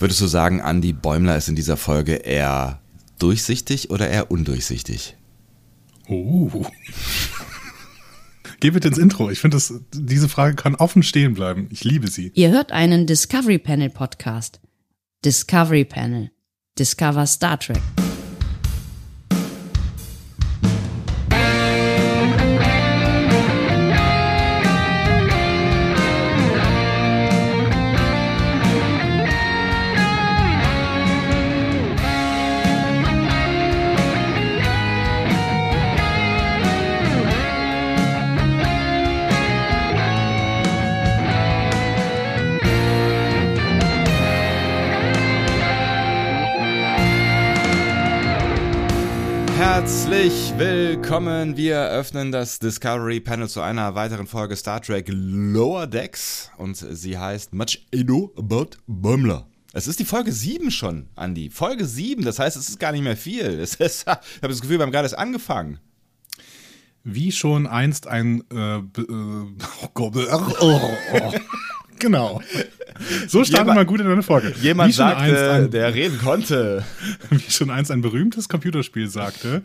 Würdest du sagen, Andy Bäumler ist in dieser Folge eher durchsichtig oder eher undurchsichtig? Oh. Geh bitte ins Intro. Ich finde, diese Frage kann offen stehen bleiben. Ich liebe sie. Ihr hört einen Discovery Panel Podcast. Discovery Panel. Discover Star Trek. Herzlich willkommen. Wir öffnen das Discovery Panel zu einer weiteren Folge Star Trek Lower Decks und sie heißt Much Ado About Bäumler. Es ist die Folge 7 schon, Andy. Folge 7, das heißt, es ist gar nicht mehr viel. Ist, ich habe das Gefühl, wir haben gerade erst angefangen. Wie schon einst ein äh, äh, oh Gott, oh, oh, oh. Genau. So startet man gut in eine Folge. Jemand sagte, ein, der reden konnte. Wie schon einst ein berühmtes Computerspiel sagte,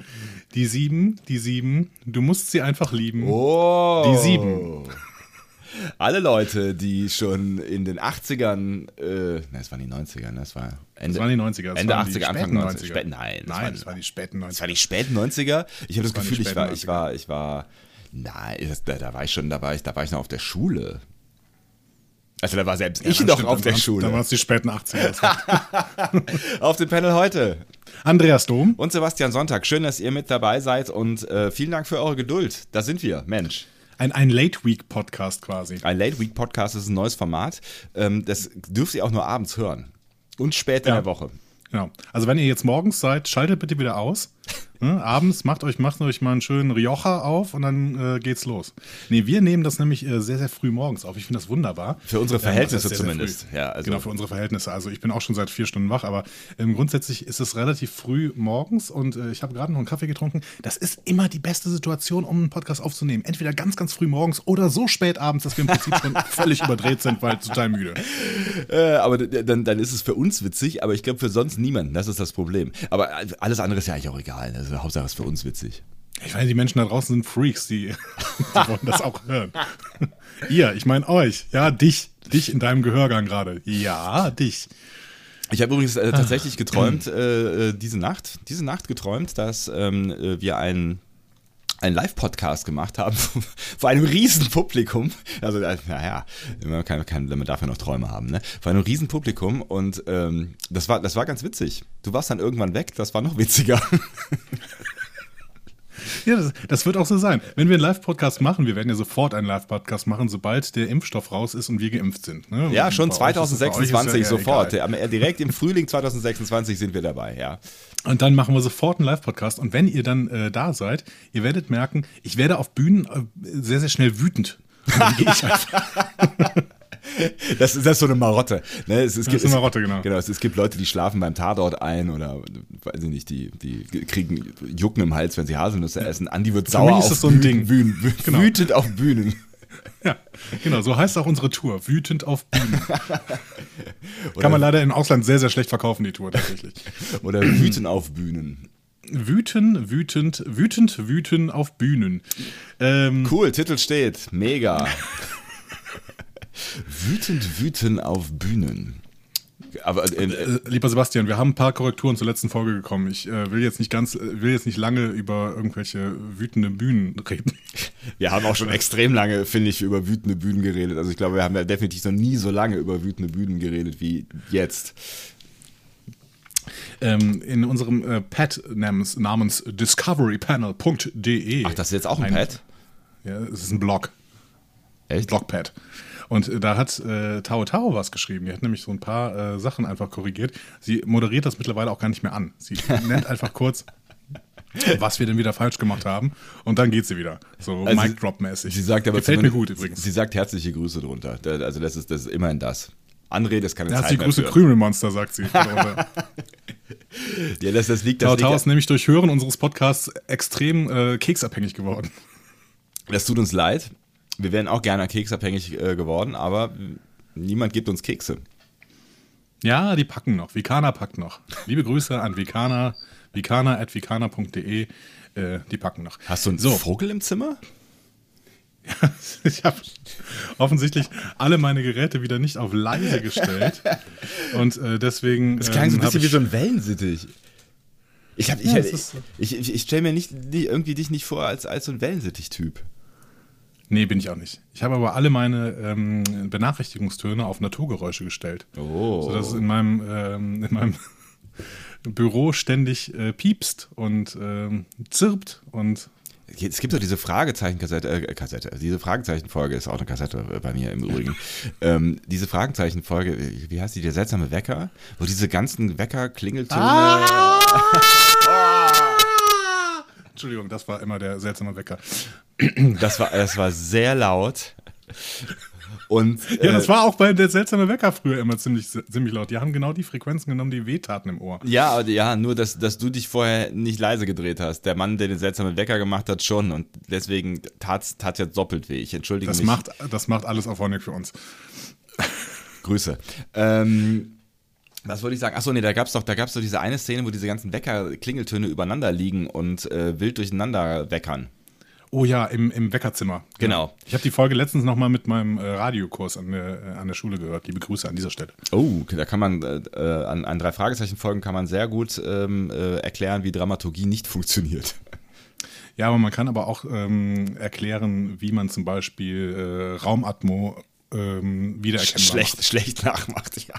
die sieben, die sieben, du musst sie einfach lieben. Oh. Die sieben. Alle Leute, die schon in den 80ern, äh, ne, es waren die 90er, ne, es war Ende, das waren die 90er. Das Ende 80er, Anfang 90er. 90er. Spät, nein, das, nein waren, das waren die späten 90er. Das waren die späten 90er. Ich habe das, das Gefühl, ich war, ich war, ich war, nein, da, da war ich schon, da war ich, da war ich noch auf der Schule. Also da war selbst ja, ich noch stimmt, auf der Schule. Da waren es die späten 80er. auf dem Panel heute. Andreas Dom. Und Sebastian Sonntag. Schön, dass ihr mit dabei seid und äh, vielen Dank für eure Geduld. Da sind wir, Mensch. Ein, ein Late Week Podcast quasi. Ein Late Week Podcast ist ein neues Format. Ähm, das dürft ihr auch nur abends hören. Und spät in ja. der Woche. Genau. Also wenn ihr jetzt morgens seid, schaltet bitte wieder aus. Ne? Abends macht euch, macht euch mal einen schönen Rioja auf und dann äh, geht's los. Nee, wir nehmen das nämlich äh, sehr, sehr früh morgens auf. Ich finde das wunderbar. Für unsere Verhältnisse sehr, zumindest. Sehr ja, also genau, für unsere Verhältnisse. Also ich bin auch schon seit vier Stunden wach, aber ähm, grundsätzlich ist es relativ früh morgens und äh, ich habe gerade noch einen Kaffee getrunken. Das ist immer die beste Situation, um einen Podcast aufzunehmen. Entweder ganz, ganz früh morgens oder so spät abends, dass wir im Prinzip schon völlig überdreht sind, weil total müde. Äh, aber dann, dann ist es für uns witzig, aber ich glaube für sonst niemanden. Das ist das Problem. Aber äh, alles andere ist ja eigentlich auch egal. Also also Hauptsache ist für uns witzig. Ich meine, die Menschen da draußen sind Freaks, die, die wollen das auch hören. Ihr, ich meine euch, ja, dich, dich in deinem Gehörgang gerade. Ja, dich. Ich habe übrigens äh, tatsächlich geträumt, äh, äh, diese Nacht, diese Nacht geträumt, dass ähm, äh, wir einen einen Live-Podcast gemacht haben vor einem riesen Publikum. Also, äh, naja, man, kann, kann, man darf ja noch Träume haben, ne? Vor einem riesen Publikum und ähm, das, war, das war ganz witzig. Du warst dann irgendwann weg, das war noch witziger. Ja, das, das, wird auch so sein. Wenn wir einen Live-Podcast machen, wir werden ja sofort einen Live-Podcast machen, sobald der Impfstoff raus ist und wir geimpft sind. Ne? Ja, schon 2026 ja sofort. Egal. Direkt im Frühling 2026 sind wir dabei, ja. Und dann machen wir sofort einen Live-Podcast. Und wenn ihr dann äh, da seid, ihr werdet merken, ich werde auf Bühnen äh, sehr, sehr schnell wütend. Und dann gehe ich einfach. Das ist, das ist so eine Marotte. Ne? Es, es das ist eine Marotte, genau. genau es, es, gibt Leute, die schlafen beim Tatort ein oder weiß ich nicht, die, die kriegen Jucken im Hals, wenn sie Haselnüsse essen. Andi wird sauer auf so Bühnen, Bühnen, Bühnen, genau. wütend auf Bühnen. Ja, genau, so heißt auch unsere Tour. Wütend auf Bühnen. Kann man leider im Ausland sehr, sehr schlecht verkaufen, die Tour tatsächlich. Oder wütend auf Bühnen. Wüten, wütend, wütend, wüten auf Bühnen. Ähm, cool, Titel steht. Mega. Wütend, wüten auf Bühnen. Aber äh, äh, lieber Sebastian, wir haben ein paar Korrekturen zur letzten Folge gekommen. Ich äh, will jetzt nicht ganz, äh, will jetzt nicht lange über irgendwelche wütenden Bühnen reden. Wir haben auch schon extrem lange, finde ich, über wütende Bühnen geredet. Also ich glaube, wir haben ja definitiv noch nie so lange über wütende Bühnen geredet wie jetzt. Ähm, in unserem äh, Pad namens, namens discoverypanel.de. Ach, das ist jetzt auch ein, ein Pad? Ja, es ist ein Blog. Echt? Blogpad. Und äh, da hat äh, Tao Tao was geschrieben. Die hat nämlich so ein paar äh, Sachen einfach korrigiert. Sie moderiert das mittlerweile auch gar nicht mehr an. Sie nennt einfach kurz, was wir denn wieder falsch gemacht haben. Und dann geht sie wieder. So also Mic Drop mäßig. Sie sagt aber Gefällt mir gut übrigens. Sie sagt herzliche Grüße drunter. Also das ist, das ist immerhin das. Das kann keine Zeit Herzliche Grüße Krümelmonster, sagt sie. ja, das, das liegt. Das Tao Tao ist nämlich durch Hören unseres Podcasts extrem äh, keksabhängig geworden. Das tut uns leid wir wären auch gerne keksabhängig äh, geworden, aber niemand gibt uns Kekse. Ja, die packen noch. Vikana packt noch. Liebe Grüße an Vikana, vikana.vikana.de. Äh, die packen noch. Hast du einen So. Vogel im Zimmer? Ich habe offensichtlich alle meine Geräte wieder nicht auf leise gestellt. Und äh, deswegen. Das klang so ein ähm, bisschen wie so ein Wellensitticht. Ich, hab- ich, Ja, ich, ich, ich, stelle mir nicht, irgendwie dich nicht vor als, als so ein Wellensittich-Typ. Nee, bin ich auch nicht. Ich habe aber alle meine ähm, Benachrichtigungstöne auf Naturgeräusche gestellt. Oh. Sodass es in meinem, ähm, in meinem Büro ständig äh, piepst und ähm, zirpt und Es gibt doch diese Fragezeichen-Kassette, äh, Kassette, diese Fragezeichen-Folge ist auch eine Kassette bei mir im Übrigen. ähm, diese Fragezeichen-Folge, wie- wie heißt die, der seltsame Wecker, wo diese ganzen Wecker-Klingeltöne. Ah! Entschuldigung, das war immer der seltsame Wecker. Das war, das war sehr laut. Und Ja, äh, das war auch bei der seltsame Wecker früher immer ziemlich, ziemlich laut. Die haben genau die Frequenzen genommen, die wehtaten im Ohr. Ja, ja, nur dass, dass du dich vorher nicht leise gedreht hast. Der Mann, der den seltsamen Wecker gemacht hat, schon. Und deswegen tat jetzt doppelt weh. Ich entschuldige Das mich. macht, das macht alles auf Honig für uns. Grüße. Ähm, was wollte ich sagen? Achso, nee, da gab's doch, da gab's doch diese eine Szene, wo diese ganzen Wecker-Klingeltöne übereinander liegen und äh, wild durcheinander weckern. Oh ja, im, im Weckerzimmer. Genau. Ich habe die Folge letztens nochmal mit meinem äh, Radiokurs an der, äh, an der Schule gehört. Liebe Grüße an dieser Stelle. Oh, da kann man äh, äh, an, an drei Fragezeichen-Folgen kann man sehr gut ähm, äh, erklären, wie Dramaturgie nicht funktioniert. Ja, aber man kann aber auch ähm, erklären, wie man zum Beispiel äh, Raumatmo ähm, wiedererkennbar Schlecht, macht. schlecht nachmacht, ja.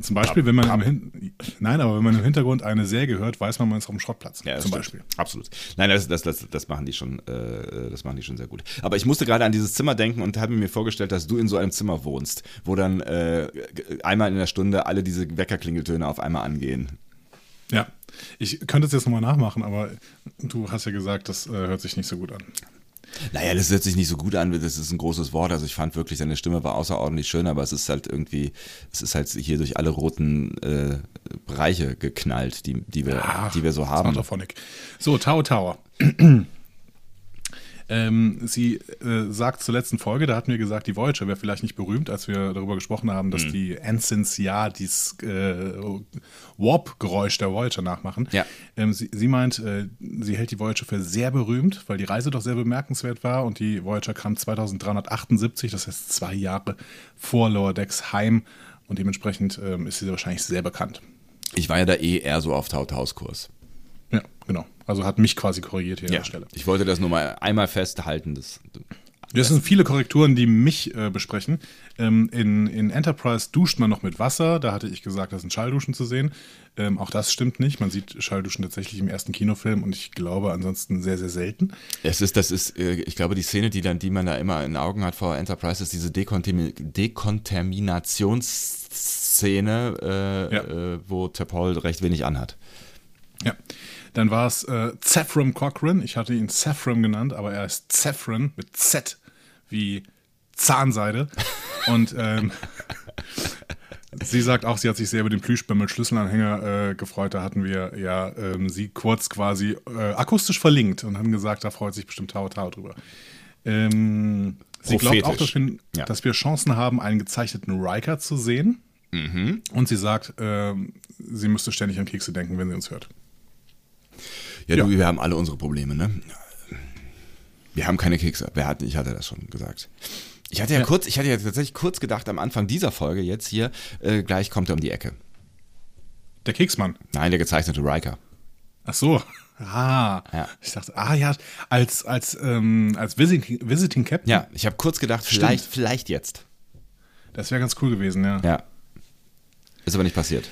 Zum Beispiel, wenn man im Hin Nein, aber wenn man im Hintergrund eine Säge hört, weiß man, man ist auf dem Schrottplatz. Ja, zum stimmt. Beispiel. Absolut. Nein, das, das, das, das machen die schon, äh, das machen die schon sehr gut. Aber ich musste gerade an dieses Zimmer denken und habe mir vorgestellt, dass du in so einem Zimmer wohnst, wo dann äh, einmal in der Stunde alle diese Weckerklingeltöne auf einmal angehen. Ja. Ich könnte es jetzt nochmal nachmachen, aber du hast ja gesagt, das äh, hört sich nicht so gut an. Naja, das hört sich nicht so gut an, das ist ein großes Wort. Also ich fand wirklich, seine Stimme war außerordentlich schön, aber es ist halt irgendwie, es ist halt hier durch alle roten äh, Bereiche geknallt, die, die, wir, Ach, die wir so haben. So, Tower Tower. Ähm, sie äh, sagt zur letzten Folge, da hatten wir gesagt, die Voyager wäre vielleicht nicht berühmt, als wir darüber gesprochen haben, Mhm. dass die Ensigns ja dieses äh, Warp-Geräusch der Voyager nachmachen. Ja. Ähm, sie, sie meint, äh, sie hält die Voyager für sehr berühmt, weil die Reise doch sehr bemerkenswert war und die Voyager kam 2378, das heißt zwei Jahre vor Lower Decks heim und dementsprechend ähm, ist sie wahrscheinlich sehr bekannt. Ich war ja da eh eher so auf Tautauskurs. Ja, genau. Also hat mich quasi korrigiert hier an Ja, der Stelle. ich wollte das nur mal einmal festhalten. Das, Das sind viele Korrekturen, die mich äh, besprechen. Ähm, in, in Enterprise duscht man noch mit Wasser. Da hatte ich gesagt, das sind Schallduschen zu sehen. Ähm, auch das stimmt nicht. Man sieht Schallduschen tatsächlich im ersten Kinofilm und ich glaube ansonsten sehr, sehr selten. Es ist, das ist, äh, ich glaube, die Szene, die dann, die man da immer in Augen hat vor Enterprise, ist diese Dekontamin Dekontaminationsszene, äh, Ja. äh, wo T'Pol recht wenig anhat. Ja. Dann war es äh, Zephram Cochrane. Ich hatte ihn Zephram genannt, aber er ist Zephram mit Z wie Zahnseide. Und ähm, sie sagt auch, sie hat sich sehr über den Plüschbömmel Schlüsselanhänger äh, gefreut. Da hatten wir ja ähm, sie kurz quasi äh, akustisch verlinkt und haben gesagt, da freut sich bestimmt Tao Tao drüber. Ähm, sie glaubt auch, dass wir, Ja. dass wir Chancen haben, einen gezeichneten Riker zu sehen. Und sie sagt, ähm, sie müsste ständig an Kekse denken, wenn sie uns hört. Ja, Ja. du, wir haben alle unsere Probleme, ne? Wir haben keine Kekse. Wer hat, ich hatte das schon gesagt. Ich hatte ja, kurz, ich hatte ja tatsächlich kurz gedacht am Anfang dieser Folge jetzt hier, äh, gleich kommt er um die Ecke. Der Keksmann. Nein, der gezeichnete Riker. Ach so. Ah. Ja. Ich dachte, ah ja, als, als, ähm, als Visiting, Visiting Captain. Ja, ich habe kurz gedacht, vielleicht, vielleicht jetzt. Das wäre ganz cool gewesen, ja. Ja. Ist aber nicht passiert.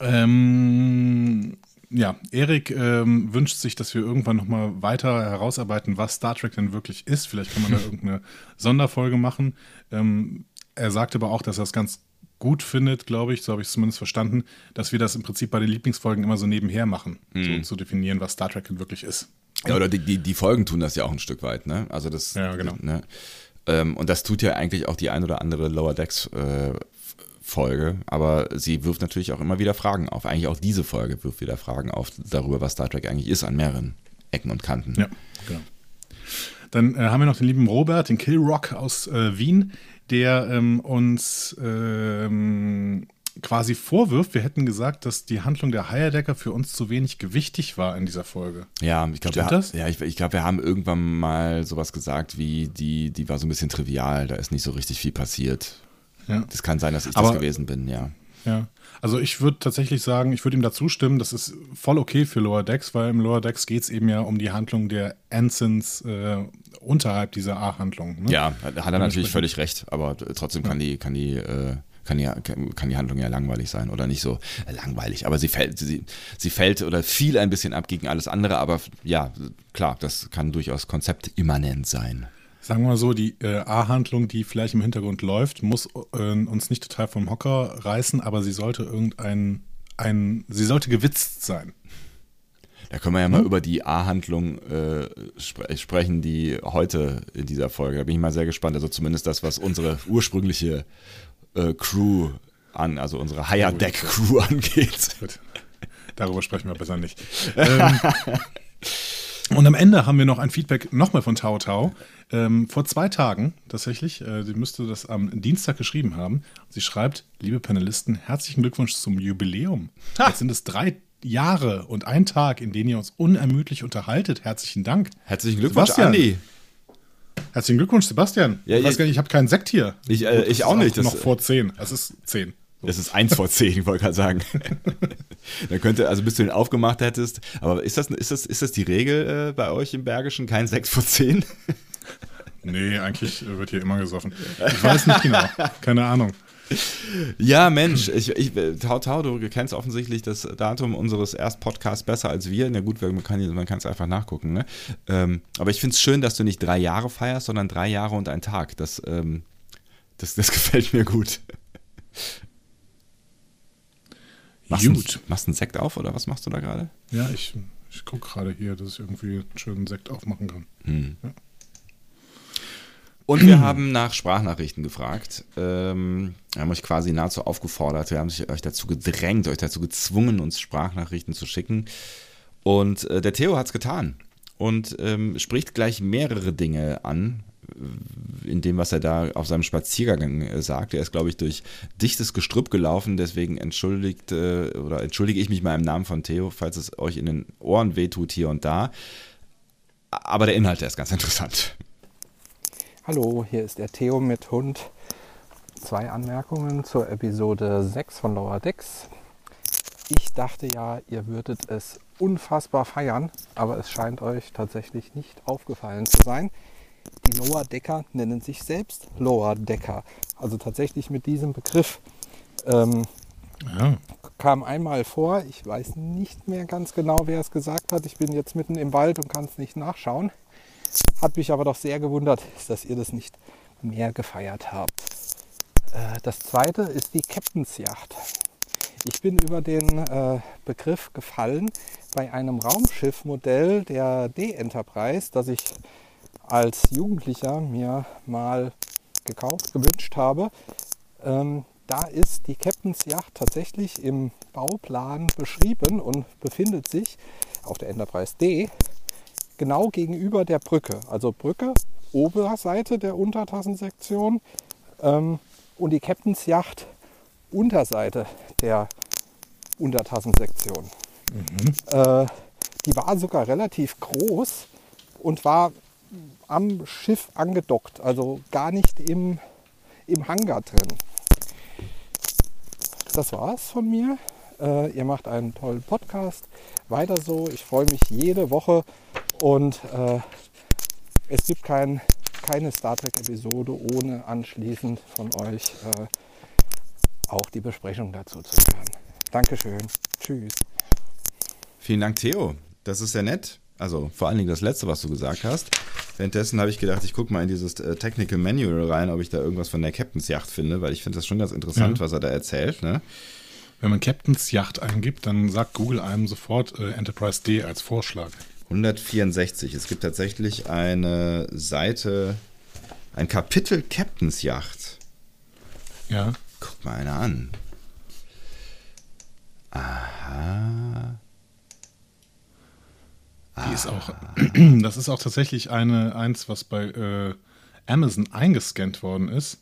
Ähm, ja, Erik ähm, wünscht sich, dass wir irgendwann nochmal weiter herausarbeiten, was Star Trek denn wirklich ist. Vielleicht kann man da irgendeine Sonderfolge machen. Ähm, er sagt aber auch, dass er es ganz gut findet, glaube ich, so habe ich es zumindest verstanden, dass wir das im Prinzip bei den Lieblingsfolgen immer so nebenher machen, so zu definieren, was Star Trek denn wirklich ist. Ja, oder die, die, die Folgen tun das ja auch ein Stück weit, ne? Also das. Ja, genau. Ne? Ähm, und das tut ja eigentlich auch die ein oder andere Lower Decks äh, Folge, aber sie wirft natürlich auch immer wieder Fragen auf. Eigentlich auch diese Folge wirft wieder Fragen auf darüber, was Star Trek eigentlich ist an mehreren Ecken und Kanten. Ja, genau. Dann äh, haben wir noch den lieben Robert, den Killrock aus äh, Wien, der ähm, uns ähm, quasi vorwirft, wir hätten gesagt, dass die Handlung der Heierdecker für uns zu wenig gewichtig war in dieser Folge. Ja, ich glaube, ja, ich, ich glaub, wir haben irgendwann mal sowas gesagt, wie die, die war so ein bisschen trivial, da ist nicht so richtig viel passiert. Ja. Das kann sein, dass ich Aber- das gewesen bin, ja. Ja, also ich würde tatsächlich sagen, ich würde ihm dazu stimmen, das ist voll okay für Lower Decks, weil im Lower Decks geht es eben ja um die Handlung der Ensigns äh, unterhalb dieser A-Handlung. Ne? Ja, hat er natürlich völlig recht, aber trotzdem kann die, kann die, äh, kann die, kann die Handlung ja langweilig sein oder nicht so äh, langweilig, aber sie fällt, sie, sie fällt oder fiel ein bisschen ab gegen alles andere, aber ja, klar, das kann durchaus konzeptimmanent sein. Sagen wir mal so, die äh, A-Handlung, die vielleicht im Hintergrund läuft, muss äh, uns nicht total vom Hocker reißen, aber sie sollte irgendein, ein, sie sollte gewitzt sein. Da können wir ja mal über die A-Handlung äh, spre sprechen, die heute in dieser Folge. Da bin ich mal sehr gespannt. Also zumindest das, was unsere ursprüngliche äh, Crew an, also unsere Higher Deck Crew angeht. Gut. Darüber sprechen wir besser nicht. ähm, und am Ende haben wir noch ein Feedback nochmal von Tao Tao. Ähm, vor zwei Tagen tatsächlich. Äh, sie müsste das am Dienstag geschrieben haben. Sie schreibt, liebe Panelisten, herzlichen Glückwunsch zum Jubiläum. Jetzt sind es drei Jahre und ein Tag, in denen ihr uns unermüdlich unterhaltet. Herzlichen Dank. Herzlichen Glückwunsch, Sebastian. Andi. Herzlichen Glückwunsch, Sebastian. Ja, ich weiß gar nicht, ich habe keinen Sekt hier. Ich, äh, ich auch ist nicht, das- noch vor zehn. Es ist zehn. Das ist eins vor zehn, ich wollte gerade sagen. da könnte, also bis du den aufgemacht hättest, aber ist das, ist das, ist das die Regel äh, bei euch im Bergischen? Kein sechs vor zehn? Nee, eigentlich wird hier immer gesoffen. Ich weiß nicht genau. Keine Ahnung. Ja, Mensch, ich, ich, Tau Tau, du kennst offensichtlich das Datum unseres Erstpodcasts besser als wir. Na gut, man kann es einfach nachgucken. Ne? Ähm, aber ich finde es schön, dass du nicht drei Jahre feierst, sondern drei Jahre und ein Tag. Das, ähm, das, das gefällt mir gut. Machst du Gut. machst du einen Sekt auf oder was machst du da gerade? Ja, ich, ich gucke gerade hier, dass ich irgendwie einen schönen Sekt aufmachen kann. Und wir haben nach Sprachnachrichten gefragt. Ähm, wir haben euch quasi nahezu aufgefordert. Wir haben euch dazu gedrängt, euch dazu gezwungen, uns Sprachnachrichten zu schicken. Und äh, der Theo hat es getan und ähm, spricht gleich mehrere Dinge an, in dem, was er da auf seinem Spaziergang äh, sagt. Er ist, glaube ich, durch dichtes Gestrüpp gelaufen, deswegen entschuldigt äh, oder entschuldige ich mich mal im Namen von Theo, falls es euch in den Ohren wehtut hier und da. Aber der Inhalt, der ist ganz interessant. Hallo, hier ist der Theo mit Hund. Zwei Anmerkungen zur Episode 6 von Lower Decks. Ich dachte ja, ihr würdet es unfassbar feiern, aber es scheint euch tatsächlich nicht aufgefallen zu sein. Die Lower Decker nennen sich selbst Lower Decker. Also tatsächlich mit diesem Begriff. Ähm, Ja. kam einmal vor. Ich weiß nicht mehr ganz genau, wer es gesagt hat. Ich bin jetzt mitten im Wald und kann es nicht nachschauen. Hat mich aber doch sehr gewundert, dass ihr das nicht mehr gefeiert habt. Äh, Das zweite ist die Captain's Yacht. Ich bin über den äh, Begriff gefallen bei einem Raumschiffmodell der D-Enterprise, das ich als Jugendlicher mir mal gekauft, gewünscht habe. Ähm, da ist die Captain's Yacht tatsächlich im Bauplan beschrieben und befindet sich auf der Enterprise D genau gegenüber der Brücke. Also Brücke, Oberseite der Untertassensektion ähm, und die Captain's Yacht Unterseite der Untertassensektion. Äh, die war sogar relativ groß und war am Schiff angedockt, also gar nicht im, im Hangar drin. Das war's von mir. Äh, ihr macht einen tollen Podcast. Weiter so. Ich freue mich jede Woche und äh, es gibt kein, keine Star Trek-Episode ohne anschließend von euch äh, auch die Besprechung dazu zu hören. Dankeschön. Tschüss. Vielen Dank, Theo. Das ist sehr nett. Also vor allen Dingen das Letzte, was du gesagt hast. Währenddessen habe ich gedacht, ich gucke mal in dieses äh, Technical Manual rein, ob ich da irgendwas von der Captain's Yacht finde, weil ich finde das schon ganz interessant, Ja. was er da erzählt. Ne? Wenn man Captain's Yacht eingibt, dann sagt Google einem sofort äh, Enterprise D als Vorschlag. 164. Es gibt tatsächlich eine Seite, ein Kapitel Captain's Yacht. Ja. Guck mal einer an. Aha. Die ist auch, das ist auch tatsächlich eine, eins, was bei äh, Amazon eingescannt worden ist,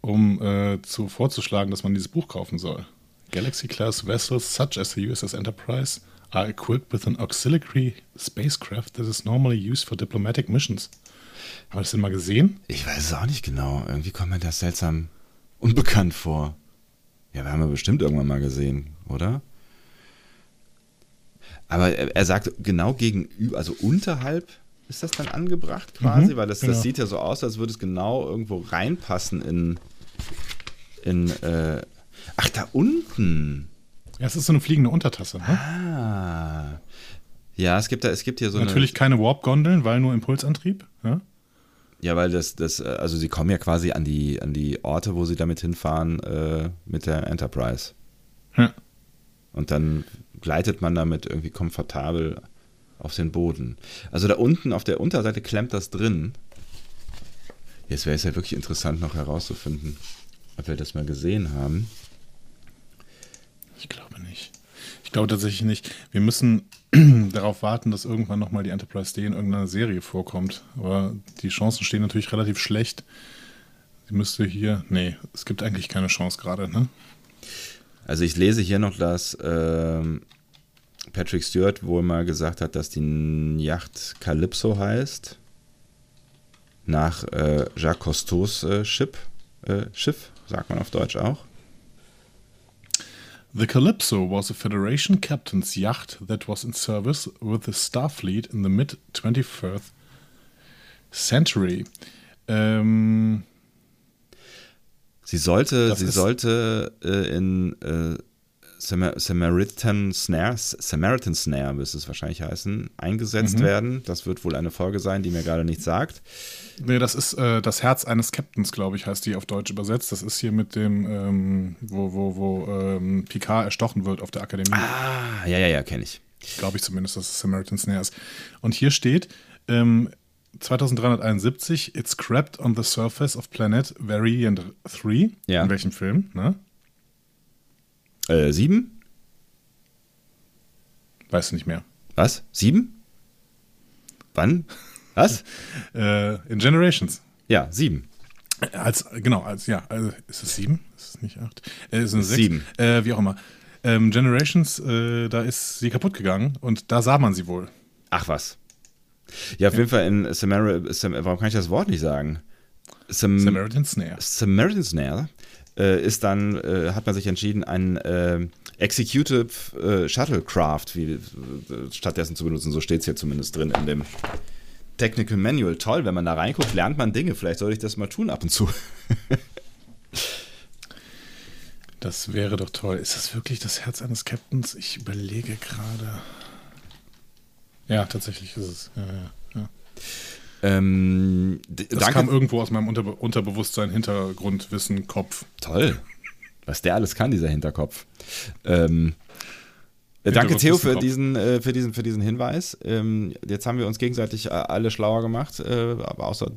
um äh, zu, vorzuschlagen, dass man dieses Buch kaufen soll. Galaxy-class vessels such as the USS Enterprise are equipped with an auxiliary spacecraft that is normally used for diplomatic missions. Haben wir das denn mal gesehen? Ich weiß es auch nicht genau. Irgendwie kommt mir das seltsam unbekannt vor. Ja, wir haben ja bestimmt irgendwann mal gesehen, oder? Aber er, er sagt genau gegenüber, also unterhalb ist das dann angebracht quasi, Mhm, weil das, genau. das sieht ja so aus, als würde es genau irgendwo reinpassen in, in äh, ach, da unten. Ja, es ist so eine fliegende Untertasse. Ne? Ah. Ja, es gibt da, es gibt hier so Natürlich keine Warp-Gondeln, weil nur Impulsantrieb. Ja? eine. Ja, weil das, das, äh, also sie kommen ja quasi an die, an die Orte, wo sie damit hinfahren, äh, mit der Enterprise. Ja. Und dann gleitet man damit irgendwie komfortabel auf den Boden. Also da unten auf der Unterseite klemmt das drin. Jetzt wäre es ja wirklich interessant noch herauszufinden, ob wir das mal gesehen haben. Ich glaube nicht. Ich glaube tatsächlich nicht. Wir müssen darauf warten, dass irgendwann nochmal die Enterprise D in irgendeiner Serie vorkommt. Aber die Chancen stehen natürlich relativ schlecht. Sie müsste hier. Nee, es gibt eigentlich keine Chance gerade, ne? Also ich lese hier noch, dass ähm, Patrick Stewart wohl mal gesagt hat, dass die Yacht Calypso heißt. Nach äh, Jacques Cousteaus äh, Schiff, äh, Schiff, sagt man auf Deutsch auch. The Calypso was a Federation captain's yacht that was in service with the Starfleet in the mid 21st century. Ähm, Sie sollte, sie sollte äh, in äh, Samar Samaritan Snare, Samaritan Snare müsste es wahrscheinlich heißen, eingesetzt Mhm. werden. Das wird wohl eine Folge sein, die mir gerade nichts sagt. nee, das ist äh, das Herz eines Captains, glaube ich, heißt die auf Deutsch übersetzt. Das ist hier mit dem, ähm, wo, wo, wo ähm, Picard erstochen wird auf der Akademie. Ah, ja, ja, ja, kenne ich. Glaube ich zumindest, dass es Samaritan Snare ist. Und hier steht, ähm, 2371, it's scrapped on the surface of planet Variant 3. Ja. In welchem Film? Ne? Äh, sieben? Weiß nicht mehr. Was? Sieben? Wann? Was? Äh, in Generations. Ja, sieben. Als, genau, als, ja, also, ist es sieben? Ist es nicht acht? Äh, ist es sechs? Sieben. Äh, wie auch immer. Ähm, Generations, äh, da ist sie kaputt gegangen und da sah man sie wohl. Ach was. Ja, auf jeden Fall in Samar Sam warum kann ich das Wort nicht sagen? Sam Samaritan Snare. Samaritan Snare äh, ist dann, äh, hat man sich entschieden, ein äh, Executive äh, Shuttlecraft wie, äh, stattdessen zu benutzen. So steht es hier zumindest drin in dem Technical Manual. Toll, wenn man da reinguckt, lernt man Dinge. Vielleicht sollte ich das mal tun ab und zu. Das wäre doch toll. Ist das wirklich das Herz eines Captains? Ich überlege gerade. Ja, tatsächlich ist es. Ja, ja, ja. Ähm, Das danke. kam irgendwo aus meinem Unterbe Unterbewusstsein, Hintergrundwissen, Kopf. Toll. Was der alles kann, dieser Hinterkopf. Ähm, äh, danke, Theo, für diesen, äh, für, diesen, für diesen Hinweis. Ähm, jetzt haben wir uns gegenseitig äh, alle schlauer gemacht, aber außer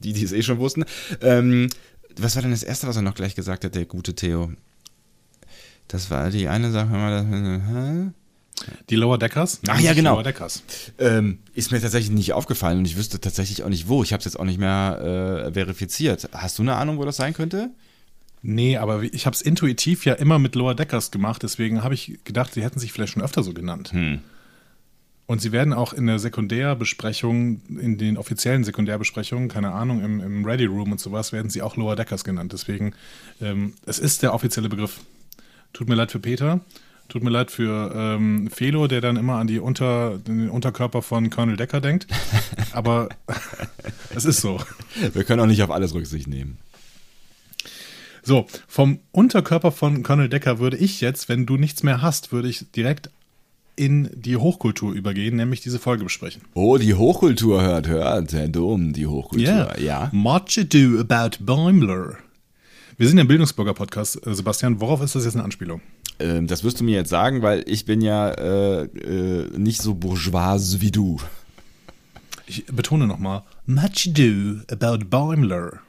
die, die es eh schon wussten. Ähm, was war denn das Erste, was er noch gleich gesagt hat, der gute Theo? Das war die eine Sache, wenn man das? Die Lower Deckers? Ach ja, genau. Lower Deckers. Ähm, ist mir tatsächlich nicht aufgefallen und ich wüsste tatsächlich auch nicht wo. Ich habe es jetzt auch nicht mehr äh, verifiziert. Hast du eine Ahnung, wo das sein könnte? Nee, aber ich habe es intuitiv ja immer mit Lower Deckers gemacht, deswegen habe ich gedacht, sie hätten sich vielleicht schon öfter so genannt. Hm. Und sie werden auch in der Sekundärbesprechung, in den offiziellen Sekundärbesprechungen, keine Ahnung, im, im Ready Room und sowas, werden sie auch Lower Deckers genannt. Deswegen, ähm, es ist der offizielle Begriff. Tut mir leid für Peter, tut mir leid für ähm, Felo, der dann immer an die Unter, den Unterkörper von Colonel Decker denkt. Aber es ist so. Wir können auch nicht auf alles Rücksicht nehmen. So, vom Unterkörper von Colonel Decker würde ich jetzt, wenn du nichts mehr hast, würde ich direkt in die Hochkultur übergehen, nämlich diese Folge besprechen. Oh, die Hochkultur hört, hört, Herr Dom, die Hochkultur. Ja. Much ado about Boimler. Wir sind ja ein Bildungsbürger-Podcast, äh, Sebastian. Worauf ist das jetzt eine Anspielung? Ähm, das wirst du mir jetzt sagen, weil ich bin ja äh, äh, nicht so bourgeois wie du. Ich betone nochmal. Much ado about Boimler.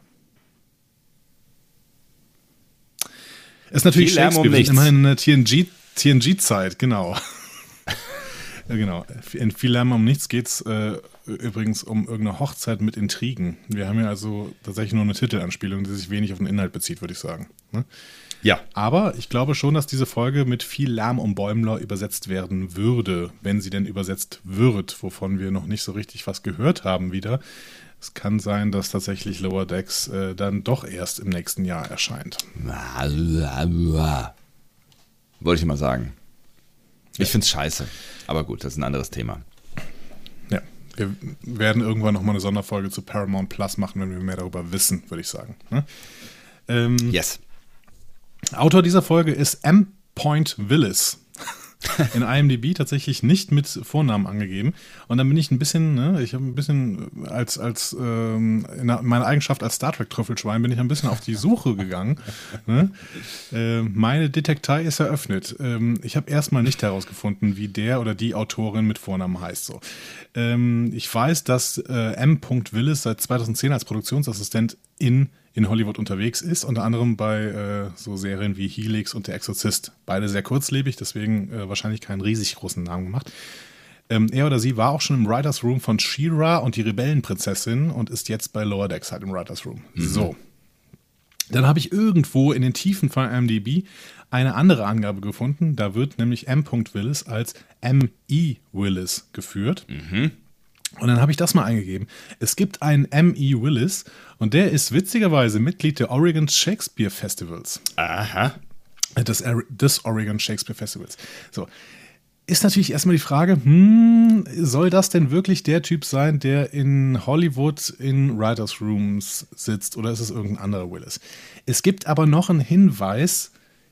Ist natürlich um Shakespeare, nichts. immerhin in der TNG TNG-Zeit, genau. Genau. In viel Lärm um nichts geht es äh, übrigens um irgendeine Hochzeit mit Intrigen. Wir haben ja also tatsächlich nur eine Titelanspielung, die sich wenig auf den Inhalt bezieht, würde ich sagen. Ne? Ja. Aber ich glaube schon, dass diese Folge mit viel Lärm um Bäumler übersetzt werden würde, wenn sie denn übersetzt wird, wovon wir noch nicht so richtig was gehört haben wieder. Es kann sein, dass tatsächlich Lower Decks äh, dann doch erst im nächsten Jahr erscheint. Wollte ich mal sagen. Ich finde es scheiße. Aber gut, das ist ein anderes Thema. Ja, wir werden irgendwann nochmal eine Sonderfolge zu Paramount Plus machen, wenn wir mehr darüber wissen, würde ich sagen. Ne? Ähm, Yes. Autor dieser Folge ist M. Point Willis. In IMDb tatsächlich nicht mit Vornamen angegeben. Und dann bin ich ein bisschen, ne, ich habe ein bisschen als, als ähm, in meiner Eigenschaft als Star Trek-Trüffelschwein bin ich ein bisschen auf die Suche gegangen. ne? äh, meine Detektei ist eröffnet. Ähm, ich habe erstmal nicht herausgefunden, wie der oder die Autorin mit Vornamen heißt. So. Ähm, ich weiß, dass äh, M. Willis seit 2010 als Produktionsassistent in in Hollywood unterwegs ist, unter anderem bei äh, so Serien wie Helix und Der Exorzist. Beide sehr kurzlebig, deswegen äh, wahrscheinlich keinen riesig großen Namen gemacht. Ähm, er oder sie war auch schon im Writers Room von She-Ra und die Rebellenprinzessin und ist jetzt bei Lower Decks halt im Writers Room. Mhm. So. Dann habe ich irgendwo in den Tiefen von IMDb eine andere Angabe gefunden. Da wird nämlich M. Willis als M.E. Willis geführt. Mhm. Und dann habe ich das mal eingegeben. Es gibt einen M.E. Willis und der ist witzigerweise Mitglied der Oregon Shakespeare Festivals. Aha. Des, des Oregon Shakespeare Festivals. So. Ist natürlich erstmal die Frage, hm, soll das denn wirklich der Typ sein, der in Hollywood in Writers Rooms sitzt oder ist es irgendein anderer Willis? Es gibt aber noch einen Hinweis,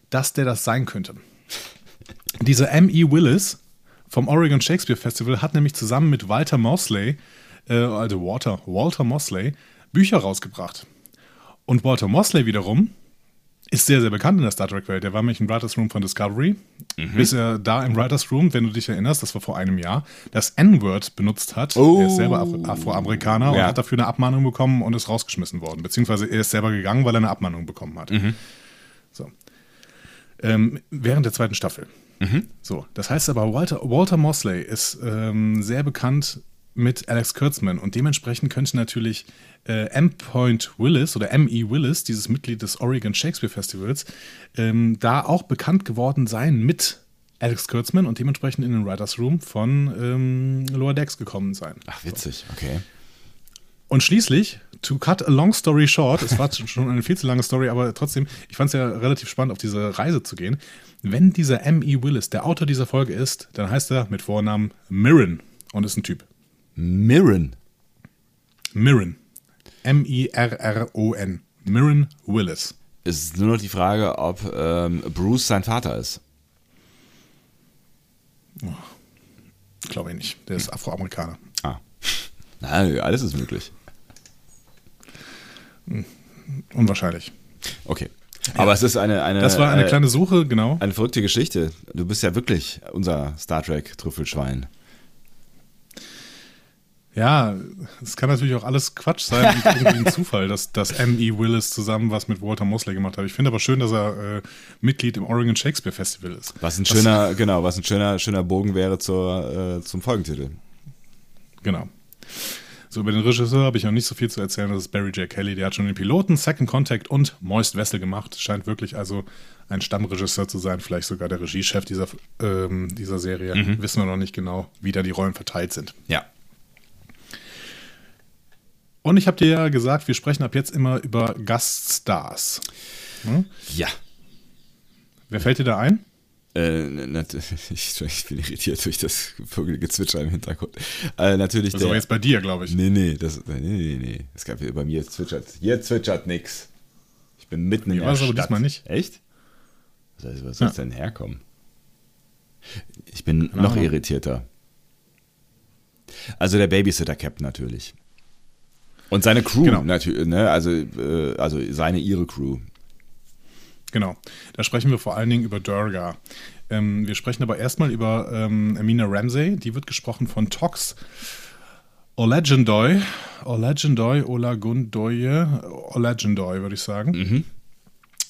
dass der das sein könnte. Dieser M.E. Willis vom Oregon Shakespeare Festival hat nämlich zusammen mit Walter Mosley, äh, also Walter, Walter Mosley, Bücher rausgebracht. Und Walter Mosley wiederum ist sehr, sehr bekannt in der Star Trek-Welt. Der war nämlich im Writers Room von Discovery. Mhm. Bis er da im Writers Room, wenn du dich erinnerst, das war vor einem Jahr, das N-Word benutzt hat. Oh. Er ist selber Afro Afroamerikaner ja. und hat dafür eine Abmahnung bekommen und ist rausgeschmissen worden. Beziehungsweise er ist selber gegangen, weil er eine Abmahnung bekommen hat. Mhm. So. Ähm, während der zweiten Staffel. Mhm. So, das heißt aber, Walter, Walter Mosley ist ähm, sehr bekannt mit Alex Kurtzman und dementsprechend könnte natürlich äh, M. Point Willis oder M.E. Willis, dieses Mitglied des Oregon Shakespeare Festivals, ähm, da auch bekannt geworden sein mit Alex Kurtzman und dementsprechend in den Writers Room von ähm, Lower Decks gekommen sein. Ach, witzig, okay. Und schließlich, to cut a long story short, es war schon eine viel zu lange Story, aber trotzdem, ich fand es ja relativ spannend, auf diese Reise zu gehen. Wenn dieser M.E. Willis der Autor dieser Folge ist, dann heißt er mit Vornamen Mirren und ist ein Typ. Mirren? Mirren. M-I-R-R-O-N. Mirren Willis. Es ist nur noch die Frage, ob ähm, Bruce sein Vater ist. Oh, Glaube ich nicht. Der ist Afroamerikaner. Ah. Na, alles ist möglich. Unwahrscheinlich. Okay. Aber es ist eine, eine. Das war eine äh, kleine Suche, genau. Eine verrückte Geschichte. Du bist ja wirklich unser Star Trek-Trüffelschwein. Ja, es kann natürlich auch alles Quatsch sein und irgendwie ein Zufall, dass, dass M.E. Willis zusammen was mit Walter Mosley gemacht hat. Ich finde aber schön, dass er äh, Mitglied im Oregon Shakespeare Festival ist. Was ein schöner, das, genau, was ein schöner, schöner Bogen wäre zur, äh, zum Folgentitel. Genau. So, über den Regisseur habe ich noch nicht so viel zu erzählen. Das ist Barry J. Kelly. Der hat schon den Piloten, Second Contact und Moist Vessel gemacht. Scheint wirklich also ein Stammregisseur zu sein. Vielleicht sogar der Regiechef dieser, ähm, dieser Serie. Mhm. Wissen wir noch nicht genau, wie da die Rollen verteilt sind. Ja. Und ich habe dir ja gesagt, wir sprechen ab jetzt immer über Gaststars. Hm? Ja. Wer fällt dir da ein? Äh, ich, ich, bin irritiert durch das Vogelgezwitscher im Hintergrund. Äh, natürlich das ist aber jetzt bei dir, glaube ich. Nee, nee, das, nee, nee, nee. Es gab bei mir zwitschert. Hier zwitschert nix. Ich bin mitten in der Stadt. aber diesmal nicht. Echt? Was, heißt, was soll ja. denn herkommen? Ich bin Keine noch Ahnung. irritierter. Also der Babysitter-Cap natürlich. Und seine Crew genau. natürlich, ne? also, äh, also seine, ihre Crew. Genau. Da sprechen wir vor allen Dingen über Durga. Ähm, wir sprechen aber erstmal über ähm, Amina Ramsey. Die wird gesprochen von Tox Olegendoy. Olegendoy, Olagundoye, Olegendoy, würde ich sagen. Mhm.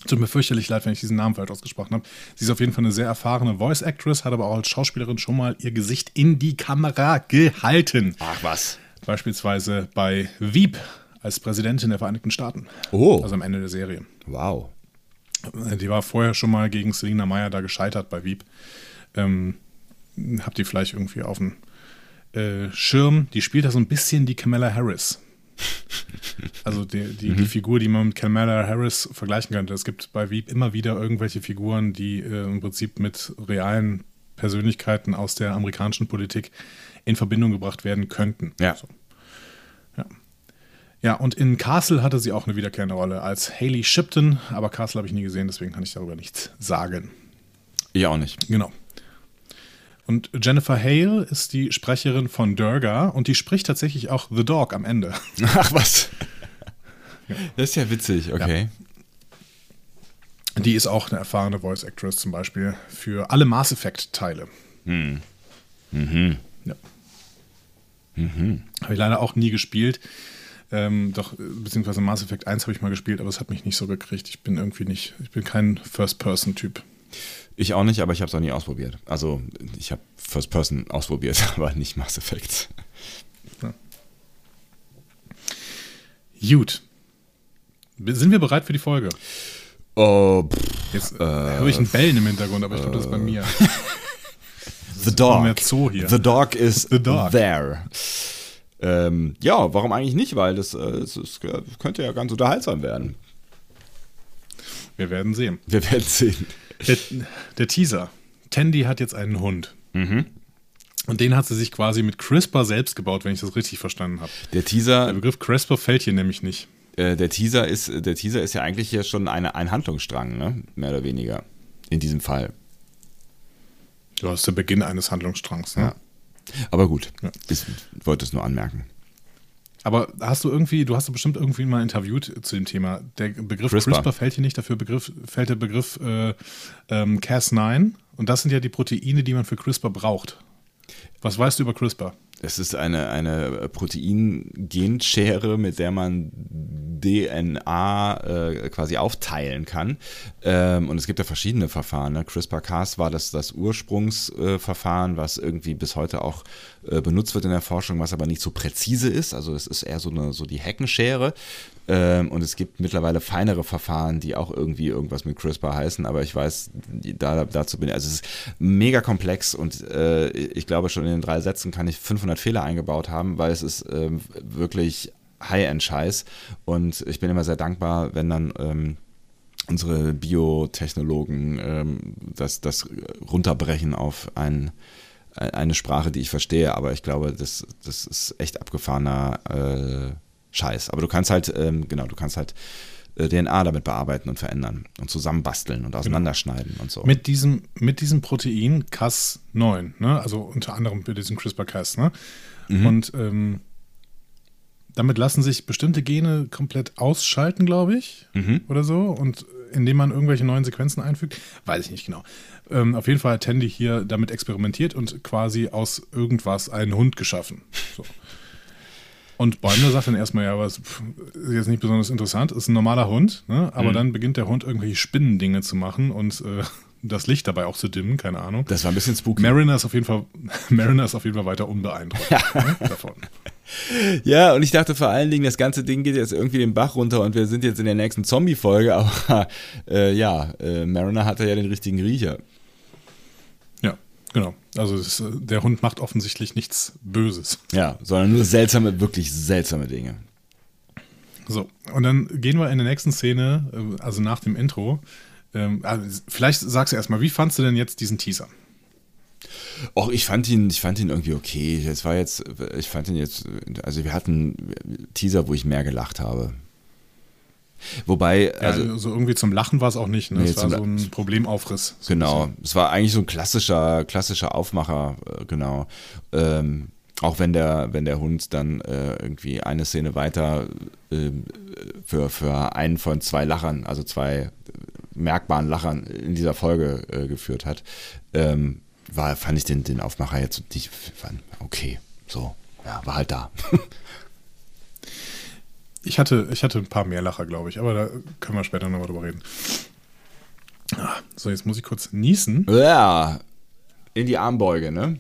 Tut mir fürchterlich leid, wenn ich diesen Namen falsch ausgesprochen habe. Sie ist auf jeden Fall eine sehr erfahrene Voice Actress, hat aber auch als Schauspielerin schon mal ihr Gesicht in die Kamera gehalten. Ach was. Beispielsweise bei Wieb als Präsidentin der Vereinigten Staaten. Oh. Also am Ende der Serie. Wow. Die war vorher schon mal gegen Selina Meyer da gescheitert bei Wieb. Ähm, habt ihr vielleicht irgendwie auf dem äh, Schirm. Die spielt da so ein bisschen die Kamala Harris. Also die, die, die Figur, die man mit Kamala Harris vergleichen könnte. Es gibt bei Wieb immer wieder irgendwelche Figuren, die äh, im Prinzip mit realen Persönlichkeiten aus der amerikanischen Politik in Verbindung gebracht werden könnten. Ja. So. Ja. Ja, und in Castle hatte sie auch eine wiederkehrende Rolle als Haley Shipton, aber Castle habe ich nie gesehen, deswegen kann ich darüber nichts sagen. Ich auch nicht. Genau. Und Jennifer Hale ist die Sprecherin von Durga und die spricht tatsächlich auch The Dog am Ende. Ach was. Das ist ja witzig, okay. Die ist auch eine erfahrene Voice Actress zum Beispiel für alle Mass Effect-Teile. Hm. Mhm. Ja. Habe ich leider auch nie gespielt. Ähm, doch, beziehungsweise Mass Effect 1 habe ich mal gespielt, aber es hat mich nicht so gekriegt. Ich bin irgendwie nicht, ich bin kein First-Person-Typ. Ich auch nicht, aber ich habe es auch nie ausprobiert. Also ich habe First Person ausprobiert, aber nicht Mass Effect. Gut. Sind wir bereit für die Folge? Oh, pff, Jetzt äh, höre ich ein Bellen im Hintergrund, aber ich glaube, das ist bei mir. The Dog. mehr Zoo hier. The Dog is The Dog. there. Ähm, ja, warum eigentlich nicht? Weil das, äh, es, es könnte ja ganz unterhaltsam werden. Wir werden sehen. Wir werden sehen. Der, der Teaser. Tandy hat jetzt einen Hund. Mhm. Und den hat sie sich quasi mit CRISPR selbst gebaut, wenn ich das richtig verstanden habe. Der Der Teaser, Begriff CRISPR fällt hier nämlich nicht. äh, der Teaser ist, der Teaser ist ja eigentlich ja schon eine, ein Handlungsstrang, ne? Mehr oder weniger. In diesem Fall. Du hast der Beginn eines Handlungsstrangs. Ne? Ja. Aber gut, Ja. ich wollte es nur anmerken. Aber hast du irgendwie, du hast doch bestimmt irgendwie mal interviewt zu dem Thema. Der Begriff CRISPR. CRISPR, fällt hier nicht, dafür Begriff, fällt der Begriff äh, ähm, Cas9. Und das sind ja die Proteine, die man für CRISPR braucht. Was weißt du über CRISPR? Es ist eine, eine Protein-Genschere, mit der man DNA äh, quasi aufteilen kann. Ähm, und es gibt ja verschiedene Verfahren. Ne? CRISPR-Cas war das, das Ursprungsverfahren, äh, was irgendwie bis heute auch äh, benutzt wird in der Forschung, was aber nicht so präzise ist. Also es ist eher so, eine, so die Heckenschere. Ähm, und es gibt mittlerweile feinere Verfahren, die auch irgendwie irgendwas mit CRISPR heißen, aber ich weiß, da, dazu bin ich, also es ist mega komplex und äh, ich glaube schon in den drei Sätzen kann ich 500 Fehler eingebaut haben, weil es ist ähm, wirklich High-End-Scheiß. Und ich bin immer sehr dankbar, wenn dann ähm, unsere Biotechnologen ähm, das, das runterbrechen auf ein, eine Sprache, die ich verstehe, aber ich glaube, das, das ist echt abgefahrener äh, Scheiß. Aber du kannst halt, ähm, genau, du kannst halt äh, DNA damit bearbeiten und verändern und zusammenbasteln und auseinanderschneiden und so. Mit diesem, mit diesem Protein Cas9, ne? also unter anderem mit diesem CRISPR-Cas. Ne? Und ähm, damit lassen sich bestimmte Gene komplett ausschalten, glaube ich, Mhm. oder so. Und indem man irgendwelche neuen Sequenzen einfügt, weiß ich nicht genau. Ähm, auf jeden Fall hat Tandy hier damit experimentiert und quasi aus irgendwas einen Hund geschaffen. So. Und Bäumler sagt dann erstmal, ja, was pff, ist jetzt nicht besonders interessant, ist ein normaler Hund, ne? aber dann beginnt der Hund irgendwelche Spinnendinge zu machen und äh, das Licht dabei auch zu dimmen, keine Ahnung. Das war ein bisschen spooky. Mariner ist auf jeden Fall, Mariner ist auf jeden Fall weiter unbeeindruckt ne, davon. Ja, und ich dachte vor allen Dingen, das ganze Ding geht jetzt irgendwie den Bach runter und wir sind jetzt in der nächsten Zombie-Folge, aber äh, ja, äh, Mariner hatte ja den richtigen Riecher. Genau. Also das, äh, der Hund macht offensichtlich nichts Böses. Ja, sondern nur seltsame, wirklich seltsame Dinge. So, und dann gehen wir in der nächsten Szene, äh, also nach dem Intro. Ähm, also vielleicht sagst du erstmal, wie fandst du denn jetzt diesen Teaser? Och, ich fand ihn, ich fand ihn irgendwie okay. Es war jetzt, ich fand ihn jetzt, also wir hatten Teaser, wo ich mehr gelacht habe. Wobei, Also, also so irgendwie zum Lachen war es auch nicht. Ne? Nee, es war so ein Problemaufriss. So Genau, bisschen. es war eigentlich so ein klassischer, klassischer Aufmacher, äh, genau. Ähm, auch wenn der, wenn der Hund dann äh, irgendwie eine Szene weiter äh, für, für einen von zwei Lachern, also zwei merkbaren Lachern in dieser Folge äh, geführt hat, ähm, war, fand ich den, den Aufmacher jetzt nicht, okay, so, ja, war halt da. Ich hatte, ich hatte ein paar mehr Lacher, glaube ich, aber da können wir später nochmal drüber reden. So, jetzt muss ich kurz niesen. Ja, in die Armbeuge, ne?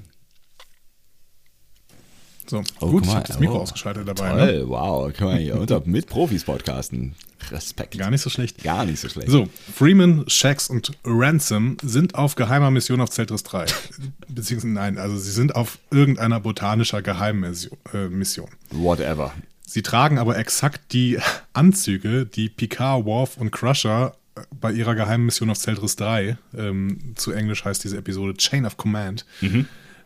So, Oh, gut, ich habe das Mikro oh, ausgeschaltet dabei. Toll, Ne? wow, kann man hier unter mit Profis podcasten. Respekt. Gar nicht so schlecht. Gar nicht so schlecht. So, Freeman, Shax und Ransom sind auf geheimer Mission auf Zeltris 3. Beziehungsweise, nein, also sie sind auf irgendeiner botanischer Geheimmission. Äh, Mission. Whatever. Sie tragen aber exakt die Anzüge, die Picard, Worf und Crusher äh, bei ihrer geheimen Mission auf Zeltris 3, ähm, zu Englisch heißt diese Episode Chain of Command,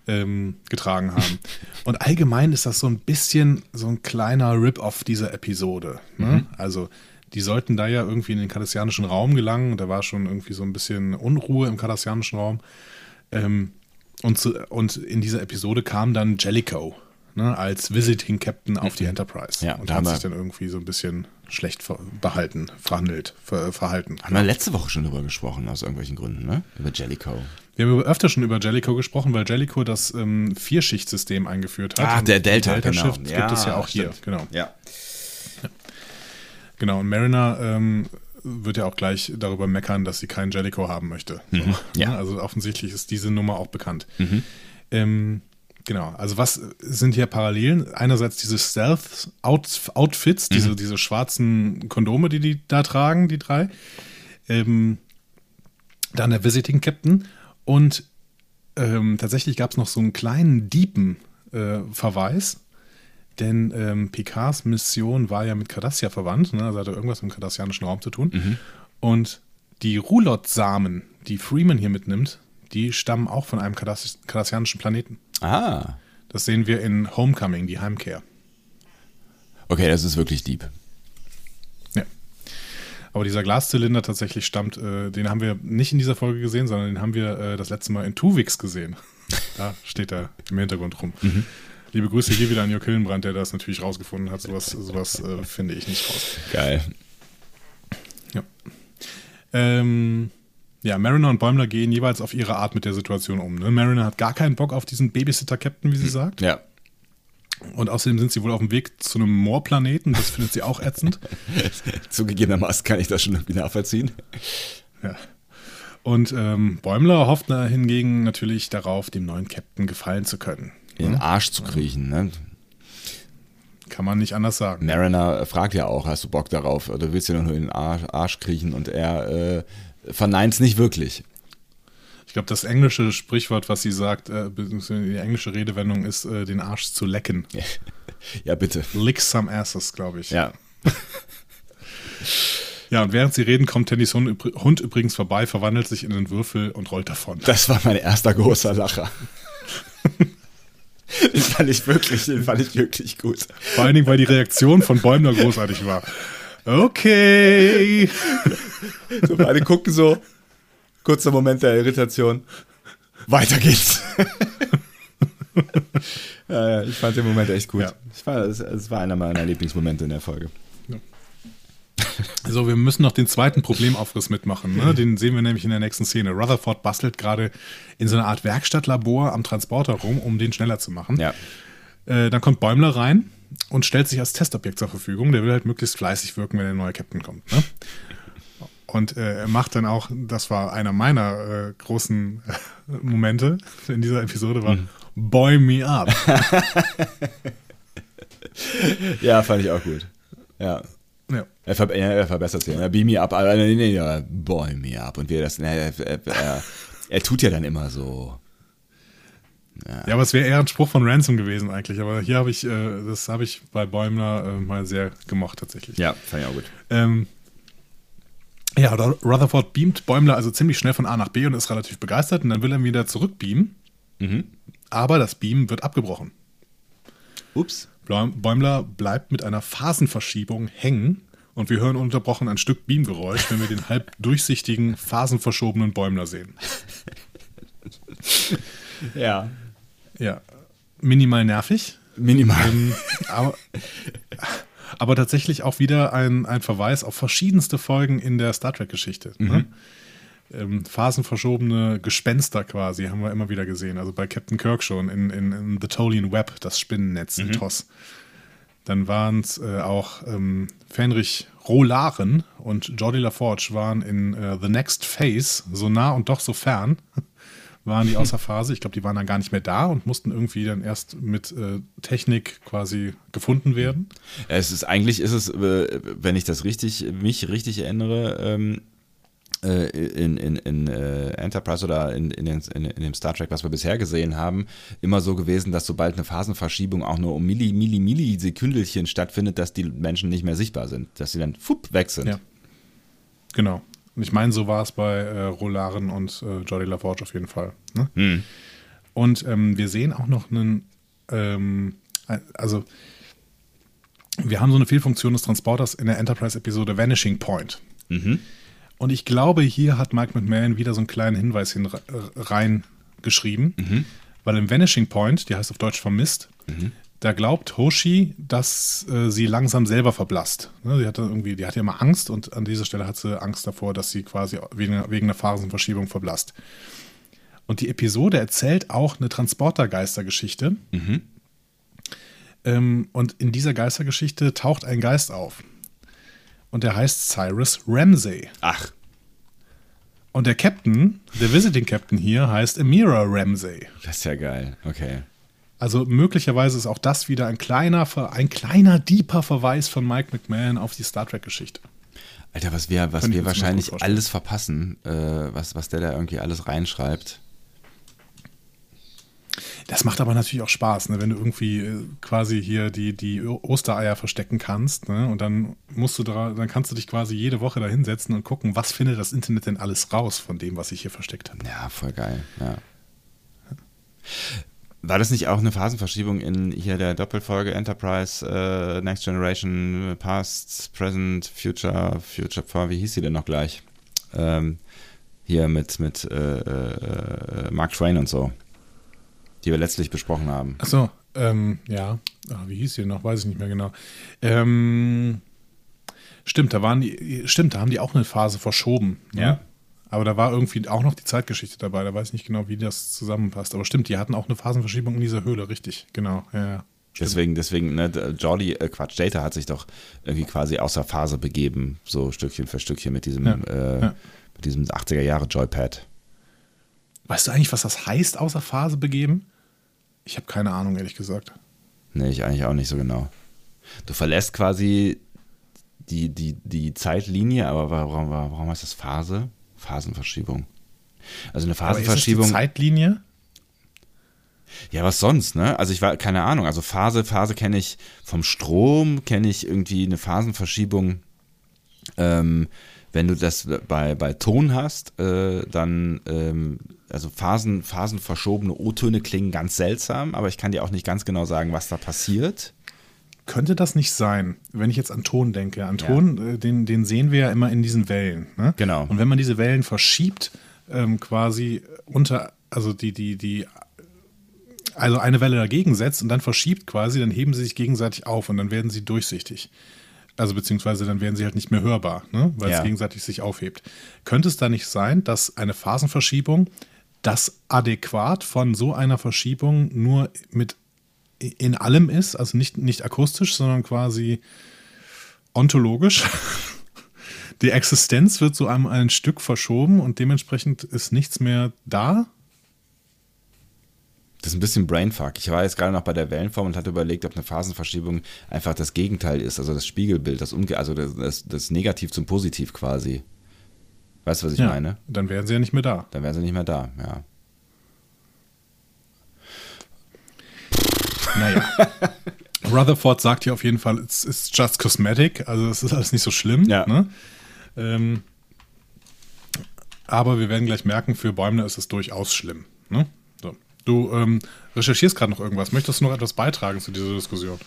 ähm, getragen haben. Und allgemein ist das so ein bisschen so ein kleiner Rip-Off dieser Episode. Ne? Also die sollten da ja irgendwie in den kardassianischen Raum gelangen. Da war schon irgendwie so ein bisschen Unruhe im kardassianischen Raum. Ähm, und, zu, und in dieser Episode kam dann Jellicoe ne, als Visiting Captain auf die Enterprise. Ja, und da hat sich dann irgendwie so ein bisschen schlecht behalten, verhandelt, ver verhalten. Haben wir letzte Woche schon drüber gesprochen, aus irgendwelchen Gründen, ne? Über Jellicoe. Wir haben öfter schon über Jellicoe gesprochen, weil Jellicoe das ähm, Vierschichtsystem eingeführt hat. Ah, Und der Delta, Delta genau. Shift gibt es ja auch stimmt. hier. Genau. Ja. Genau, und Mariner ähm, wird ja auch gleich darüber meckern, dass sie keinen Jellicoe haben möchte. So, ja. ne? Also offensichtlich ist diese Nummer auch bekannt. Ähm, genau, also was sind hier Parallelen? Einerseits diese Stealth-Outfits, diese, diese schwarzen Kondome, die die da tragen, die drei. Ähm, dann der Visiting Captain und ähm, tatsächlich gab es noch so einen kleinen Diepen-Verweis, denn ähm, Picards Mission war ja mit Cardassia verwandt, ne? also hatte irgendwas mit dem kardassianischen Raum zu tun. Und die Rulot-Samen, die Freeman hier mitnimmt, die stammen auch von einem Kardass kardassianischen Planeten. Ah. Das sehen wir in Homecoming, die Heimkehr. Okay, das ist wirklich deep. Ja. Aber dieser Glaszylinder tatsächlich stammt, äh, den haben wir nicht in dieser Folge gesehen, sondern den haben wir äh, das letzte Mal in Tuvix gesehen. da steht er im Hintergrund rum. Liebe Grüße hier wieder an Jörg Hillenbrand, der das natürlich rausgefunden hat. Sowas, sowas äh, finde ich nicht raus. Geil. Ja. Ähm, ja, Mariner und Bäumler gehen jeweils auf ihre Art mit der Situation um. Ne? Mariner hat gar keinen Bock auf diesen Babysitter-Captain, wie sie sagt. Ja. Und außerdem sind sie wohl auf dem Weg zu einem Moorplaneten. Das findet sie auch ätzend. Zugegebenermaßen kann ich das schon irgendwie nachvollziehen. Ja. Und ähm, Bäumler hofft na- hingegen natürlich darauf, dem neuen Captain gefallen zu können. In den Arsch zu kriechen, ne? Kann man nicht anders sagen. Mariner fragt ja auch, hast du Bock darauf? Oder willst du nur in den Arsch, Arsch kriechen? Und er äh, verneint es nicht wirklich. Ich glaube, das englische Sprichwort, was sie sagt, äh, beziehungsweise die englische Redewendung ist, äh, den Arsch zu lecken. Ja, bitte. Lick some asses, glaube ich. Ja. Ja, und während sie reden, kommt Tennys Hund, Hund übrigens vorbei, verwandelt sich in einen Würfel und rollt davon. Das war mein erster großer Lacher. Den fand ich wirklich, den fand ich wirklich gut. Vor allen Dingen, weil die Reaktion von Bäumler großartig war. Okay. So, beide gucken so. Kurzer Moment der Irritation. Weiter geht's. ja, ich fand den Moment echt gut. Ja. Ich war, es, es war einer meiner Lieblingsmomente in der Folge. So, wir müssen noch den zweiten Problemaufriss mitmachen. Ne? Den sehen wir nämlich in der nächsten Szene. Rutherford bastelt gerade in so einer Art Werkstattlabor am Transporter rum, um den schneller zu machen. Ja. Äh, dann kommt Bäumler rein und stellt sich als Testobjekt zur Verfügung. Der will halt möglichst fleißig wirken, wenn der neue Captain kommt. Ne? Und äh, er macht dann auch, das war einer meiner äh, großen äh, Momente in dieser Episode, war Boy Me Up. ja, fand ich auch gut. Ja. ja. Er, ver er, er verbessert sich. Ja, beam me up. Aber nee, nee, ja, boy me up. Und wir das. Na, er, er, er, er tut ja dann immer so. Ja, aber es wäre eher ein Spruch von Ransom gewesen eigentlich. Aber hier habe ich, äh, das habe ich bei Bäumler äh, mal sehr gemocht tatsächlich. Ja, fand ich auch gut. Ähm, ja, Ru- Rutherford beamt Bäumler also ziemlich schnell von A nach B und ist relativ begeistert. Und dann will er wieder zurückbeamen. Aber das Beam wird abgebrochen. Ups. Bäumler bleibt mit einer Phasenverschiebung hängen. Und wir hören unterbrochen ein Stück Beamgeräusch, wenn wir den halb durchsichtigen, phasenverschobenen Bäumler sehen. Ja. Ja, minimal nervig. Minimal. Ähm, aber, aber tatsächlich auch wieder ein, ein Verweis auf verschiedenste Folgen in der Star Trek-Geschichte. Ne? Ähm, phasenverschobene Gespenster quasi haben wir immer wieder gesehen. Also bei Captain Kirk schon in, in, in The Tolian Web, das Spinnennetz in TOS. Dann waren es äh, auch ähm, Fenrich Rolaren und Jordi LaForge waren in äh, The Next Phase so nah und doch so fern, waren die außer Phase. Ich glaube, die waren dann gar nicht mehr da und mussten irgendwie dann erst mit äh, Technik quasi gefunden werden. Es ist eigentlich ist es, äh, wenn ich das richtig, mich richtig erinnere, ähm, äh, in, in, in äh, Enterprise oder in, in, den, in, in, dem Star Trek, was wir bisher gesehen haben, immer so gewesen, dass sobald eine Phasenverschiebung auch nur um Milli, Milli, Millisekündelchen stattfindet, dass die Menschen nicht mehr sichtbar sind, dass sie dann fupp, weg sind. Ja. Genau. Und ich meine, so war es bei äh, Rolaren und äh, Jolly LaForge auf jeden Fall. Ne? Hm. Und ähm, wir sehen auch noch einen, ähm, also wir haben so eine Fehlfunktion des Transporters in der Enterprise-Episode Vanishing Point. Mhm. Und ich glaube, hier hat Mike McMahon wieder so einen kleinen Hinweis hin, reingeschrieben, mhm. weil im Vanishing Point, die heißt auf Deutsch vermisst, mhm. Da glaubt Hoshi, dass äh, sie langsam selber verblasst. Ne, sie hatte irgendwie, die hatte immer Angst und an dieser Stelle hat sie Angst davor, dass sie quasi wegen, wegen einer Phasenverschiebung verblasst. Und die Episode erzählt auch eine Transportergeistergeschichte. Mhm. Ähm, und in dieser Geistergeschichte taucht ein Geist auf und der heißt Cyrus Ramsey. Ach. Und der Captain, der Visiting Captain hier, heißt Amira Ramsey. Das ist ja geil, okay. Also möglicherweise ist auch das wieder ein kleiner, ein kleiner, deeper Verweis von Mike McMahon auf die Star Trek-Geschichte. Alter, was wir, was wir wahrscheinlich alles verpassen, äh, was, was der da irgendwie alles reinschreibt. Das macht aber natürlich auch Spaß, ne? wenn du irgendwie äh, quasi hier die, die Ostereier verstecken kannst. Ne? Und dann musst du da, dann kannst du dich quasi jede Woche da hinsetzen und gucken, was findet das Internet denn alles raus von dem, was sich hier versteckt hat. Ja, voll geil, ja. War das nicht auch eine Phasenverschiebung in hier der Doppelfolge Enterprise, uh, Next Generation, Past, Present, Future, Future, wie hieß sie denn noch gleich? Ähm, hier mit, mit äh, äh, Mark Twain und so die wir letztlich besprochen haben. Achso, ähm, ja. Ach, wie hieß die noch? Weiß ich nicht mehr genau. Ähm, stimmt, da waren die, stimmt, da haben die auch eine Phase verschoben. Ne? Ja. Aber da war irgendwie auch noch die Zeitgeschichte dabei. Da weiß ich nicht genau, wie das zusammenpasst. Aber stimmt, die hatten auch eine Phasenverschiebung in dieser Höhle, richtig. Genau, ja, ja. Deswegen, deswegen, ne, Jordi, äh, Quatsch, Data hat sich doch irgendwie quasi außer Phase begeben, so Stückchen für Stückchen mit diesem, ja, äh, ja. mit diesem 80er Jahre Joypad. Weißt du eigentlich, was das heißt, außer Phase begeben? Ich habe keine Ahnung, ehrlich gesagt. Nee, ich eigentlich auch nicht so genau. Du verlässt quasi die, die, die Zeitlinie, aber warum, warum heißt das Phase? Phasenverschiebung. Also eine Phasenverschiebung. Aber ist das die Zeitlinie? Ja, was sonst, ne? Also ich war, keine Ahnung, also Phase, Phase kenne ich vom Strom, kenne ich irgendwie eine Phasenverschiebung. Ähm, wenn du das bei, bei Ton hast, äh, dann ähm, also Phasen, phasenverschobene O-Töne klingen ganz seltsam, aber ich kann dir auch nicht ganz genau sagen, was da passiert. Könnte das nicht sein, wenn ich jetzt an Ton denke? An Ton, ja. äh, den, den sehen wir ja immer in diesen Wellen. Ne? Genau. Und wenn man diese Wellen verschiebt, ähm, quasi unter, also die, die, die, also eine Welle dagegen setzt und dann verschiebt quasi, dann heben sie sich gegenseitig auf und dann werden sie durchsichtig. Also beziehungsweise dann werden sie halt nicht mehr hörbar, ne? weil ja. es gegenseitig sich aufhebt. Könnte es da nicht sein, dass eine Phasenverschiebung das adäquat von so einer Verschiebung nur mit in allem ist, also nicht, nicht akustisch, sondern quasi ontologisch. Die Existenz wird so einem ein Stück verschoben und dementsprechend ist nichts mehr da. Das ist ein bisschen Brainfuck. Ich war jetzt gerade noch bei der Wellenform und hatte überlegt, ob eine Phasenverschiebung einfach das Gegenteil ist, also das Spiegelbild, das Umge also das, das, das Negativ zum Positiv quasi. Weißt du, was ich ja, meine? Dann wären sie ja nicht mehr da. Dann wären sie nicht mehr da, ja. Naja. Rutherford sagt ja auf jeden Fall, it's, it's just cosmetic, also es ist alles nicht so schlimm. Ja. Ne? Ähm, aber wir werden gleich merken, für Bäumler ist es durchaus schlimm. Ne? So. Du ähm, recherchierst gerade noch irgendwas. Möchtest du noch etwas beitragen zu dieser Diskussion?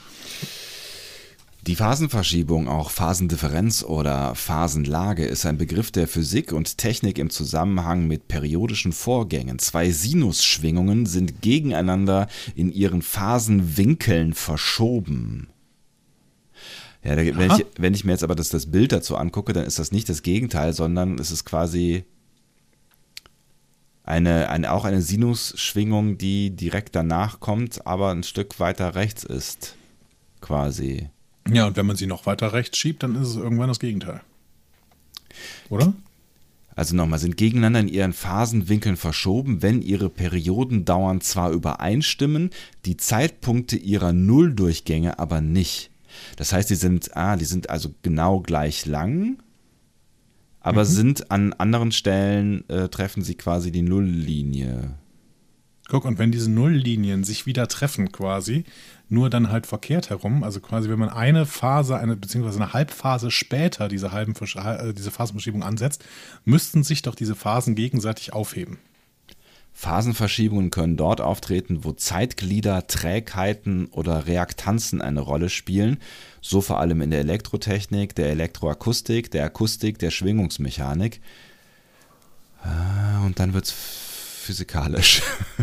Die Phasenverschiebung, auch Phasendifferenz oder Phasenlage, ist ein Begriff der Physik und Technik im Zusammenhang mit periodischen Vorgängen. Zwei Sinusschwingungen sind gegeneinander in ihren Phasenwinkeln verschoben. Ja, da, wenn, ich, wenn, ich, mir jetzt aber das, das Bild dazu angucke, dann ist das nicht das Gegenteil, sondern es ist quasi eine, eine, auch eine Sinusschwingung, die direkt danach kommt, aber ein Stück weiter rechts ist. Quasi. Ja, und wenn man sie noch weiter rechts schiebt, dann ist es irgendwann das Gegenteil. Oder? Also nochmal, sind gegeneinander in ihren Phasenwinkeln verschoben, wenn ihre Periodendauern zwar übereinstimmen, die Zeitpunkte ihrer Nulldurchgänge aber nicht. Das heißt, die sind, ah, die sind also genau gleich lang, aber mhm. sind an anderen Stellen, äh, treffen sie quasi die Nulllinie. Guck, und wenn diese Nulllinien sich wieder treffen quasi, nur dann halt verkehrt herum, also quasi wenn man eine Phase, eine, beziehungsweise eine Halbphase später diese, halben, äh, diese Phasenverschiebung ansetzt, müssten sich doch diese Phasen gegenseitig aufheben. Phasenverschiebungen können dort auftreten, wo Zeitglieder, Trägheiten oder Reaktanzen eine Rolle spielen, so vor allem in der Elektrotechnik, der Elektroakustik, der Akustik, der Schwingungsmechanik. Ah, und dann wird es physikalisch.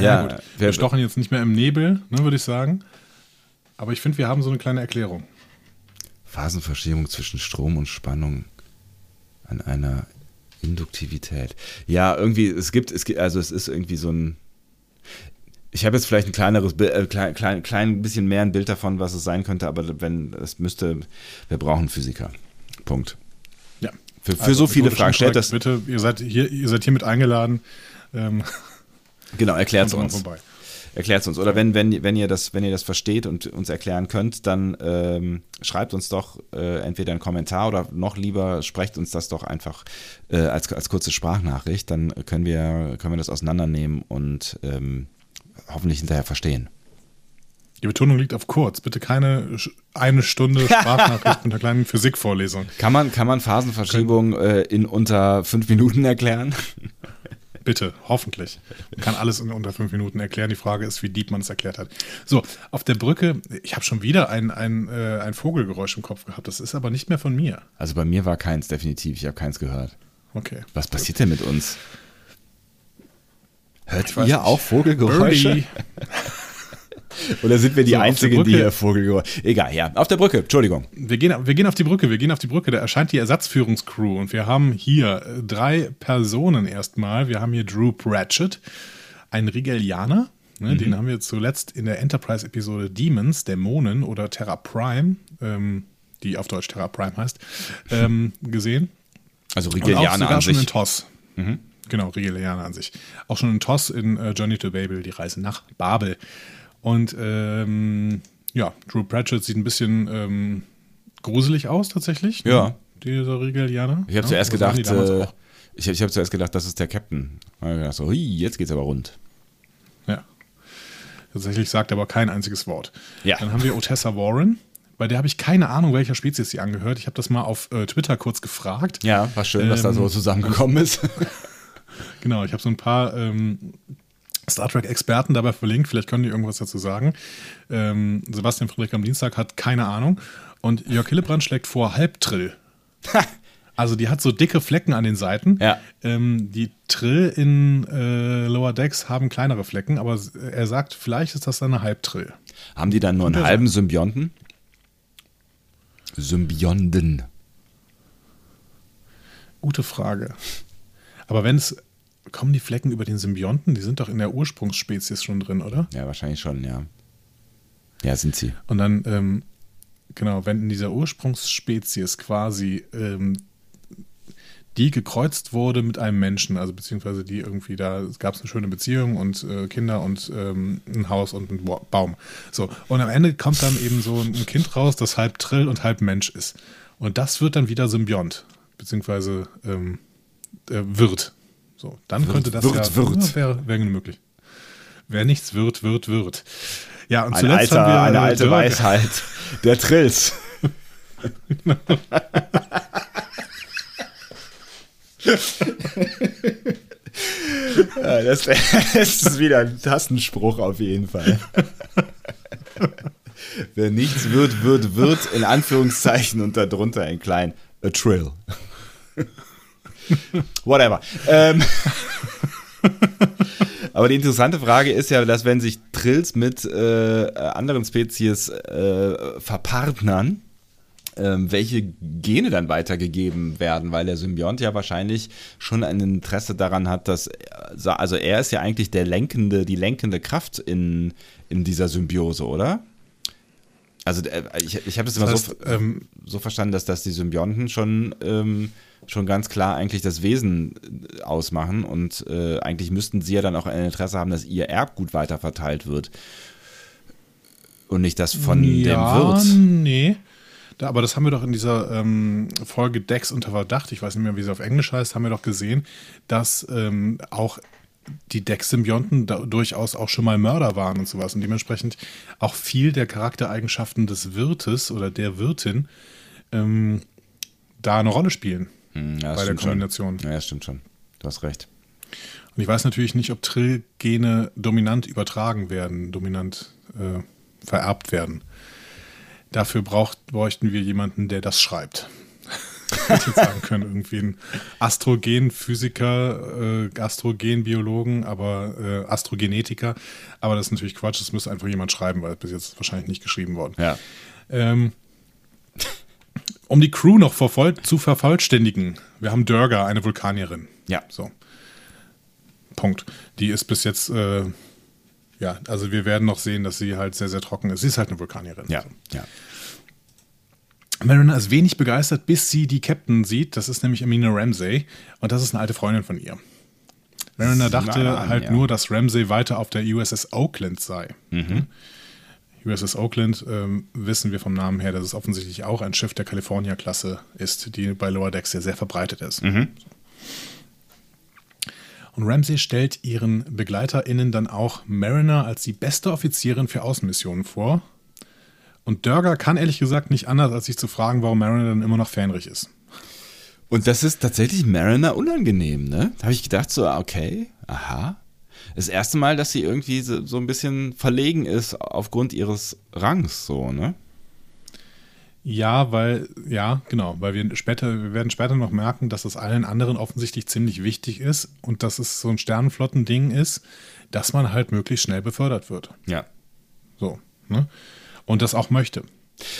ja, gut. Wir stochen jetzt nicht mehr im Nebel, ne, würde ich sagen. Aber ich finde, wir haben so eine kleine Erklärung. Phasenverschiebung zwischen Strom und Spannung an einer Induktivität. Ja, irgendwie, es gibt, es gibt, also es ist irgendwie so ein. Ich habe jetzt vielleicht ein kleineres, äh, klein, klein, klein bisschen mehr ein Bild davon, was es sein könnte, aber wenn es müsste, wir brauchen Physiker. Punkt. Für, für also, so viele Fragen. Stellt das. Bitte, ihr seid hier, ihr seid hiermit eingeladen. Ähm, genau, erklärt es uns. Erklärt es uns. Oder wenn, wenn, wenn, ihr das, wenn ihr das versteht und uns erklären könnt, dann ähm, schreibt uns doch äh, entweder einen Kommentar oder noch lieber sprecht uns das doch einfach äh, als, als kurze Sprachnachricht. Dann können wir, können wir das auseinandernehmen und ähm, hoffentlich hinterher verstehen. Die Betonung liegt auf kurz. Bitte keine eine Stunde Sprachnachricht mit einer kleinen Physikvorlesung. Kann man, kann man Phasenverschiebung äh, in unter fünf Minuten erklären? Bitte, hoffentlich. Man kann alles in unter fünf Minuten erklären. Die Frage ist, wie deep man es erklärt hat. So, auf der Brücke, ich habe schon wieder ein, ein, äh, ein Vogelgeräusch im Kopf gehabt. Das ist aber nicht mehr von mir. Also bei mir war keins, definitiv. Ich habe keins gehört. Okay. Was passiert denn mit uns? Hört ihr auch Vogelgeräusche? Oder sind wir die so, Einzigen, die hier Vogelgeräusche. Egal, ja. Auf der Brücke, Entschuldigung. Wir gehen, wir gehen auf die Brücke, wir gehen auf die Brücke. Da erscheint die Ersatzführungscrew und wir haben hier äh, drei Personen erstmal. Wir haben hier Drew Pratchett, ein Rigelianer. Ne, mhm. Den haben wir zuletzt in der Enterprise-Episode Demons, Dämonen oder Terra Prime, ähm, die auf Deutsch Terra Prime heißt, ähm, gesehen. Also Rigelianer und auch sogar schon in TOS. Mhm. Genau, Rigelianer an sich. Auch schon in TOS in äh, Journey to Babel, die Reise nach Babel. Und ähm, ja, Drew Pratchett sieht ein bisschen ähm, gruselig aus tatsächlich. Ja. Dieser Rigelianer. Ich habe ja, zuerst gedacht, äh, ich, ich habe zuerst gedacht, das ist der Captain. Ich so, hui, jetzt geht's aber rund. Ja. Tatsächlich sagt er aber kein einziges Wort. Ja. Dann haben wir Otessa Warren. Bei der habe ich keine Ahnung, welcher Spezies sie angehört. Ich habe das mal auf äh, Twitter kurz gefragt. Ja, war schön, ähm, dass da so ähm, zusammengekommen ist. genau, ich habe so ein paar ähm, Star Trek-Experten dabei verlinkt. Vielleicht können die irgendwas dazu sagen. Ähm, Sebastian Friedrich am Dienstag hat keine Ahnung. Und Jörg Hillebrand schlägt vor Halbtrill. also die hat so dicke Flecken an den Seiten. Ja. Ähm, die Trill in äh, Lower Decks haben kleinere Flecken, aber er sagt, vielleicht ist das dann eine Halbtrill. Haben die dann nur einen halben Symbionten? Symbionten. Gute Frage. Aber wenn es Kommen die Flecken über den Symbionten? Die sind doch in der Ursprungsspezies schon drin, oder? Ja, wahrscheinlich schon, ja. Ja, sind sie. Und dann, ähm, genau, wenn in dieser Ursprungsspezies quasi ähm, die gekreuzt wurde mit einem Menschen, also beziehungsweise die irgendwie da gab es eine schöne Beziehung und äh, Kinder und ähm, ein Haus und ein Baum. So, und am Ende kommt dann eben so ein Kind raus, das halb Trill und halb Mensch ist. Und das wird dann wieder Symbiont, beziehungsweise ähm, äh, wird. So, dann wird, könnte das wird, ja wird. wäre wär möglich. Wer nichts wird, wird, wird. Ja, und ein zuletzt alter, haben wir eine alte Dirk. Weisheit. Der Trills. ja, das, das, ist wieder ein Tastenspruch auf jeden Fall. Wer nichts wird, wird, wird, in Anführungszeichen und darunter ein klein a trill. Whatever. Ähm, aber die interessante Frage ist ja, dass wenn sich Trills mit äh, anderen Spezies äh, verpartnern, ähm, welche Gene dann weitergegeben werden, weil der Symbiont ja wahrscheinlich schon ein Interesse daran hat, dass, also er ist ja eigentlich der lenkende, die lenkende Kraft in, in dieser Symbiose, oder? Also äh, ich, ich habe das, das immer heißt, so, ähm, so verstanden, dass, dass die Symbionten schon, ähm, schon ganz klar eigentlich das Wesen äh, ausmachen und äh, eigentlich müssten sie ja dann auch ein Interesse haben, dass ihr Erbgut weiterverteilt wird und nicht das von ja, dem Wirt. Nee. Da, aber das haben wir doch in dieser ähm, Folge Dex unter Verdacht, ich weiß nicht mehr, wie sie auf Englisch heißt, haben wir doch gesehen, dass ähm, auch die Dex-Symbionten durchaus auch schon mal Mörder waren und sowas und dementsprechend auch viel der Charaktereigenschaften des Wirtes oder der Wirtin ähm, da eine Rolle spielen ja, bei der Kombination. Schon. Ja, stimmt schon. Du hast recht. Und ich weiß natürlich nicht, ob Trill-Gene dominant übertragen werden, dominant äh, vererbt werden. Dafür braucht, bräuchten wir jemanden, der das schreibt. Hätte sagen können, irgendwie ein Astrogenphysiker, äh, Astrogenbiologen, aber äh, Astrogenetiker. Aber das ist natürlich Quatsch, das müsste einfach jemand schreiben, weil bis jetzt wahrscheinlich nicht geschrieben worden. Ja. Ähm, um die Crew noch zu vervollständigen, wir haben Durga, eine Vulkanierin. Ja. So. Punkt. Die ist bis jetzt äh, ja, also wir werden noch sehen, dass sie halt sehr, sehr trocken ist. Sie ist halt eine Vulkanierin. Ja, ja. Mariner ist wenig begeistert, bis sie die Captain sieht. Das ist nämlich Amina Ramsey. Und das ist eine alte Freundin von ihr. Mariner dachte an, halt ja. nur, dass Ramsey weiter auf der USS Oakland sei. Mhm. USS Oakland ähm, wissen wir vom Namen her, dass es offensichtlich auch ein Schiff der California-Klasse ist, die bei Lower Decks sehr, sehr verbreitet ist. Mhm. Und Ramsey stellt ihren BegleiterInnen dann auch Mariner als die beste Offizierin für Außenmissionen vor. Und Dörger kann ehrlich gesagt nicht anders, als sich zu fragen, warum Mariner dann immer noch Fähnrich ist. Und das ist tatsächlich Mariner unangenehm, ne? Da habe ich gedacht, so, okay, aha. Das erste Mal, dass sie irgendwie so, so ein bisschen verlegen ist aufgrund ihres Rangs, so, ne? Ja, weil, ja, genau, weil wir später, wir werden später noch merken, dass es allen anderen offensichtlich ziemlich wichtig ist und dass es so ein Sternenflotten-Ding ist, dass man halt möglichst schnell befördert wird. Ja. So, ne? Und das auch möchte.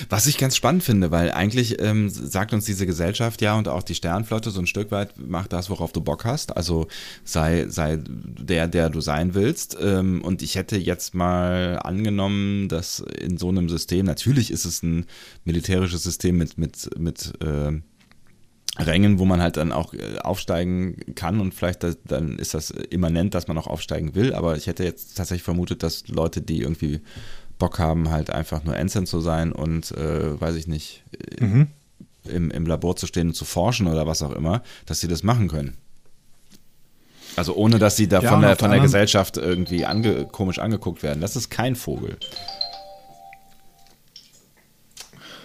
Was ich ganz spannend finde, weil eigentlich ähm, sagt uns diese Gesellschaft ja und auch die Sternflotte so ein Stück weit, mach das, worauf du Bock hast. Also sei, sei der, der du sein willst. Ähm, und ich hätte jetzt mal angenommen, dass in so einem System, natürlich ist es ein militärisches System mit, mit, mit äh, Rängen, wo man halt dann auch äh, aufsteigen kann und vielleicht das, dann ist das immanent, dass man auch aufsteigen will. Aber ich hätte jetzt tatsächlich vermutet, dass Leute, die irgendwie Bock haben, halt einfach nur Ensign zu sein und, äh, weiß ich nicht, äh, mhm. im, im Labor zu stehen und zu forschen oder was auch immer, dass sie das machen können. Also ohne, dass sie da ja, von der, von der Gesellschaft irgendwie ange, komisch angeguckt werden. Das ist kein Vogel.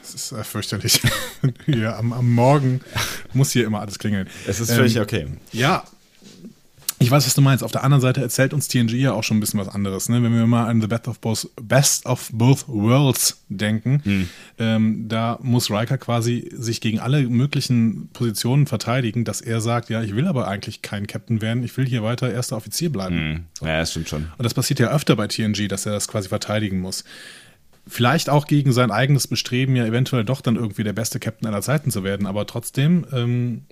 Das ist äh, fürchterlich. hier am, am Morgen muss hier immer alles klingeln. Es ist völlig ähm, okay. Ja, ich weiß, was du meinst. Auf der anderen Seite erzählt uns TNG ja auch schon ein bisschen was anderes. Ne? Wenn wir mal an The Best of Both, Best of Both Worlds denken, hm. ähm, da muss Riker quasi sich gegen alle möglichen Positionen verteidigen, dass er sagt, ja, ich will aber eigentlich kein Captain werden, ich will hier weiter erster Offizier bleiben. Hm. So. Ja, das stimmt schon. Und das passiert ja öfter bei TNG, dass er das quasi verteidigen muss. Vielleicht auch gegen sein eigenes Bestreben, ja eventuell doch dann irgendwie der beste Captain aller Zeiten zu werden, aber trotzdem ähm,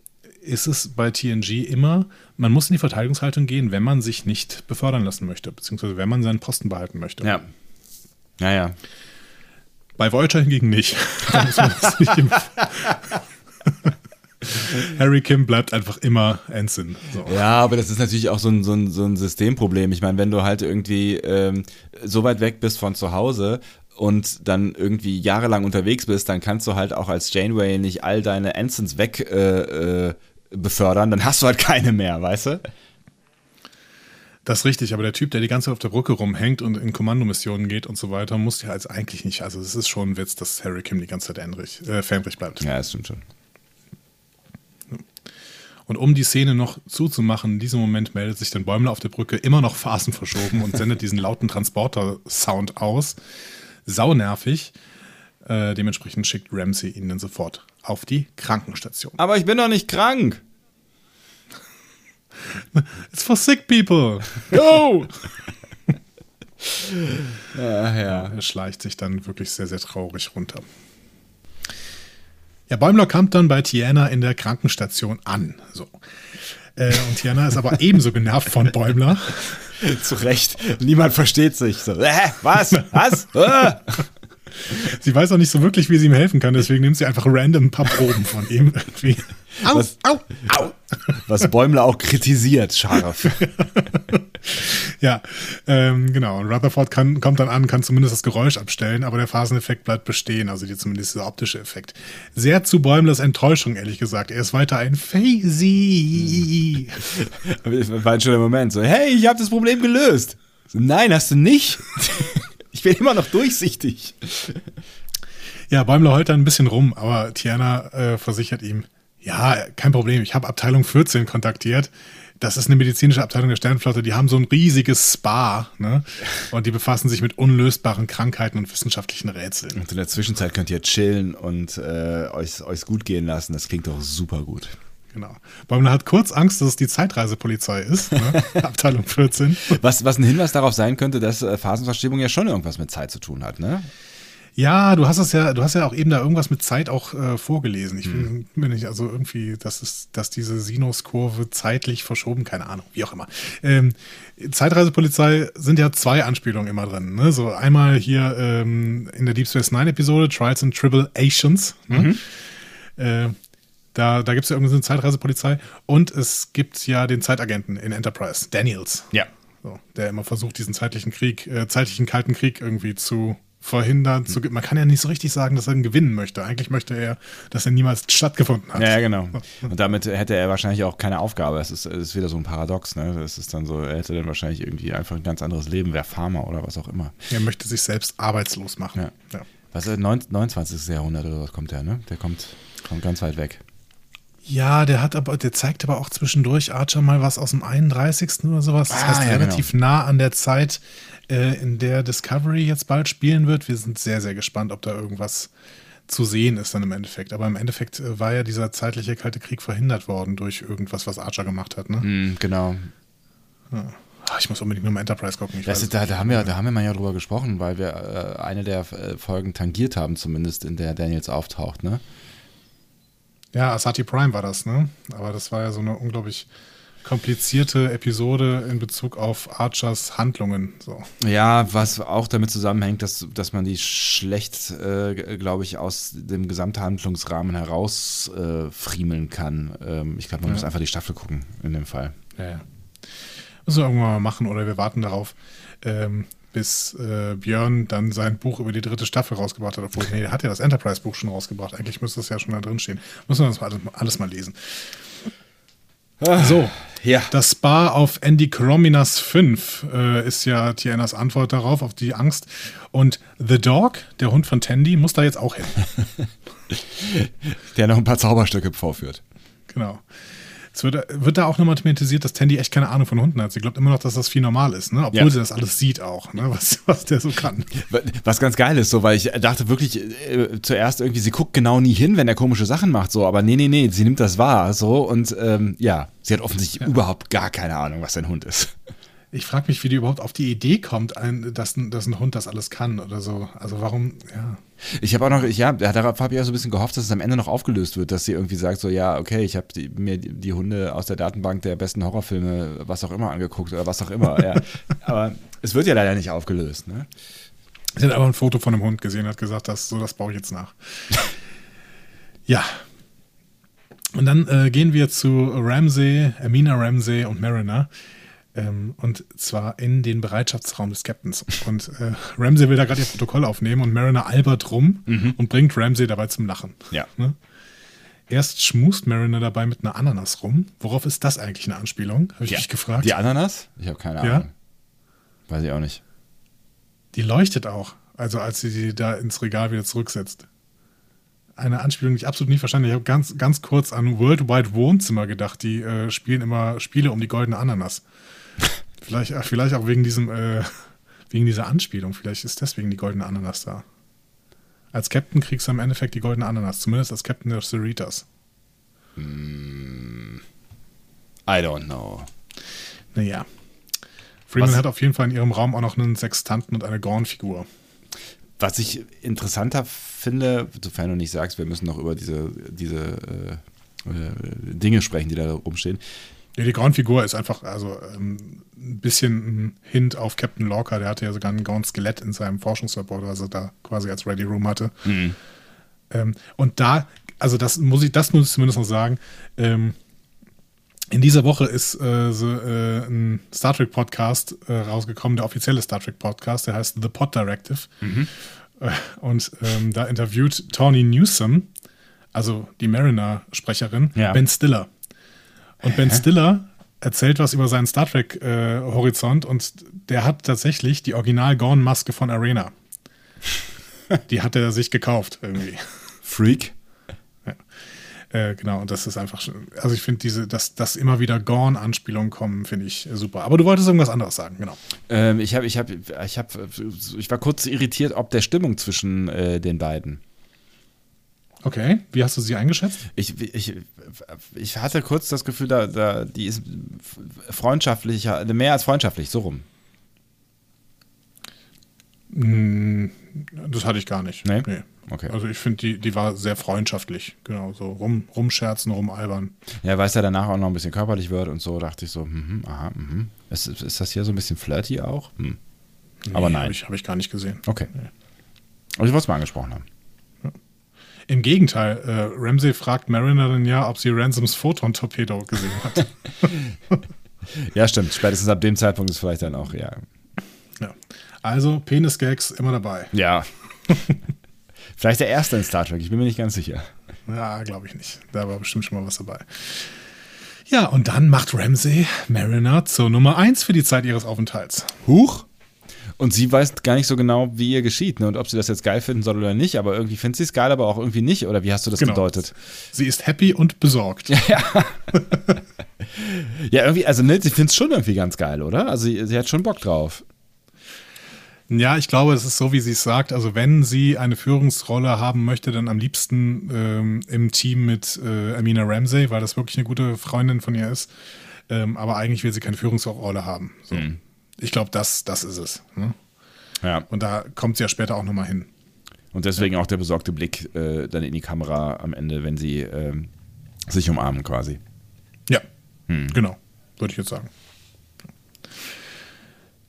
ist es bei TNG immer, man muss in die Verteidigungshaltung gehen, wenn man sich nicht befördern lassen möchte, beziehungsweise wenn man seinen Posten behalten möchte. Ja. Naja. Bei Voyager hingegen nicht. Harry Kim bleibt einfach immer Ensign. So. Ja, aber das ist natürlich auch so ein, so ein, so ein Systemproblem. Ich meine, wenn du halt irgendwie ähm, so weit weg bist von zu Hause und dann irgendwie jahrelang unterwegs bist, dann kannst du halt auch als Janeway nicht all deine Ensigns weg äh, äh, befördern, dann hast du halt keine mehr, weißt du? Das ist richtig, aber der Typ, der die ganze Zeit auf der Brücke rumhängt und in Kommandomissionen geht und so weiter, muss ja als eigentlich nicht. Also es ist schon ein Witz, dass Harry Kim die ganze Zeit Enrich, äh, Fähnrich bleibt. Ja, das stimmt schon. Und um die Szene noch zuzumachen, in diesem Moment meldet sich dann Bäumler auf der Brücke immer noch Phasen verschoben und sendet diesen lauten Transporter-Sound aus. Saunervig. Äh, dementsprechend schickt Ramsey ihn dann sofort auf die Krankenstation. Aber ich bin doch nicht krank. It's for sick people. Go! ja, ja. Er schleicht sich dann wirklich sehr, sehr traurig runter. Ja, Bäumler kommt dann bei Tiana in der Krankenstation an. So. Äh, und Tiana ist aber ebenso genervt von Bäumler. Zu Recht. Niemand versteht sich. So, äh, was? Was? Äh. Sie weiß auch nicht so wirklich, wie sie ihm helfen kann, deswegen nimmt sie einfach random ein paar Proben von ihm irgendwie. Au, was, au, au. Was Bäumler auch kritisiert, scharf. ja, ähm, genau. Und Rutherford kann, kommt dann an, kann zumindest das Geräusch abstellen, aber der Phaseneffekt bleibt bestehen, also die, zumindest dieser optische Effekt. Sehr zu Bäumlers Enttäuschung, ehrlich gesagt. Er ist weiter ein Phasey. War ein schöner Moment. So, hey, ich habe das Problem gelöst. So, Nein, hast du nicht. Ich bin immer noch durchsichtig. Ja, Bäumler heult dann ein bisschen rum, aber Tiana äh, versichert ihm, ja, kein Problem, ich habe Abteilung 14 kontaktiert. Das ist eine medizinische Abteilung der Sternflotte, die haben so ein riesiges Spa, ne? Und die befassen sich mit unlösbaren Krankheiten und wissenschaftlichen Rätseln. Und in der Zwischenzeit könnt ihr chillen und äh, euch, euch gut gehen lassen. Das klingt doch super gut. Genau. Bäumler hat kurz Angst, dass es die Zeitreisepolizei ist, ne? Abteilung 14. Was, was ein Hinweis darauf sein könnte, dass äh, Phasenverschiebung ja schon irgendwas mit Zeit zu tun hat, ne? Ja, du hast es ja, du hast ja auch eben da irgendwas mit Zeit auch äh, vorgelesen. Ich bin, bin nicht, also irgendwie, das ist, dass diese Sinuskurve zeitlich verschoben, keine Ahnung, wie auch immer. Ähm, Zeitreisepolizei sind ja zwei Anspielungen immer drin. Ne? So einmal hier ähm, in der Deep Space Nine Episode Trials and Tribulations. Ne? Äh, da, da gibt es ja irgendwie so eine Zeitreisepolizei. Und es gibt ja den Zeitagenten in Enterprise, Daniels. Ja. So, der immer versucht, diesen zeitlichen Krieg, äh, zeitlichen Kalten Krieg irgendwie zu verhindern. Zu, man kann ja nicht so richtig sagen, dass er ihn gewinnen möchte. Eigentlich möchte er, dass er niemals stattgefunden hat. Ja, genau. Und damit hätte er wahrscheinlich auch keine Aufgabe. Es ist, es ist wieder so ein Paradox, ne? Es ist dann so, er hätte dann wahrscheinlich irgendwie einfach ein ganz anderes Leben, wäre Farmer oder was auch immer. Er möchte sich selbst arbeitslos machen. Ja. Ja. Was, äh, neun- 29. Jahrhundert oder was kommt der, ne? Der kommt, kommt ganz weit weg. Ja, der hat aber, der zeigt aber auch zwischendurch Archer mal was aus dem 31. oder sowas. Das Ah, heißt, ja, relativ nah an der Zeit, äh, in der Discovery jetzt bald spielen wird. Wir sind sehr, sehr gespannt, ob da irgendwas zu sehen ist dann im Endeffekt. Aber im Endeffekt äh, war ja dieser zeitliche Kalte Krieg verhindert worden durch irgendwas, was Archer gemacht hat. Ne? Mhm, genau. Ah, Ich muss unbedingt nur mal Enterprise gucken. Ich Das da, da, haben wir, da haben wir mal ja drüber gesprochen, weil wir äh, eine der äh, Folgen tangiert haben, zumindest in der Daniels auftaucht, ne? Ja, Asati Prime war das, ne? Aber das war ja so eine unglaublich komplizierte Episode in Bezug auf Archers Handlungen. So. Ja, was auch damit zusammenhängt, dass, dass man die schlecht, äh, glaube ich, aus dem Gesamthandlungsrahmen herausfriemeln äh, kann. Ähm, ich glaube, man Ja. muss einfach die Staffel gucken in dem Fall. Ja, ja. Müssen wir irgendwann mal machen oder wir warten darauf, ähm, bis äh, Björn dann sein Buch über die dritte Staffel rausgebracht hat. Obwohl, nee, der hat ja das Enterprise-Buch schon rausgebracht. Eigentlich müsste das ja schon da drin stehen. Müssen wir das mal alles, alles mal lesen. So, Ja. das Spa auf Andy Chrominas 5 äh, ist ja Tianas Antwort darauf, auf die Angst. Und The Dog, der Hund von Tandy, muss da jetzt auch hin. Der noch ein paar Zauberstücke vorführt. Genau. Es wird, wird da auch nochmal thematisiert, dass Tandy echt keine Ahnung von Hunden hat. Sie glaubt immer noch, dass das viel normal ist, ne? obwohl Ja. sie das alles sieht auch, ne? was, was der so kann. Was ganz geil ist, so, weil ich dachte wirklich äh, zuerst irgendwie, sie guckt genau nie hin, wenn er komische Sachen macht, so, aber nee, nee, nee, sie nimmt das wahr, so, und ähm, ja, sie hat offensichtlich überhaupt gar keine Ahnung, was ein Hund ist. Ich frage mich, wie die überhaupt auf die Idee kommt, ein, dass, ein- dass ein Hund das alles kann oder so. Also warum, ja. Ich habe auch noch, ich, ja, darauf habe ich auch so ein bisschen gehofft, dass es am Ende noch aufgelöst wird, dass sie irgendwie sagt, so, ja, okay, ich habe mir die, die Hunde aus der Datenbank der besten Horrorfilme, was auch immer, angeguckt oder was auch immer, ja. Aber es wird ja leider nicht aufgelöst, ne? Sie hat aber ein Foto von einem Hund gesehen, hat gesagt, das, so, das baue ich jetzt nach. ja. Und dann äh, gehen wir zu Ramsey, Amina Ramsey und Mariner. Ähm, und zwar in den Bereitschaftsraum des Captains. Und äh, Ramsey will da gerade ihr Protokoll aufnehmen und Mariner albert rum und bringt Ramsey dabei zum Lachen. Ja. Ne? Erst schmust Mariner dabei mit einer Ananas rum. Worauf ist das eigentlich eine Anspielung? Habe ich mich gefragt. Die Ananas? Ich habe keine Ja? Ahnung. Weiß ich auch nicht. Die leuchtet auch, also als sie die da ins Regal wieder zurücksetzt. Eine Anspielung, die ich absolut nicht verstanden habe. Ich habe ganz, ganz kurz an Worldwide Wohnzimmer gedacht. Die äh, spielen immer Spiele um die goldene Ananas. Vielleicht, vielleicht auch wegen diesem, äh, wegen dieser Anspielung. Vielleicht ist deswegen die goldene Ananas da. Als Captain kriegst du im Endeffekt die goldene Ananas, zumindest als Captain der Cerritas. I don't know. Naja. Freeman Was- hat auf jeden Fall in ihrem Raum auch noch einen Sextanten und eine Gorn-Figur. was ich interessanter finde, sofern du nicht sagst, wir müssen noch über diese, diese äh, äh, Dinge sprechen, die da rumstehen. Ja, die Groundfigur ist einfach also ähm, ein bisschen ein Hint auf Captain Lorca. Der hatte ja sogar ein Ground-Skelett in seinem Forschungslabor, was er da quasi als Ready Room hatte. Mhm. Ähm, und da, also das muss ich, das muss ich zumindest noch sagen. Ähm, in dieser Woche ist äh, so, äh, ein Star Trek Podcast äh, rausgekommen, der offizielle Star Trek Podcast, der heißt The Pod Directive. Äh, und ähm, da interviewt Tawny Newsom, also die Mariner-Sprecherin, Ja. Ben Stiller. Und Ben Stiller erzählt was über seinen Star Trek-Horizont und der hat tatsächlich die Original-Gorn-Maske von Arena. die hat er sich gekauft irgendwie. Freak. Äh, genau, und das ist einfach schon, also ich finde diese, dass, dass immer wieder Gorn-Anspielungen kommen, finde ich äh, super. Aber du wolltest irgendwas anderes sagen, genau. Ähm, ich habe, ich habe, ich habe, ich war kurz irritiert, ob der Stimmung zwischen äh, den beiden. Okay, wie hast du sie eingeschätzt? Ich, ich, ich hatte kurz das Gefühl, da, da, die ist freundschaftlicher, mehr als freundschaftlich, so rum. Hm, Das hatte ich gar nicht. Nee? Okay. Also ich finde, die, die war sehr freundschaftlich, genau, so rum, rumscherzen, rumalbern. Ja, weil es ja danach auch noch ein bisschen körperlich wird und so, dachte ich so, mhm, aha, mhm. Ist, ist das hier so ein bisschen flirty auch? Hm. Aber Nee, nein. Habe ich, hab ich gar nicht gesehen. Okay. Aber ich wollte es mal angesprochen haben. Im Gegenteil, äh, Ramsey fragt Mariner dann ja, ob sie Ransoms Photon-Torpedo gesehen hat. Ja, stimmt. Spätestens ab dem Zeitpunkt ist vielleicht dann auch, ja. ja. Also, Penis-Gags immer dabei. Ja. vielleicht der erste in Star Trek, ich bin mir nicht ganz sicher. Ja, glaube ich nicht. Da war bestimmt schon mal was dabei. Ja, und dann macht Ramsey Mariner zur Nummer 1 für die Zeit ihres Aufenthalts. Huch. Und sie weiß gar nicht so genau, wie ihr geschieht ne? und ob sie das jetzt geil finden soll oder nicht. Aber irgendwie findet sie es geil, aber auch irgendwie nicht. Oder wie hast du das Genau. gedeutet? Sie ist happy und besorgt. Ja, irgendwie, also ne, sie findet es schon irgendwie ganz geil, oder? Also sie, sie hat schon Bock drauf. Ja, ich glaube, es ist so, wie sie es sagt. Also wenn sie eine Führungsrolle haben möchte, dann am liebsten ähm, im Team mit äh, Amina Ramsey, weil das wirklich eine gute Freundin von ihr ist. Ähm, aber eigentlich will sie keine Führungsrolle haben. So. Ich glaube, das, das ist es. Ne? Ja. Und da kommt sie ja später auch nochmal hin. Und deswegen auch der besorgte Blick äh, dann in die Kamera am Ende, wenn sie ähm, sich umarmen quasi. Ja, genau, würde ich jetzt sagen.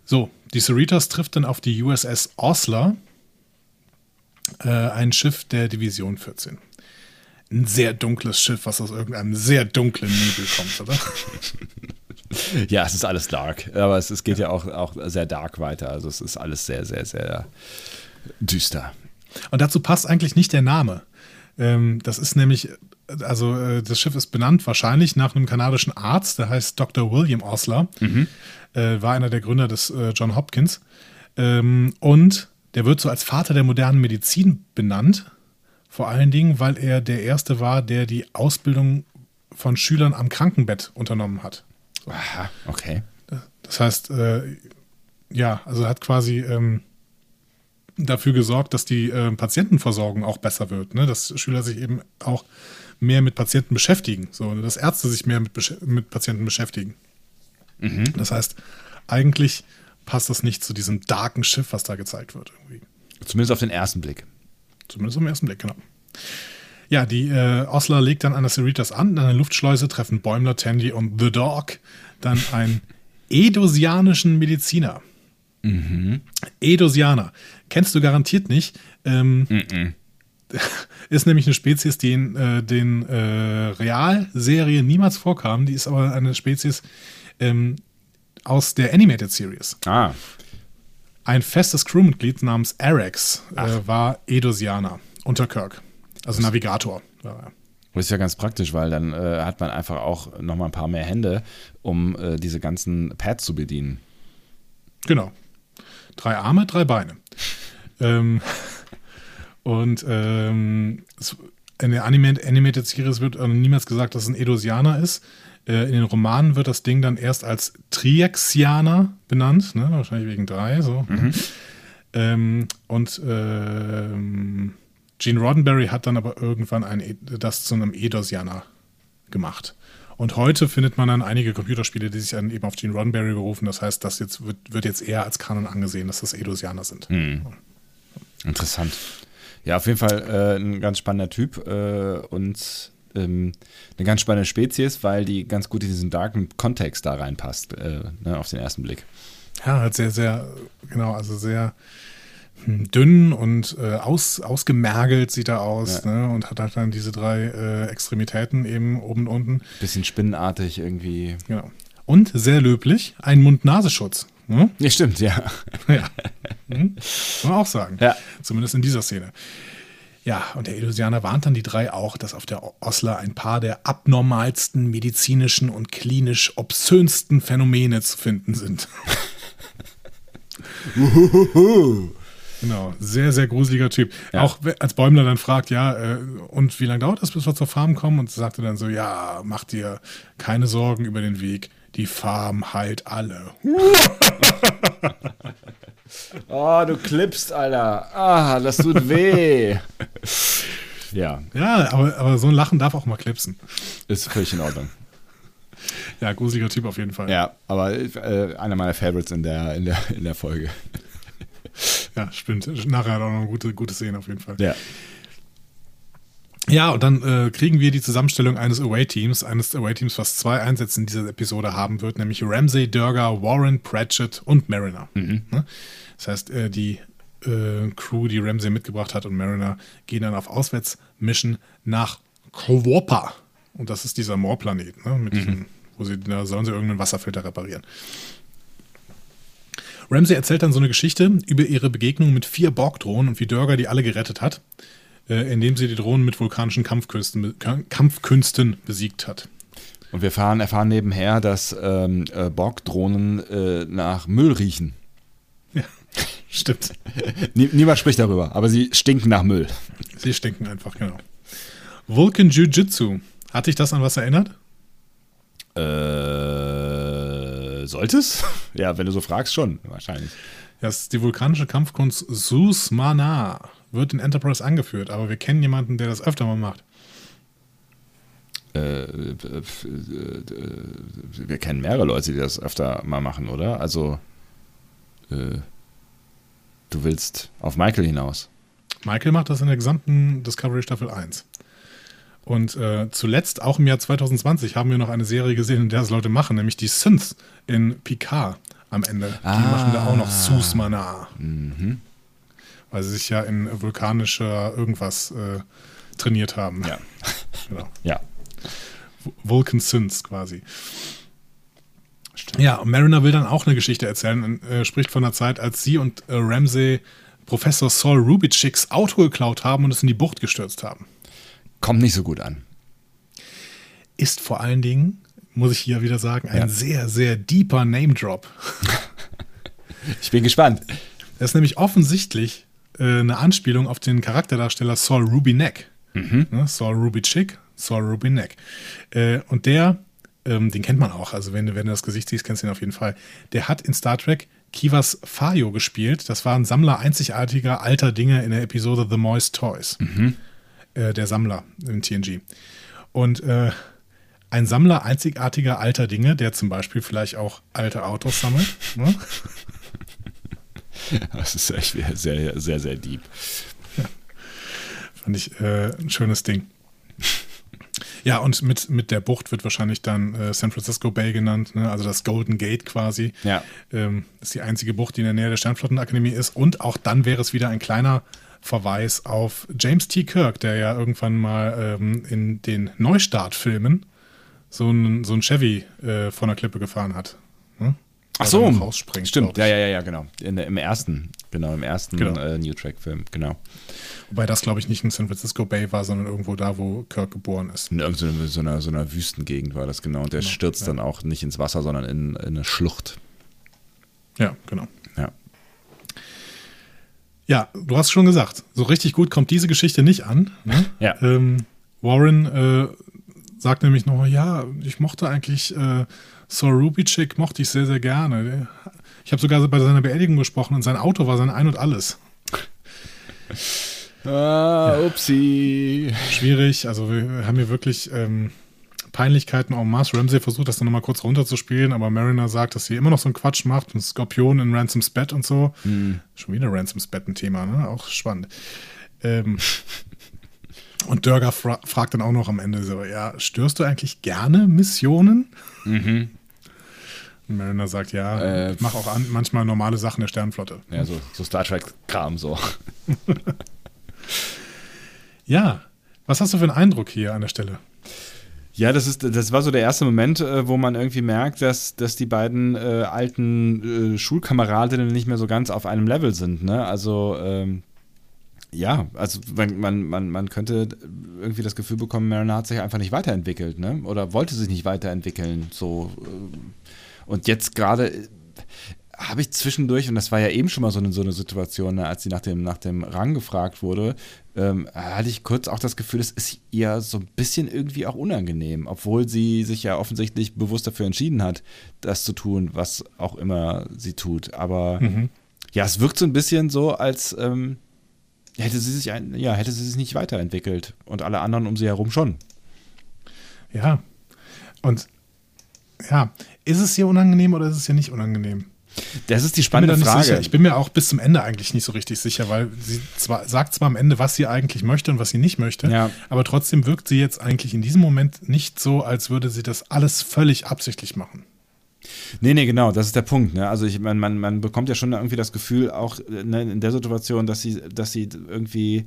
So, die Cerritos trifft dann auf die USS Osler, äh, ein Schiff der Division 14. Ein sehr dunkles Schiff, was aus irgendeinem sehr dunklen Nebel kommt, oder? Ja, es ist alles dark. Aber es, es geht ja, auch, auch sehr dark weiter. Also es ist alles sehr, sehr, sehr düster. Und dazu passt eigentlich nicht der Name. Ähm, das ist nämlich, also äh, das Schiff ist benannt wahrscheinlich nach einem kanadischen Arzt, der heißt Dr. William Osler, äh, war einer der Gründer des äh, John Hopkins. Ähm, und der wird so als Vater der modernen Medizin benannt, vor allen Dingen, weil er der Erste war, der die Ausbildung von Schülern am Krankenbett unternommen hat. Aha, okay. Das heißt, äh, ja, also hat quasi ähm, dafür gesorgt, dass die äh, Patientenversorgung auch besser wird, ne? dass Schüler sich eben auch mehr mit Patienten beschäftigen, so, dass Ärzte sich mehr mit, mit Patienten beschäftigen. Das heißt, eigentlich passt das nicht zu diesem darken Schiff, was da gezeigt wird. Irgendwie. Zumindest auf den ersten Blick. Zumindest im ersten Blick, genau. Ja, die äh, Osler legt dann an der Cerritos an. An der Luftschleuse treffen Bäumler, Tandy und The Dog dann einen edosianischen Mediziner. Edosianer. Kennst du garantiert nicht. Ähm, ist nämlich eine Spezies, die in äh, den äh, Realserien niemals vorkam. Die ist aber eine Spezies ähm, aus der Animated Series. Ah, Ein festes Crewmitglied namens Arex äh, war Edosianer unter Kirk. Also Navigator. war er. das ist ja ganz praktisch, weil dann äh, hat man einfach auch nochmal ein paar mehr Hände, um äh, diese ganzen Pads zu bedienen. Genau. Drei Arme, drei Beine. ähm, und ähm, es, in der Animated, Animated Series wird äh, niemals gesagt, dass es ein Edosianer ist. Äh, in den Romanen wird das Ding dann erst als Triaxianer benannt, ne? wahrscheinlich wegen drei. So. Ähm, und ähm, Gene Roddenberry hat dann aber irgendwann ein, E- das zu einem Edosianer gemacht. Und heute findet man dann einige Computerspiele, die sich dann eben auf Gene Roddenberry berufen. Das heißt, das jetzt wird, wird jetzt eher als Kanon angesehen, dass das Edosianer sind. Interessant. Ja, auf jeden Fall äh, ein ganz spannender Typ äh, und ähm, eine ganz spannende Spezies, weil die ganz gut in diesen darken Kontext da reinpasst, äh, ne, auf den ersten Blick. Ja, sehr, sehr, genau, also sehr hm, dünn und äh, aus, ausgemergelt sieht er aus Ja. ne? und hat halt dann diese drei äh, Extremitäten eben oben und unten. Bisschen spinnenartig irgendwie. Genau. Und sehr löblich, ein Mund-Nasenschutz. Ne? Ja, stimmt, ja. Ja. Hm? Kann man auch sagen. Ja. Zumindest in dieser Szene. Ja, und der Illusianer warnt dann die drei auch, dass auf der Osler ein paar der abnormalsten medizinischen und klinisch obszönsten Phänomene zu finden sind. Genau, sehr, sehr gruseliger Typ. Ja. Auch als Bäumler dann fragt, ja, äh, und wie lange dauert das, bis wir zur Farm kommen? Und sagt er dann so, ja, mach dir keine Sorgen über den Weg. Die Farm heilt alle. Oh, du klippst, Alter. Ah, das tut weh. ja, Ja, aber, aber so ein Lachen darf auch mal klipsen. ist völlig in Ordnung. Ja, gruseliger Typ auf jeden Fall. Ja, aber äh, einer meiner Favorites in der, in der, in der Folge. Ja, stimmt. Nachher hat auch noch eine gute, gute Szene auf jeden Fall. Ja. Ja, und dann äh, kriegen wir die Zusammenstellung eines Away-Teams, eines Away-Teams, was zwei Einsätze in dieser Episode haben wird, nämlich Ramsey, Durga, Warren, Pratchett und Mariner. Ne? Das heißt, äh, die äh, Crew, die Ramsey mitgebracht hat und Mariner, gehen dann auf Auswärtsmission nach Kowoppa. Und das ist dieser Moorplanet, ne? Mit diesem, wo sie, da sollen sie irgendeinen Wasserfilter reparieren. Ramsey erzählt dann so eine Geschichte über ihre Begegnung mit vier Borg-Drohnen und wie Durga die alle gerettet hat, äh, indem sie die Drohnen mit vulkanischen Kampfkünsten, Kampfkünsten besiegt hat. Und wir fahren, erfahren nebenher, dass ähm, äh, Borg-Drohnen äh, nach Müll riechen. Ja, stimmt. Nie, niemand spricht darüber, aber sie stinken nach Müll. Sie stinken einfach, genau. Vulcan Jiu-Jitsu. Hat dich das an was erinnert? Äh, sollte es? Ja, wenn du so fragst, schon, wahrscheinlich. Das ist die vulkanische Kampfkunst Sus Mana. Wird in Enterprise angeführt, aber wir kennen jemanden, der das öfter mal macht. Äh, äh, äh, äh, wir kennen mehrere Leute, die das öfter mal machen, oder? Also, äh, du willst auf Michael hinaus. Michael macht das in der gesamten Discovery Staffel 1. Und äh, zuletzt, auch im Jahr 2020, haben wir noch eine Serie gesehen, in der das Leute machen, nämlich die Synths in Picard am Ende. Die Ah. machen da auch noch Sus Mana. Weil sie sich ja in vulkanischer irgendwas äh, trainiert haben. Ja. Genau. Ja. Vulcan Synths quasi. Ja, und Mariner will dann auch eine Geschichte erzählen und äh, spricht von der Zeit, als sie und äh, Ramsey Professor Saul Rubitschicks Auto geklaut haben und es in die Bucht gestürzt haben. Kommt nicht so gut an. Ist vor allen Dingen, muss ich hier wieder sagen, ein Ja. sehr, sehr deeper Name-Drop. Ich bin gespannt. Das ist nämlich offensichtlich äh, eine Anspielung auf den Charakterdarsteller Saul Rubinek. Ne, Saul Rubitschik, Saul Rubinek. Äh, und der, ähm, den kennt man auch, also wenn, du- wenn du das Gesicht siehst, kennst du ihn auf jeden Fall. Der hat in Star Trek Kivas Fayo gespielt. Das war ein Sammler einzigartiger alter Dinge in der Episode The Moist Toys. Äh, der Sammler in TNG. Und äh, ein Sammler einzigartiger alter Dinge, der zum Beispiel vielleicht auch alte Autos sammelt. Ne? Das ist echt sehr, sehr, sehr deep. Fand ich äh, ein schönes Ding. Ja, und mit, mit der Bucht wird wahrscheinlich dann äh, San Francisco Bay genannt, ne? also das Golden Gate quasi. Ja. Ähm, das ist die einzige Bucht, die in der Nähe der Sternflottenakademie ist. Und auch dann wäre es wieder ein kleiner Verweis auf James T. Kirk, der ja irgendwann mal ähm, in den Neustart-Filmen so ein, so ein Chevy äh, von der Klippe gefahren hat. Ne? Ach so, rausspringt, stimmt. Ja, ja, ja, ja, genau. In, Im ersten, genau, im ersten Genau. äh, New Track-Film, genau. Wobei das, glaube ich, nicht in San Francisco Bay war, sondern irgendwo da, wo Kirk geboren ist. In irgendeiner so einer, so einer Wüstengegend war das genau. Und der stürzt dann auch nicht ins Wasser, sondern in, in eine Schlucht. Ja, genau. Ja. Ja, du hast schon gesagt, so richtig gut kommt diese Geschichte nicht an. Ne? Ja. Ähm, Warren äh, sagt nämlich noch, ja, ich mochte eigentlich äh, Saul Rubitschik, mochte ich sehr, sehr gerne. Ich habe sogar bei seiner Beerdigung gesprochen und sein Auto war sein Ein und Alles. Ah, upsi. Schwierig, also wir haben hier wirklich ähm, Peinlichkeiten en masse. Ramsey versucht das dann nochmal kurz runterzuspielen, aber Mariner sagt, dass sie immer noch so einen Quatsch macht. Ein Skorpion in Ransoms Bett und so. Schon wieder Ransoms Bett ein Thema, ne? Auch spannend. Ähm, und Dörger fra fragt dann auch noch am Ende so, ja, störst du eigentlich gerne Missionen? Und Mariner sagt, ja, Äh, ich mache auch an, manchmal normale Sachen der Sternenflotte. Ja, so, so Star Trek-Kram so. Ja, was hast du für einen Eindruck hier an der Stelle? Ja, das ist, das war so der erste Moment, äh, wo man irgendwie merkt, dass, dass die beiden äh, alten äh, Schulkameradinnen nicht mehr so ganz auf einem Level sind. Ne? Also ähm, ja, also man, man, man, man könnte irgendwie das Gefühl bekommen, Mariner hat sich einfach nicht weiterentwickelt, ne? Oder wollte sich nicht weiterentwickeln. So ähm, und jetzt gerade äh, habe ich zwischendurch, und das war ja eben schon mal so eine, so eine Situation, ne, als sie nach dem, nach dem Rang gefragt wurde, ähm, hatte ich kurz auch das Gefühl, es ist ihr so ein bisschen irgendwie auch unangenehm, obwohl sie sich ja offensichtlich bewusst dafür entschieden hat, das zu tun, was auch immer sie tut. Aber ja, es wirkt so ein bisschen so, als ähm, hätte sie sich ein, ja, hätte sie sich nicht weiterentwickelt und alle anderen um sie herum schon. Ja. Und ja, ist es hier unangenehm oder ist es hier nicht unangenehm? Das ist die Ich spannende nicht Frage. sicher. Ich bin mir auch bis zum Ende eigentlich nicht so richtig sicher, weil sie zwar sagt zwar am Ende, was sie eigentlich möchte und was sie nicht möchte, Ja. aber trotzdem wirkt sie jetzt eigentlich in diesem Moment nicht so, als würde sie das alles völlig absichtlich machen. Nee, nee, genau, das ist der Punkt. Ne? Also ich man, man, man bekommt ja schon irgendwie das Gefühl, auch ne, in der Situation, dass sie, dass sie irgendwie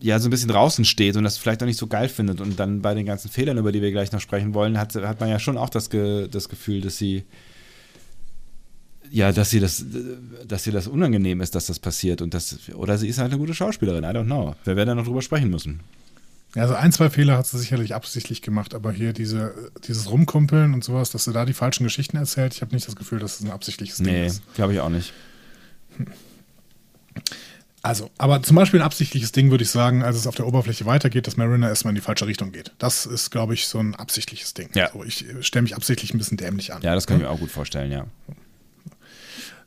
ja so ein bisschen draußen steht und das vielleicht auch nicht so geil findet. Und dann bei den ganzen Fehlern, über die wir gleich noch sprechen wollen, hat, hat man ja schon auch das, Ge, das Gefühl, dass sie ja, dass sie das, äh, dass sie das unangenehm ist, dass das passiert und das, oder sie ist halt eine gute Schauspielerin, I don't know. Wir werden da noch drüber sprechen müssen. Ja, also ein, zwei Fehler hat sie sicherlich absichtlich gemacht, aber hier diese, dieses Rumkumpeln und sowas, dass sie da die falschen Geschichten erzählt, ich habe nicht das Gefühl, dass es ein absichtliches Ding Nee, ist. glaube ich auch nicht. Also, aber zum Beispiel ein absichtliches Ding würde ich sagen, als es auf der Oberfläche weitergeht, dass Mariner erstmal in die falsche Richtung geht. Das ist, glaube ich, so ein absichtliches Ding. Ja. So, ich stelle mich absichtlich ein bisschen dämlich an. Ja, das kann ich mir auch gut vorstellen, ja.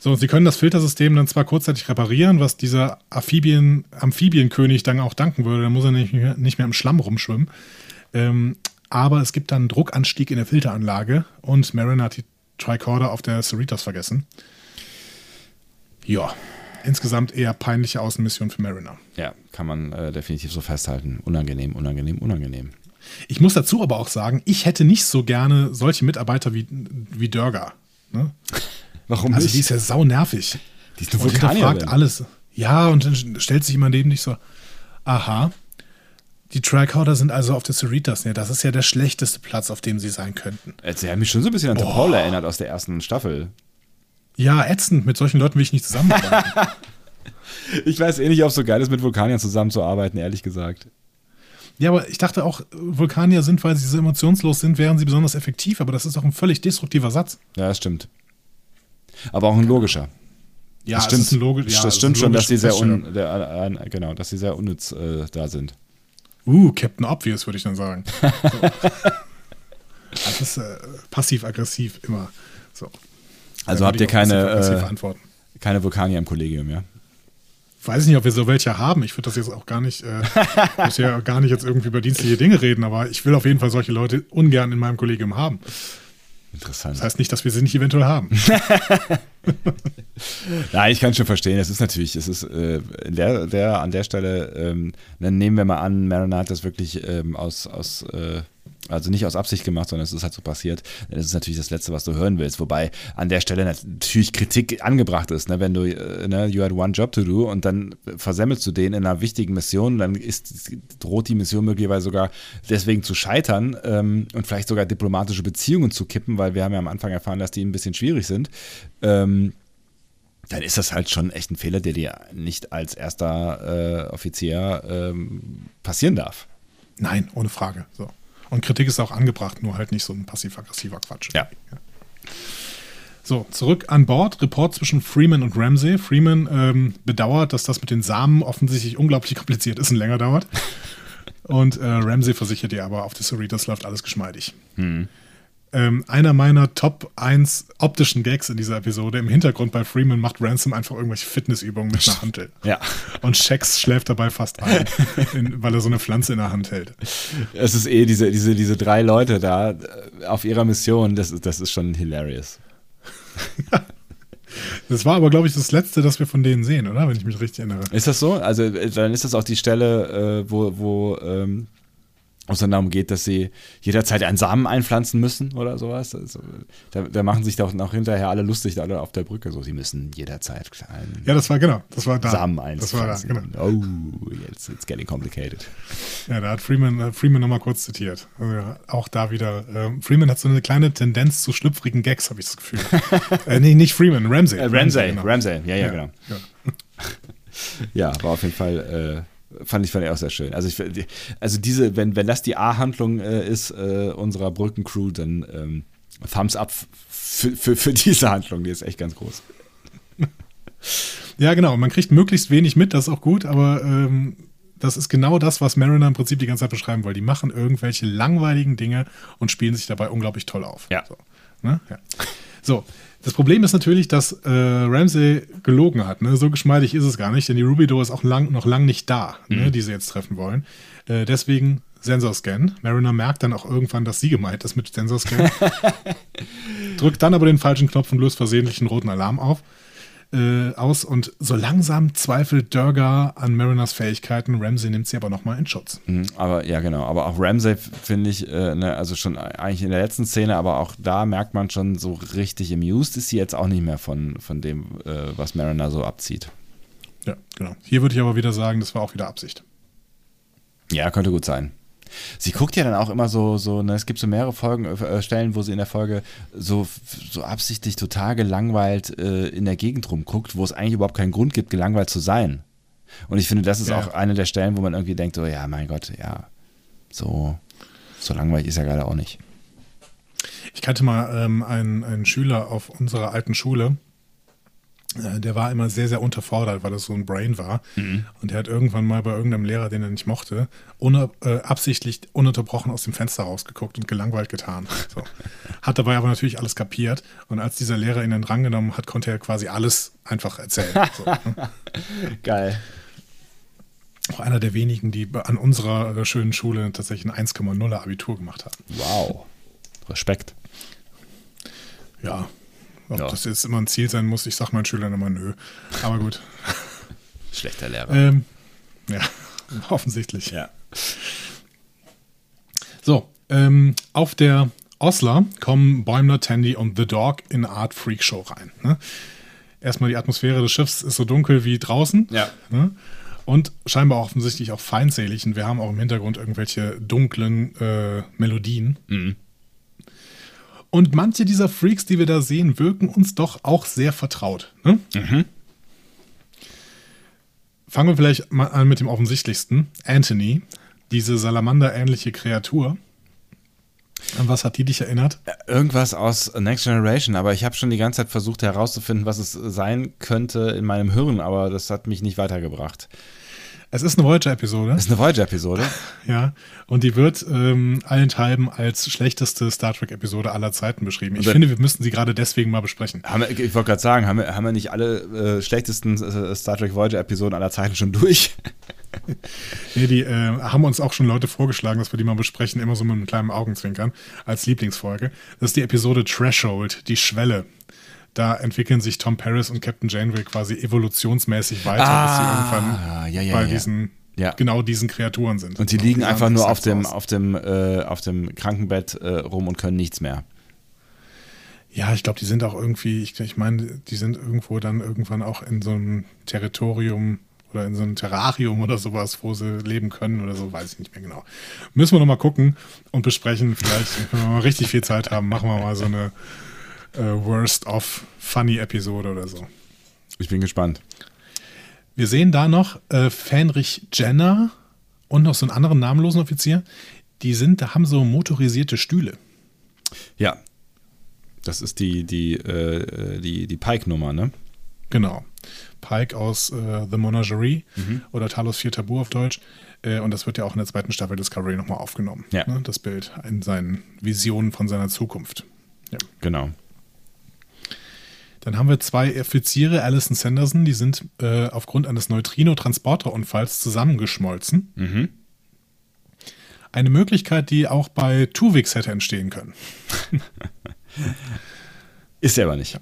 So, und sie können das Filtersystem dann zwar kurzzeitig reparieren, was dieser Amphibien, Amphibienkönig dann auch danken würde, dann muss er nicht mehr, nicht mehr im Schlamm rumschwimmen. Ähm, aber es gibt dann einen Druckanstieg in der Filteranlage und Mariner hat die Tricorder auf der Cerritos vergessen. Ja, insgesamt eher peinliche Außenmission für Mariner. Ja, kann man äh, definitiv so festhalten. Unangenehm, unangenehm, unangenehm. Ich muss dazu aber auch sagen, ich hätte nicht so gerne solche Mitarbeiter wie, wie Dörger. Ne? Warum Also die ist ja sau nervig. Die ist eine Vulkanierin. alles. Ja, und dann stellt sich immer neben dich so, aha, die Trackhorder sind also auf der Cerritos. Ja, das ist ja der schlechteste Platz, auf dem sie sein könnten. Sie haben mich schon so ein bisschen an Boah. Paul erinnert aus der ersten Staffel. Ja, ätzend. Mit solchen Leuten will ich nicht zusammenarbeiten. Ich weiß eh nicht, ob es so geil ist, mit Vulkaniern zusammenzuarbeiten, ehrlich gesagt. ja, aber ich dachte auch, Vulkanier sind, weil sie so emotionslos sind, wären sie besonders effektiv. Aber das ist doch ein völlig destruktiver Satz. Ja, das stimmt. Aber auch ein logischer. Ja, das stimmt, logisch, ja, das stimmt schon, dass sie sehr un, der, äh, äh, genau, dass sie sehr unnütz äh, da sind. Uh, Captain Obvious, würde ich dann sagen. So. das ist äh, passiv-aggressiv immer. So. Also habt ihr keine, äh, keine Vulkanier im Kollegium, ja? weiß nicht, ob wir so welche haben. Ich würde das jetzt auch gar nicht, äh, muss ja gar nicht jetzt irgendwie über dienstliche Dinge reden, aber ich will auf jeden Fall solche Leute ungern in meinem Kollegium haben. Interessant. Das heißt nicht, dass wir sie nicht eventuell haben. Ja, ich kann schon verstehen. Es ist natürlich, es ist äh, der, der, an der Stelle, ähm, dann nehmen wir mal an, Mariner hat das wirklich ähm, aus, aus äh, also nicht aus Absicht gemacht, sondern es ist halt so passiert. Das ist natürlich das Letzte, was du hören willst. Wobei an der Stelle natürlich Kritik angebracht ist, ne? wenn du, äh, ne, you had one job to do und dann versemmelst du den in einer wichtigen Mission, dann ist, droht die Mission möglicherweise sogar deswegen zu scheitern ähm, und vielleicht sogar diplomatische Beziehungen zu kippen, weil wir haben ja am Anfang erfahren, dass die ein bisschen schwierig sind. Ähm, dann ist das halt schon echt ein Fehler, der dir nicht als erster äh, Offizier ähm, passieren darf. Nein, ohne Frage. So. Und Kritik ist auch angebracht, nur halt nicht so ein passiv-aggressiver Quatsch. Ja. So, zurück an Bord. Report zwischen Freeman und Ramsey. Freeman ähm, bedauert, dass das mit den Samen offensichtlich unglaublich kompliziert ist und länger dauert. Und äh, Ramsey versichert ihr aber, auf der Cerritos läuft alles geschmeidig. Ähm, einer meiner Top 1 optischen Gags in dieser Episode. Im Hintergrund bei Freeman macht Ransom einfach irgendwelche Fitnessübungen mit einer Hantel. Ja. Und Shax schläft dabei fast ein, in, weil er so eine Pflanze in der Hand hält. Es ist eh diese, diese, diese drei Leute da äh, auf ihrer Mission, das ist, das ist schon hilarious. Das war aber, glaube ich, das letzte, das wir von denen sehen, oder? Wenn ich mich richtig erinnere. Ist das so? Also äh, dann ist das auch die Stelle, äh, wo, wo ähm, wo es dann darum geht, dass sie jederzeit einen Samen einpflanzen müssen oder sowas. Also, da, da, machen sich doch noch hinterher alle lustig alle auf der Brücke. So, sie müssen jederzeit einen ja, das war genau, das war da. Samen einpflanzen. Das war da, genau. Oh, jetzt it's getting complicated. Ja, da hat Freeman, äh, Freeman nochmal kurz zitiert. Also, auch da wieder. Äh, Freeman hat so eine kleine Tendenz zu schlüpfrigen Gags, habe ich das Gefühl. äh, nee, nicht Freeman, Ramsey. Äh, Ramsey, Ramsey, genau. Ramsey, ja, ja, ja genau. Ja. ja, war auf jeden Fall äh, Fand ich, fand ich auch sehr schön. Also, ich, also diese, wenn, wenn das die A-Handlung äh, ist äh, unserer Brückencrew, dann ähm, Thumbs up für, für, für diese Handlung, die ist echt ganz groß. Ja, genau. Man kriegt möglichst wenig mit, das ist auch gut, aber ähm, das ist genau das, was Mariner im Prinzip die ganze Zeit beschreiben will. Die machen irgendwelche langweiligen Dinge und spielen sich dabei unglaublich toll auf. Ja. So, ne? ja. so das Problem ist natürlich, dass äh, Ramsey gelogen hat. Ne? So geschmeidig ist es gar nicht, denn die Rubido ist auch lang, noch lang nicht da, ne, mhm. ne, die sie jetzt treffen wollen. Äh, deswegen Sensorscan. Mariner merkt dann auch irgendwann, dass sie gemeint ist mit Sensorscan. Drückt dann aber den falschen Knopf und löst versehentlich einen roten Alarm auf äh, aus und so langsam zweifelt Durga an Mariners Fähigkeiten. Ramsey nimmt sie aber nochmal in Schutz. Mhm, aber ja, genau. Aber auch Ramsey finde ich, äh, ne, also schon eigentlich in der letzten Szene, aber auch da merkt man schon so richtig amused ist sie jetzt auch nicht mehr von, von dem, äh, was Mariner so abzieht. Ja, genau. Hier würde ich aber wieder sagen, das war auch wieder Absicht. Ja, könnte gut sein. Sie guckt ja dann auch immer so, so ne, es gibt so mehrere Folgen, äh, Stellen, wo sie in der Folge so, so absichtlich total gelangweilt äh, in der Gegend rumguckt, wo es eigentlich überhaupt keinen Grund gibt, gelangweilt zu sein. Und ich finde, das ist ja. auch eine der Stellen, wo man irgendwie denkt, so, ja, mein Gott, ja, so, so langweilig ist ja gerade auch nicht. Ich kannte mal ähm, einen, einen Schüler auf unserer alten Schule, äh, der war immer sehr, sehr unterfordert, weil das so ein Brain war. Mhm. Und er hat irgendwann mal bei irgendeinem Lehrer, den er nicht mochte, ohne, äh, absichtlich ununterbrochen aus dem Fenster rausgeguckt und gelangweilt getan. So. Hat dabei aber natürlich alles kapiert. Und als dieser Lehrer ihn dann rangenommen hat, konnte er quasi alles einfach erzählen. So, ne? Geil. Auch einer der wenigen, die an unserer äh, schönen Schule tatsächlich ein 1,0er Abitur gemacht haben. Wow. Respekt. Ja, ob ja. das jetzt immer ein Ziel sein muss, ich sage meinen Schülern immer nö. Aber gut. Schlechter Lehrer. Ähm, ja, offensichtlich. Ja. So, ähm, auf der Osler kommen Bäumler, Tandy und The Dog in eine Art Freakshow rein. Ne? Erstmal die Atmosphäre des Schiffs ist so dunkel wie draußen. Ja. Ne? Und scheinbar offensichtlich auch feindselig. Und wir haben auch im Hintergrund irgendwelche dunklen äh, Melodien. Mhm. Und manche dieser Freaks, die wir da sehen, wirken uns doch auch sehr vertraut. Ne? Mhm. Fangen wir vielleicht mal an mit dem offensichtlichsten. Anthony, diese Salamander-ähnliche Kreatur. An was hat die dich erinnert? Irgendwas aus Next Generation, aber ich habe schon die ganze Zeit versucht herauszufinden, was es sein könnte in meinem Hirn, aber das hat mich nicht weitergebracht. Es ist eine Voyager-Episode. Es ist eine Voyager-Episode. Ja, und die wird ähm, allenthalben als schlechteste Star Trek-Episode aller Zeiten beschrieben. Ich finde, wir müssten sie gerade deswegen mal besprechen. Wir, ich wollte gerade sagen, haben wir, haben wir nicht alle äh, schlechtesten äh, Star Trek Voyager-Episoden aller Zeiten schon durch? nee, die äh, haben uns auch schon Leute vorgeschlagen, dass wir die mal besprechen, immer so mit einem kleinen Augenzwinkern als Lieblingsfolge. Das ist die Episode Threshold, die Schwelle da entwickeln sich Tom Paris und Captain Janeway quasi evolutionsmäßig weiter, ah, bis sie irgendwann ja, ja, bei ja. diesen ja. genau diesen Kreaturen sind. Und die liegen einfach nur auf dem, auf dem, äh, auf dem Krankenbett äh, rum und können nichts mehr. Ja, ich glaube, die sind auch irgendwie, ich, ich meine, die sind irgendwo dann irgendwann auch in so einem Territorium oder in so einem Terrarium oder sowas, wo sie leben können oder so, weiß ich nicht mehr genau. Müssen wir nochmal gucken und besprechen. Vielleicht, wenn wir mal richtig viel Zeit haben, machen wir mal so eine äh, Worst of Funny Episode oder so. Ich bin gespannt. Wir sehen da noch äh, Fenrich Jenner und noch so einen anderen namenlosen Offizier. Die sind, da haben so motorisierte Stühle. Ja. Das ist die, die, äh, die, die Pike-Nummer, ne? Genau. Pike aus äh, The Menagerie oder Talos 4 Tabu auf Deutsch. Äh, und das wird ja auch in der zweiten Staffel Discovery nochmal aufgenommen. Ja. Ne? Das Bild in seinen Visionen von seiner Zukunft. Ja. Genau. Dann haben wir zwei Offiziere, Alison Sanderson, die sind äh, aufgrund eines Neutrino-Transporterunfalls zusammengeschmolzen. Mhm. Eine Möglichkeit, die auch bei Tuvix hätte entstehen können. Ist er aber nicht.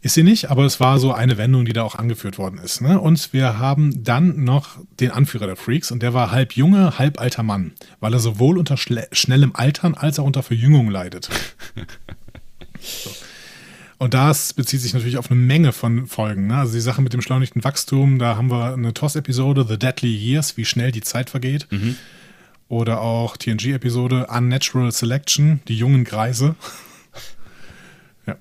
Ist sie nicht, aber es war so eine Wendung, die da auch angeführt worden ist. Ne? Und wir haben dann noch den Anführer der Freaks und der war halb junge, halb alter Mann, weil er sowohl unter schnellem Altern als auch unter Verjüngung leidet. so. Und das bezieht sich natürlich auf eine Menge von Folgen. Ne? Also die Sache mit dem schleunigten Wachstum, da haben wir eine TOS-Episode, The Deadly Years, wie schnell die Zeit vergeht. Oder auch TNG-Episode Unnatural Selection, die jungen Greise. ja.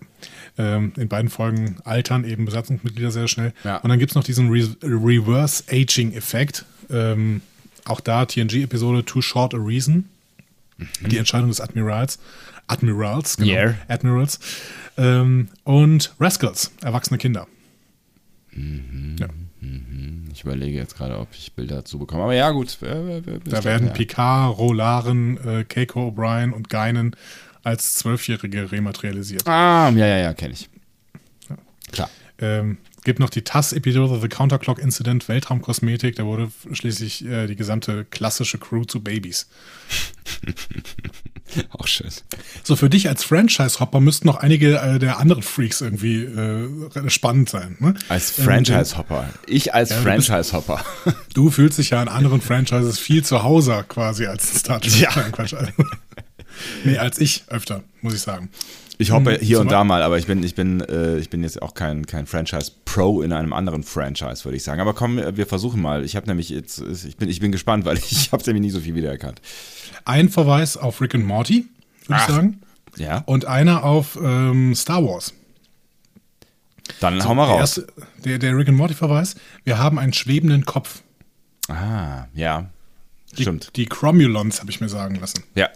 Ähm, in beiden Folgen altern eben Besatzungsmitglieder sehr schnell. Ja. Und dann gibt es noch diesen Re Reverse Aging-Effekt. Ähm, auch da TNG-Episode Too Short a Reason. Die Entscheidung des Admirals. Admirals, genau. Yeah. Admirals. Ähm, und Rascals, erwachsene Kinder. Ja. Ich überlege jetzt gerade, ob ich Bilder dazu bekomme. Aber ja, gut. äh, Da werden ja. Picard, Rolaren, äh, Keiko O'Brien und Geinen als Zwölfjährige rematerialisiert. Ah, ja, ja, ja, kenne ich. Klar. Ähm, gibt noch die TAS-Episode The Counterclock Incident, Weltraumkosmetik. Da wurde schließlich äh, die gesamte klassische Crew zu Babys. Auch schön. So, für dich als Franchise-Hopper müssten noch einige äh, der anderen Freaks irgendwie äh, spannend sein. Ne? Als Ähm, Franchise-Hopper. Ich als Ja, Franchise-Hopper. Du fühlst dich ja in anderen Franchises viel zu Hause quasi als Star Trek. Ja. Nein, Quatsch. nee, als ich öfter, muss ich sagen. Ich hoppe Hm, hier und da mal, aber ich bin, ich bin, äh, ich bin jetzt auch kein, kein Franchise-Pro in einem anderen Franchise, würde ich sagen. Aber komm, wir versuchen mal. Ich habe nämlich jetzt, ich bin, ich bin gespannt, weil ich habe nämlich nicht so viel wiedererkannt. Ein Verweis auf Rick and Morty, würde ich sagen. Ja, Und einer auf ähm, Star Wars. dann hau mal Der, raus. erste, der, der Rick and Morty-Verweis. Wir haben einen schwebenden Kopf. Ah, ja. Die, Stimmt. Die Cromulons, habe ich mir sagen lassen. Ja,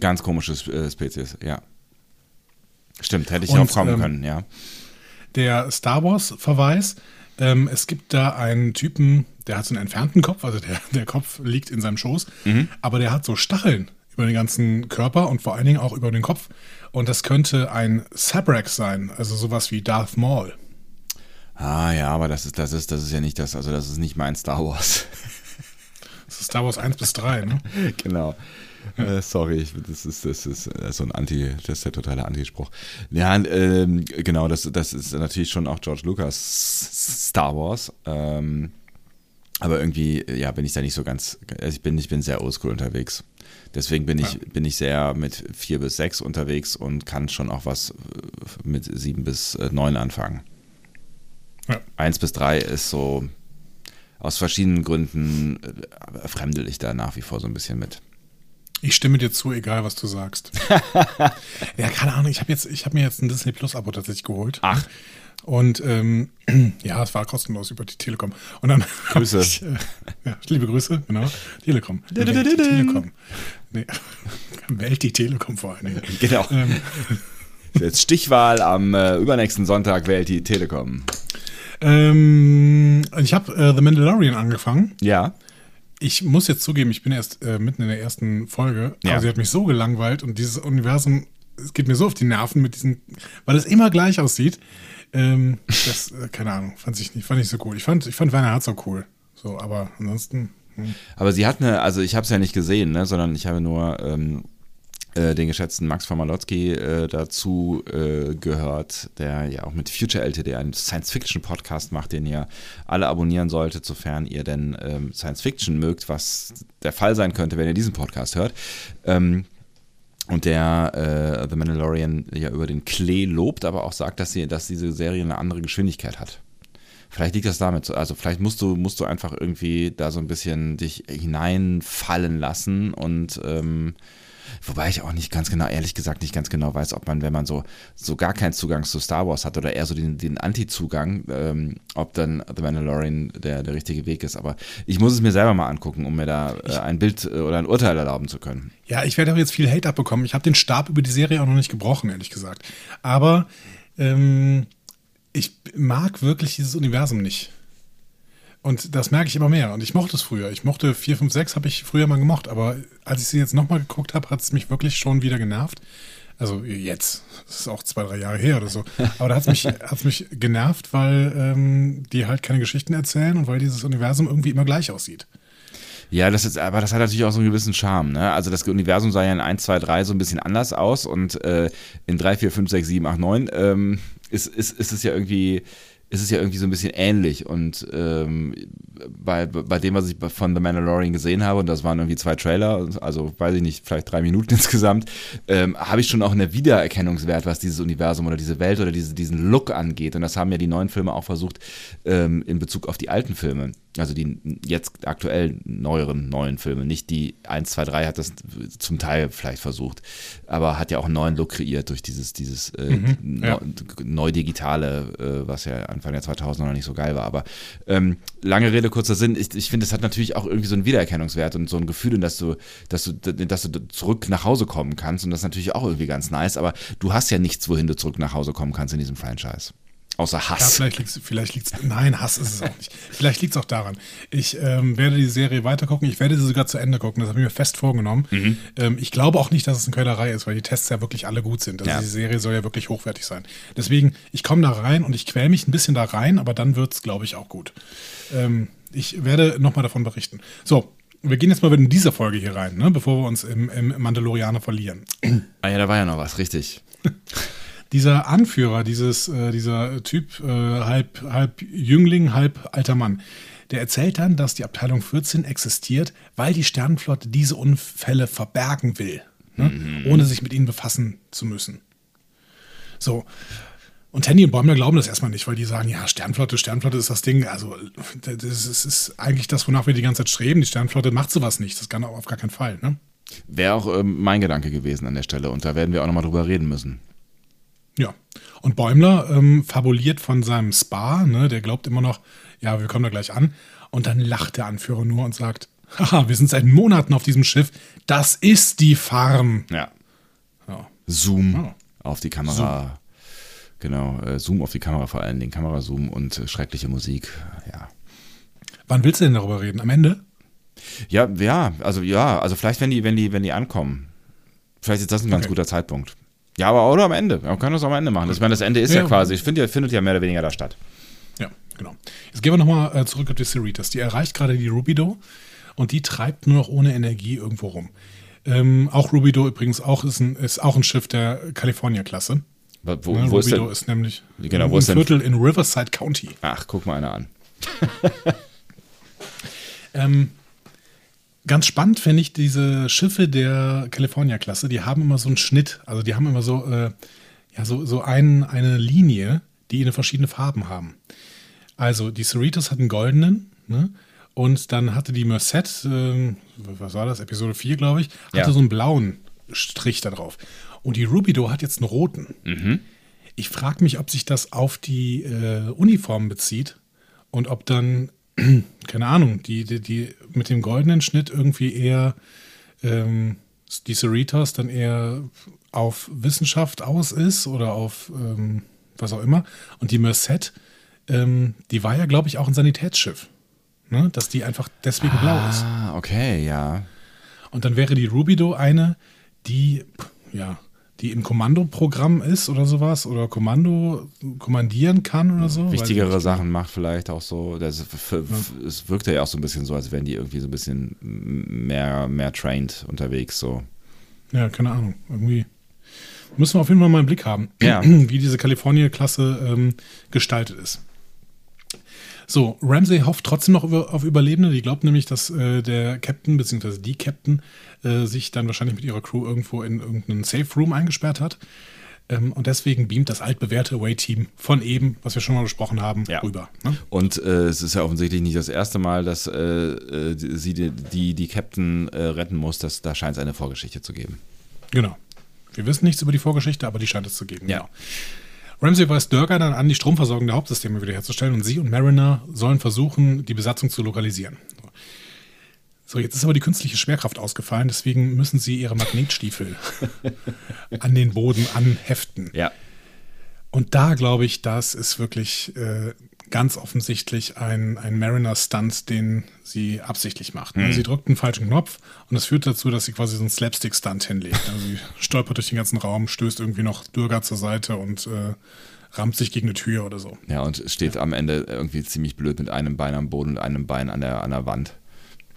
ganz komisches äh, Spezies, ja. Stimmt, hätte ich Und, drauf kommen ähm, können, ja. Der Star Wars-Verweis. Ähm, es gibt da einen Typen, der hat so einen entfernten Kopf, also der, der Kopf liegt in seinem Schoß, aber der hat so Stacheln über den ganzen Körper und vor allen Dingen auch über den Kopf. Und das könnte ein Sabrak sein, also sowas wie Darth Maul. Ah, ja, aber das ist, das ist, das ist ja nicht das, also das ist nicht mein Star Wars. Das ist Star Wars 1 bis 3, ne? genau. Äh, sorry, ich, das ist, das ist äh, so ein Anti, das ist der totale Antispruch. Ja, ähm, genau, das, das ist natürlich schon auch George Lucas Star Wars. Ähm, aber irgendwie, ja, bin ich da nicht so ganz, also ich bin, ich bin sehr oldschool unterwegs. Deswegen bin ich, bin ich sehr mit vier bis sechs unterwegs und kann schon auch was äh, mit sieben bis äh, neun anfangen. Ja. Eins bis drei ist so, aus verschiedenen Gründen äh, fremdel ich da nach wie vor so ein bisschen mit. Ich stimme dir zu, egal was du sagst. ja, keine Ahnung, ich habe jetzt, ich habe mir jetzt ein Disney Plus Abo tatsächlich geholt. Ach. Und ähm, ja, es war kostenlos über die Telekom. Und dann Grüße. Ich, äh, ja, liebe Grüße, genau. Telekom. Die Telekom. Nee. Welt die Telekom vor allen Dingen. Genau. Ähm, Jetzt Stichwahl am äh, übernächsten Sonntag wählt die Telekom. ähm, ich habe äh, The Mandalorian angefangen. Ja. Ich muss jetzt zugeben, ich bin erst äh, mitten in der ersten Folge, Ja. aber sie hat mich so gelangweilt und dieses Universum, es geht mir so auf die Nerven mit diesen, weil es immer gleich aussieht. Ähm, das, äh, keine Ahnung, fand ich nicht, fand ich so cool. Ich fand, ich fand Werner Herzog cool. So, aber ansonsten. hm. Aber sie hat eine, also ich habe es ja nicht gesehen, ne, sondern ich habe nur ähm, äh, den geschätzten Max von Malotki äh, dazu äh, gehört, der ja auch mit Future LTD einen Science-Fiction-Podcast macht, den ihr alle abonnieren solltet, sofern ihr denn ähm, Science-Fiction mögt, was der Fall sein könnte, wenn ihr diesen Podcast hört. Ähm, und der äh, The Mandalorian ja über den Klee lobt, aber auch sagt, dass, sie, dass diese Serie eine andere Geschwindigkeit hat. Vielleicht liegt das damit, so- also vielleicht musst du, musst du einfach irgendwie da so ein bisschen dich hineinfallen lassen und ähm, wobei ich auch nicht ganz genau, ehrlich gesagt, nicht ganz genau weiß, ob man, wenn man so, so gar keinen Zugang zu Star Wars hat oder eher so den, den Anti-Zugang, ähm, ob dann The Mandalorian der, der richtige Weg ist. Aber ich muss es mir selber mal angucken, um mir da äh, ein Bild äh, oder ein Urteil erlauben zu können. Ja, ich werde auch jetzt viel Hate abbekommen. Ich habe den Stab über die Serie auch noch nicht gebrochen, ehrlich gesagt. Aber ähm, ich mag wirklich dieses Universum nicht. Und das merke ich immer mehr. Und ich mochte es früher. Ich mochte 4, 5, 6 habe ich früher mal gemocht. Aber als ich sie jetzt nochmal geguckt habe, hat es mich wirklich schon wieder genervt. Also jetzt, das ist auch zwei, drei Jahre her oder so. Aber da hat es mich, hat's mich genervt, weil ähm, die halt keine Geschichten erzählen und weil dieses Universum irgendwie immer gleich aussieht. Ja, das ist, aber das hat natürlich auch so einen gewissen Charme. Ne? Also das Universum sah ja in 1, 2, 3 so ein bisschen anders aus und äh, in 3, 4, 5, 6, 7, 8, 9 ähm, ist, ist, ist es ja irgendwie ist es ja irgendwie so ein bisschen ähnlich. Und ähm, bei, bei dem, was ich von The Mandalorian gesehen habe, und das waren irgendwie zwei Trailer, also weiß ich nicht, vielleicht drei Minuten insgesamt, ähm, habe ich schon auch einen Wiedererkennungswert, was dieses Universum oder diese Welt oder diese, diesen Look angeht. Und das haben ja die neuen Filme auch versucht ähm, in Bezug auf die alten Filme. Also die jetzt aktuell neueren neuen Filme. Nicht die 1, 2, 3 hat das zum Teil vielleicht versucht, aber hat ja auch einen neuen Look kreiert durch dieses, dieses äh, mhm, ja. neu digitale, äh, was ja Anfang der 2000er noch nicht so geil war. Aber ähm, lange Rede, kurzer Sinn. Ich, ich finde, es hat natürlich auch irgendwie so einen Wiedererkennungswert und so ein Gefühl, dass du, dass du, dass du zurück nach Hause kommen kannst. Und das ist natürlich auch irgendwie ganz nice. Aber du hast ja nichts, wohin du zurück nach Hause kommen kannst in diesem Franchise. Außer Hass. Ja, vielleicht liegt es, nein, Hass ist es auch nicht. Vielleicht liegt es auch daran. Ich ähm, werde die Serie weitergucken. Ich werde sie sogar zu Ende gucken. Das habe ich mir fest vorgenommen. Mhm. Ähm, ich glaube auch nicht, dass es eine Quälerei ist, weil die Tests ja wirklich alle gut sind. Also ja. die Serie soll ja wirklich hochwertig sein. Deswegen, ich komme da rein und ich quäle mich ein bisschen da rein, aber dann wird es, glaube ich, auch gut. Ähm, ich werde nochmal davon berichten. So, wir gehen jetzt mal in dieser Folge hier rein, ne, bevor wir uns im, im Mandalorianer verlieren. Ah ja, da war ja noch was, richtig. dieser Anführer, dieses, äh, dieser Typ, äh, halb, halb Jüngling, halb alter Mann, der erzählt dann, dass die Abteilung 14 existiert, weil die Sternenflotte diese Unfälle verbergen will, ne? mhm. ohne sich mit ihnen befassen zu müssen. So. Und Tandy und Bäumler glauben das erstmal nicht, weil die sagen, ja, Sternflotte, Sternflotte ist das Ding. Also, das ist, ist eigentlich das, wonach wir die ganze Zeit streben. Die Sternflotte macht sowas nicht. Das kann auch auf gar keinen Fall. Ne? Wäre auch ähm, mein Gedanke gewesen an der Stelle. Und da werden wir auch nochmal drüber reden müssen. Ja. Und Bäumler ähm, fabuliert von seinem Spa, ne? der glaubt immer noch, ja, wir kommen da gleich an. Und dann lacht der Anführer nur und sagt, haha, wir sind seit Monaten auf diesem Schiff. Das ist die Farm. Ja. ja. Zoom oh. auf die Kamera. Zoom. Genau, äh, Zoom auf die Kamera vor allen Dingen, Kamerazoom und äh, schreckliche Musik. Ja. Wann willst du denn darüber reden? Am Ende? Ja, ja, also ja, also vielleicht wenn die, wenn die, wenn die ankommen. Vielleicht ist das ein ganz okay. guter Zeitpunkt. Ja, aber oder am Ende. Man kann das am Ende machen. Ich meine, das Ende ist ja, ja quasi, ich finde, findet ja mehr oder weniger da statt. Ja, genau. Jetzt gehen wir nochmal äh, zurück auf die Cerritos. Die erreicht gerade die Rubido und die treibt nur noch ohne Energie irgendwo rum. Ähm, auch Rubido übrigens auch ist, ein, ist auch ein Schiff der California-Klasse. Wo, wo, ne, wo ist, denn, ist nämlich genau, wo ein ist Viertel in Riverside County. Ach, guck mal einer an. ähm, Ganz spannend finde ich diese Schiffe der California-Klasse, die haben immer so einen Schnitt, also die haben immer so, äh, ja, so, so ein, eine Linie, die eine verschiedene Farben haben. Also die Cerritos hatten goldenen, ne? Und dann hatte die Merced, äh, was war das, Episode 4, glaube ich, hatte ja. so einen blauen Strich da drauf. Und die Rubido hat jetzt einen roten. Mhm. Ich frage mich, ob sich das auf die äh, Uniform bezieht und ob dann keine Ahnung, die, die, die mit dem goldenen Schnitt irgendwie eher ähm, die Cerritos dann eher auf Wissenschaft aus ist oder auf ähm, was auch immer. Und die Merced, ähm, die war ja, glaube ich, auch ein Sanitätsschiff. Ne? Dass die einfach deswegen ah, blau ist. Ah, okay, ja. Und dann wäre die Rubido eine, die, ja, die im Kommandoprogramm ist oder sowas oder Kommando kommandieren kann oder so. Wichtigere Sachen macht vielleicht auch so. Das, für, ja. Es wirkte ja auch so ein bisschen so, als wären die irgendwie so ein bisschen mehr, mehr trained unterwegs. So. Ja, keine Ahnung. Irgendwie müssen wir auf jeden Fall mal einen Blick haben, ja. wie diese Kalifornien-Klasse ähm, gestaltet ist. So, Ramsey hofft trotzdem noch auf Überlebende. Die glaubt nämlich, dass äh, der Captain bzw. die Captain äh, sich dann wahrscheinlich mit ihrer Crew irgendwo in irgendeinen Safe Room eingesperrt hat. Ähm, und deswegen beamt das altbewährte Away-Team von eben, was wir schon mal besprochen haben, ja. rüber. Ne? Und äh, es ist ja offensichtlich nicht das erste Mal, dass äh, äh, sie die, die, die Captain äh, retten muss. Dass, da scheint es eine Vorgeschichte zu geben. Genau. Wir wissen nichts über die Vorgeschichte, aber die scheint es zu geben. Ja. Genau. Ramsey weist Durga dann an, die Stromversorgung der Hauptsysteme wiederherzustellen und sie und Mariner sollen versuchen, die Besatzung zu lokalisieren. So, jetzt ist aber die künstliche Schwerkraft ausgefallen, deswegen müssen sie ihre Magnetstiefel an den Boden anheften. Ja. Und da glaube ich, das ist wirklich äh, ganz offensichtlich ein, ein Mariner-Stunt, den sie absichtlich macht. Mhm. Sie drückt einen falschen Knopf und das führt dazu, dass sie quasi so einen Slapstick-Stunt hinlegt. Also sie stolpert durch den ganzen Raum, stößt irgendwie noch Durga zur Seite und äh, rammt sich gegen eine Tür oder so. Ja, und steht am Ende irgendwie ziemlich blöd mit einem Bein am Boden und einem Bein an der, an der Wand.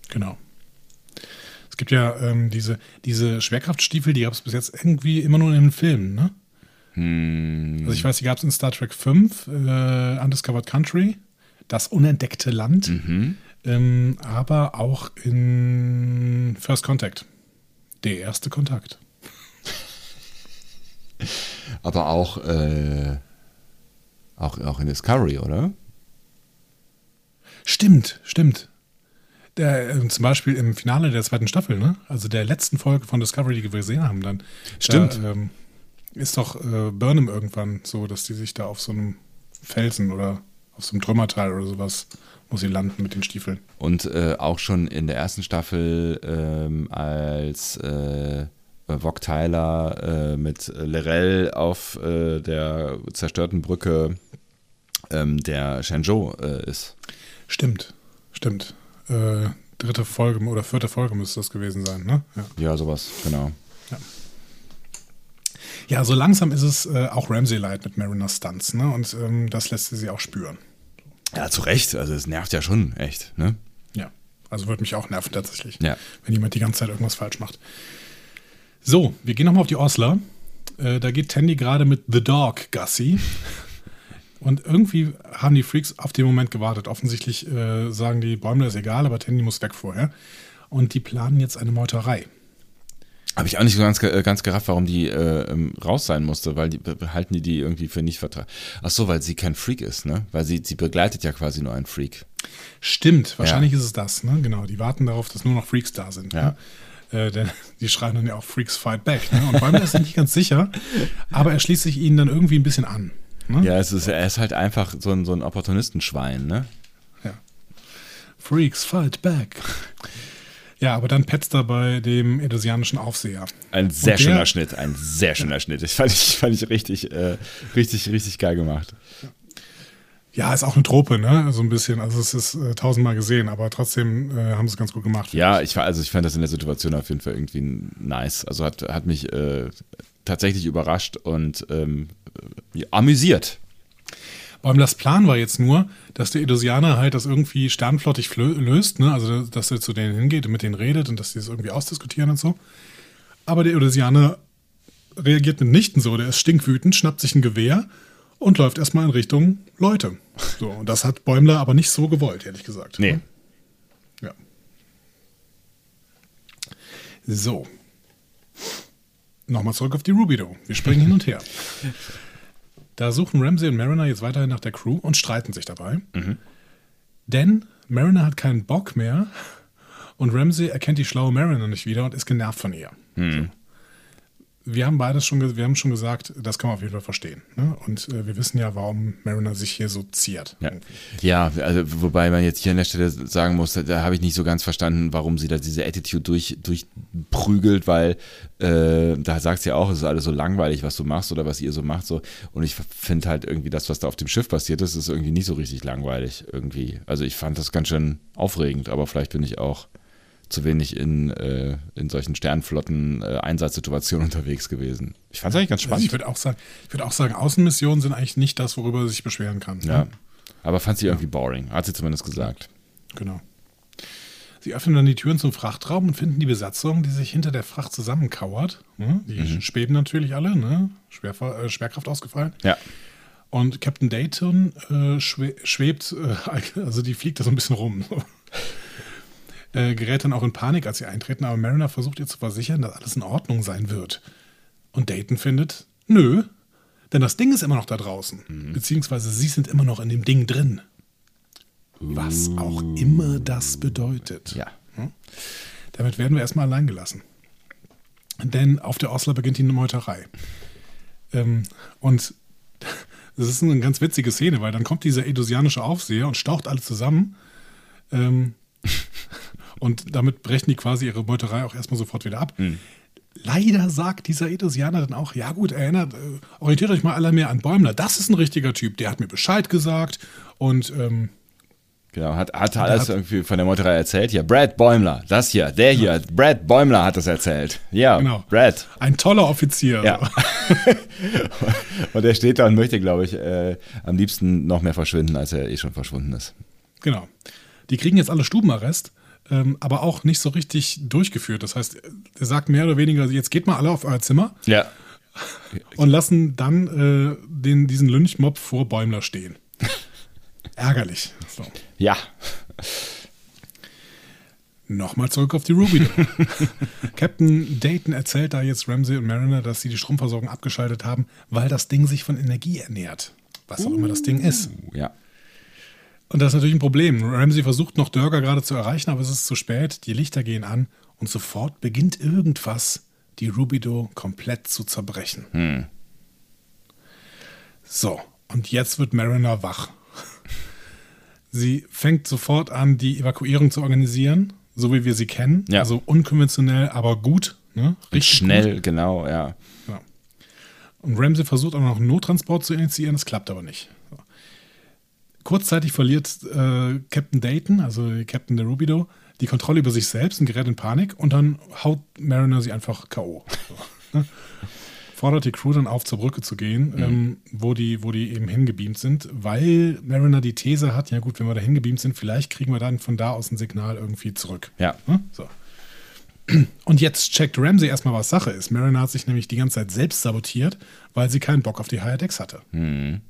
Genau. Es gibt ja ähm, diese, diese Schwerkraftstiefel, die gab es bis jetzt irgendwie immer nur in den Filmen, ne? Hm, Also ich weiß, die gab es in Star Trek 5, äh, Undiscovered Country, das unentdeckte Land, mhm. ähm, aber auch in First Contact, der erste Kontakt. aber auch, äh, auch, auch in Discovery, oder? Stimmt, stimmt. Der, äh, zum Beispiel im Finale der zweiten Staffel, ne? also der letzten Folge von Discovery, die wir gesehen haben, dann Stimmt. Da, ähm, ist doch äh, Burnham irgendwann so, dass die sich da auf so einem Felsen oder auf so einem Trümmerteil oder sowas muss sie landen mit den Stiefeln. Und äh, auch schon in der ersten Staffel, ähm, als äh, Vog Tyler äh, mit Lerell auf äh, der zerstörten Brücke ähm, der Shenzhou äh, ist. Stimmt, stimmt. Äh, dritte Folge oder vierte Folge müsste das gewesen sein, ne? Ja. Ja, sowas, genau. Ja, so langsam ist es äh, auch Ramsey Light mit Mariner Stunts, ne? Und ähm, das lässt sie auch spüren. Ja, zu Recht. Also es nervt ja schon, echt, ne? Ja. Also würde mich auch nerven tatsächlich. Ja. Wenn jemand die ganze Zeit irgendwas falsch macht. So, wir gehen nochmal auf die Osler. Äh, da geht Tandy gerade mit The Dog Gussie. Und irgendwie haben die Freaks auf den Moment gewartet. Offensichtlich äh, sagen die, Bäumler ist egal, aber Tandy muss weg vorher. Und die planen jetzt eine Meuterei. Habe ich auch nicht so ganz, äh, ganz gerafft, warum die äh, ähm, raus sein musste, weil die halten die die irgendwie für nicht vertrag. Ach so, weil sie kein Freak ist, ne? Weil sie, sie begleitet ja quasi nur einen Freak. Stimmt, wahrscheinlich ist es das. Ne? Genau, die warten darauf, dass nur noch Freaks da sind. Ja. Ne? Äh, denn die schreien dann ja auch Freaks fight back. Ne? Und Bäumler ist nicht ganz sicher, aber er schließt sich ihnen dann irgendwie ein bisschen an. Ne? Ja, es ist, er ist halt einfach so ein, so ein Opportunistenschwein, ne? Ja. Freaks fight back. Ja, aber dann petzt er bei dem edosianischen Aufseher. Ein sehr der- schöner Schnitt, ein sehr schöner Schnitt. Ich fand ich, fand ich richtig, äh, richtig, richtig geil gemacht. Ja, ist auch eine Trope, ne? So ein bisschen. Also es ist äh, tausendmal gesehen, aber trotzdem äh, haben sie es ganz gut gemacht. Ja, ich war, also ich fand das in der Situation auf jeden Fall irgendwie nice. Also hat, hat mich äh, tatsächlich überrascht und ähm, äh, amüsiert. Bäumlers Plan war jetzt nur, dass der Edosianer halt das irgendwie sternflottig löst, ne? Also dass er zu denen hingeht und mit denen redet und dass sie es irgendwie ausdiskutieren und so. Aber der Edosianer reagiert mitnichten so. Der ist stinkwütend, schnappt sich ein Gewehr und läuft erstmal in Richtung Leute. So, und das hat Bäumler aber nicht so gewollt, ehrlich gesagt. Nee. Ja. So. Nochmal zurück auf die Rubido. Wir springen hin und her. Da suchen Ramsey und Mariner jetzt weiterhin nach der Crew und streiten sich dabei. Denn Mariner hat keinen Bock mehr und Ramsey erkennt die schlaue Mariner nicht wieder und ist genervt von ihr. So. Wir haben beides schon, wir haben schon gesagt, das kann man auf jeden Fall verstehen. Ne? Und äh, wir wissen ja, warum Mariner sich hier so ziert. Ja. ja, also wobei man jetzt hier an der Stelle sagen muss, da, da habe ich nicht so ganz verstanden, warum sie da diese Attitude durch, durchprügelt, weil äh, da sagt sie auch, es ist alles so langweilig, was du machst oder was ihr so macht. So. Und ich finde halt irgendwie das, was da auf dem Schiff passiert ist, ist irgendwie nicht so richtig langweilig irgendwie. Also ich fand das ganz schön aufregend, aber vielleicht bin ich auch zu wenig in, äh, in solchen Sternflotten äh, Einsatzsituationen unterwegs gewesen. Ich fand es eigentlich ganz Also spannend. ich würde auch sagen, ich würde auch sagen, Außenmissionen sind eigentlich nicht das, worüber sie sich beschweren kann. ja. Ne? Aber fand sie irgendwie boring, hat sie zumindest gesagt. Genau. Sie öffnen dann die Türen zum Frachtraum und finden die Besatzung, die sich hinter der Fracht zusammenkauert. Ne? Die Mhm. schweben natürlich alle, ne? Schwerfa äh, Schwerkraft ausgefallen. Ja. Und Captain Dayton äh, schwe schwebt, äh, also die fliegt da so ein bisschen rum. Äh, gerät dann auch in Panik, als sie eintreten, aber Mariner versucht ihr zu versichern, dass alles in Ordnung sein wird. Und Dayton findet, nö, denn das Ding ist immer noch da draußen. Mhm. Beziehungsweise sie sind immer noch in dem Ding drin. Was auch immer das bedeutet. Ja. Damit werden wir erstmal allein gelassen. Denn auf der Osler beginnt die Meuterei. Ähm, und das ist eine ganz witzige Szene, weil dann kommt dieser edosianische Aufseher und staucht alle zusammen. Ähm, und damit brechen die quasi ihre Meuterei auch erstmal sofort wieder ab. leider sagt dieser Edosianer dann auch, ja gut, erinnert, äh, orientiert euch mal alle mehr an Bäumler. Das ist ein richtiger Typ, der hat mir Bescheid gesagt und ähm, Genau, hat, hat alles irgendwie von der Meuterei erzählt. Hier, Brad Bäumler, das hier, der hier, ja. Brad Bäumler hat das erzählt. Ja, genau. Brad. Ein toller Offizier. Ja. und er steht da und möchte, glaube ich, äh, am liebsten noch mehr verschwinden, als er eh schon verschwunden ist. Genau. Die kriegen jetzt alle Stubenarrest, ähm, aber auch nicht so richtig durchgeführt. Das heißt, er sagt mehr oder weniger, jetzt geht mal alle auf euer Zimmer. Ja. Und lassen dann äh, den, diesen Lynchmob vor Bäumler stehen. Ärgerlich. So. Ja. Nochmal zurück auf die Ruby. Captain Dayton erzählt da jetzt Ramsey und Mariner, dass sie die Stromversorgung abgeschaltet haben, weil das Ding sich von Energie ernährt. Was auch immer das Ding ist. Uh, ja. Und das ist natürlich ein Problem. Ramsey versucht noch Dörger gerade zu erreichen, aber es ist zu spät. Die Lichter gehen an und sofort beginnt irgendwas, die Rubido komplett zu zerbrechen. Hm. So, und jetzt wird Mariner wach. Sie fängt sofort an, die Evakuierung zu organisieren, so wie wir sie kennen. Ja. Also unkonventionell, aber gut. Ne? Richtig schnell, gut. genau, ja. Genau. Und Ramsey versucht auch noch einen Nottransport zu initiieren, das klappt aber nicht. Kurzzeitig verliert äh, Captain Dayton, also Captain der Rubido, die Kontrolle über sich selbst und gerät in Panik und dann haut Mariner sie einfach K.O. So, ne? fordert die Crew dann auf, zur Brücke zu gehen, mhm. ähm, wo, die, wo die eben hingebeamt sind, weil Mariner die These hat, ja gut, wenn wir da hingebeamt sind, vielleicht kriegen wir dann von da aus ein Signal irgendwie zurück. Ja. Hm? So. Und jetzt checkt Ramsey erstmal, was Sache ist. Mariner hat sich nämlich die ganze Zeit selbst sabotiert, weil sie keinen Bock auf die Higher Decks hatte. Mhm.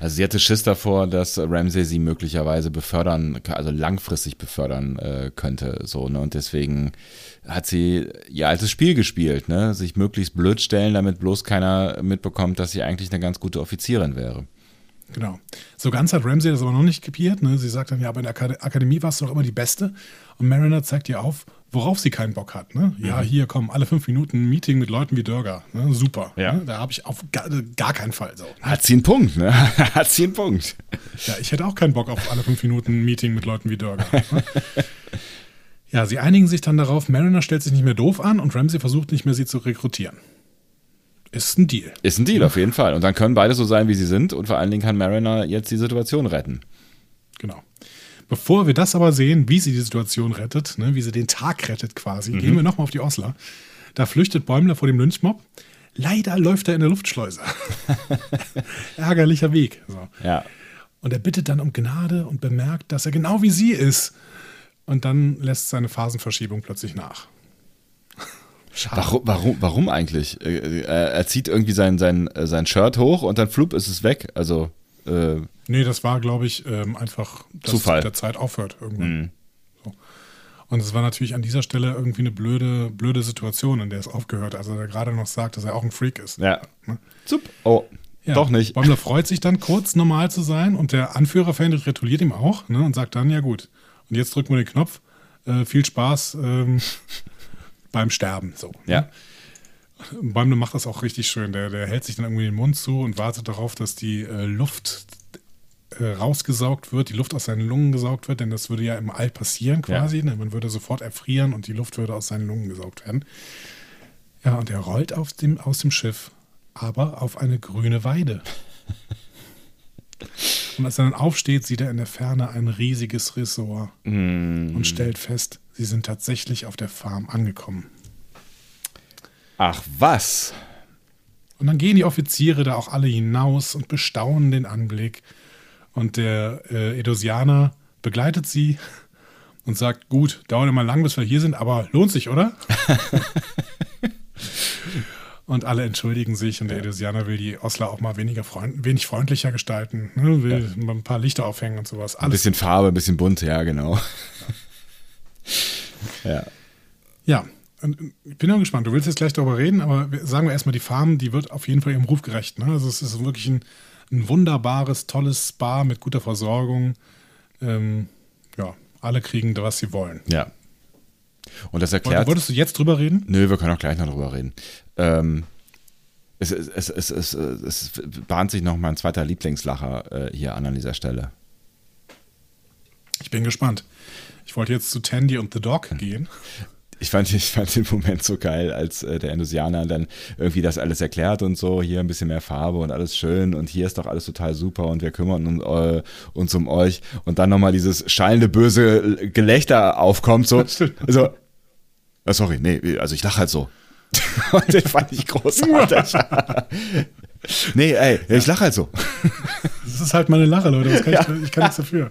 Also sie hatte Schiss davor, dass Ramsey sie möglicherweise befördern, also langfristig befördern äh, könnte. So, ne? Und deswegen hat sie ihr altes Spiel gespielt, ne? Sich möglichst blöd stellen, damit bloß keiner mitbekommt, dass sie eigentlich eine ganz gute Offizierin wäre. Genau. So ganz hat Ramsey das aber noch nicht kapiert. Ne? Sie sagt dann, ja, aber in der Akademie warst du doch immer die Beste. Und Mariner zeigt ihr auf, worauf sie keinen Bock hat. Ne? Ja, mhm. hier kommen alle fünf Minuten ein Meeting mit Leuten wie Dörger. Ne? Super. Ja. Ne? Da habe ich auf gar, gar, keinen Fall so. Hat sie einen Punkt, ne? hat sie einen Punkt. Ja, ich hätte auch keinen Bock auf alle fünf Minuten ein Meeting mit Leuten wie Dörger. Ne? ja, sie einigen sich dann darauf, Mariner stellt sich nicht mehr doof an und Ramsey versucht nicht mehr, sie zu rekrutieren. Ist ein Deal. Ist ein Deal, auf jeden Fall. Und dann können beide so sein, wie sie sind. Und vor allen Dingen kann Mariner jetzt die Situation retten. Genau. Bevor wir das aber sehen, wie sie die Situation rettet, ne, wie sie den Tag rettet quasi, mhm. gehen wir nochmal auf die Osler. Da flüchtet Bäumler vor dem Lynchmob. Leider läuft er in der Luftschleuse. Ärgerlicher Weg. So. Ja. Und er bittet dann um Gnade und bemerkt, dass er genau wie sie ist. Und dann lässt seine Phasenverschiebung plötzlich nach. Warum, warum, warum eigentlich? Äh, er zieht irgendwie sein, sein, sein Shirt hoch und dann flup ist es weg. Also äh, nee, das war, glaube ich, ähm, einfach, dass Zufall. der Zeit aufhört irgendwann. Mhm. So. Und es war natürlich an dieser Stelle irgendwie eine blöde, blöde Situation, in der es aufgehört. Also er gerade noch sagt, dass er auch ein Freak ist. Ja. Ne? Zup. Oh. Ja. Doch nicht. Bäumler freut sich dann kurz, normal zu sein und der Anführer-Fan gratuliert ihm auch ne, und sagt dann, ja gut, und jetzt drücken wir den Knopf. Äh, viel Spaß ähm, beim Sterben. So, ne? Ja. Bäumle macht das auch richtig schön. Der, der hält sich dann irgendwie den Mund zu und wartet darauf, dass die äh, Luft rausgesaugt wird, die Luft aus seinen Lungen gesaugt wird, denn das würde ja im All passieren quasi. Ja. Ne? Man würde sofort erfrieren und die Luft würde aus seinen Lungen gesaugt werden. Ja, und er rollt auf dem, aus dem Schiff, aber auf eine grüne Weide. und als er dann aufsteht, sieht er in der Ferne ein riesiges Ressort mm. und stellt fest, sie sind tatsächlich auf der Farm angekommen. Ach was? Und dann gehen die Offiziere da auch alle hinaus und bestaunen den Anblick. Und der äh, Edosianer begleitet sie und sagt, gut, dauert immer lang, bis wir hier sind, aber lohnt sich, oder? und alle entschuldigen sich und der Edosianer will die Osler auch mal weniger freund wenig freundlicher gestalten, ne? will ja. ein paar Lichter aufhängen und sowas. Alles. Ein bisschen Farbe, ein bisschen bunt, ja, genau. ja. Ja, ich bin auch gespannt. Du willst jetzt gleich darüber reden, aber sagen wir erstmal, die Farm, die wird auf jeden Fall ihrem Ruf gerecht. Ne? Also es ist wirklich ein, ein wunderbares, tolles Spa mit guter Versorgung. Ähm, ja, alle kriegen da, was sie wollen. Ja. Und das erklärt. Wolltest du jetzt drüber reden? Nö, wir können auch gleich noch drüber reden. Ähm, es, es, es, es, es, bahnt sich noch mein zweiter Lieblingslacher äh, hier an an dieser Stelle. Ich bin gespannt. Ich wollte jetzt zu Tandy und The Dog hm. gehen. Ich fand, ich fand den Moment so geil, als äh, der Endosianer dann irgendwie das alles erklärt und so, hier ein bisschen mehr Farbe und alles schön und hier ist doch alles total super und wir kümmern uns, äh, uns um euch und dann nochmal dieses schallende, böse Gelächter aufkommt, so, so, ah, sorry, nee, also ich lache halt so. und den fand ich großartig. nee, ey, ich lache halt so. Das ist halt meine Lache, Leute, kann ja. ich, ich kann nichts dafür.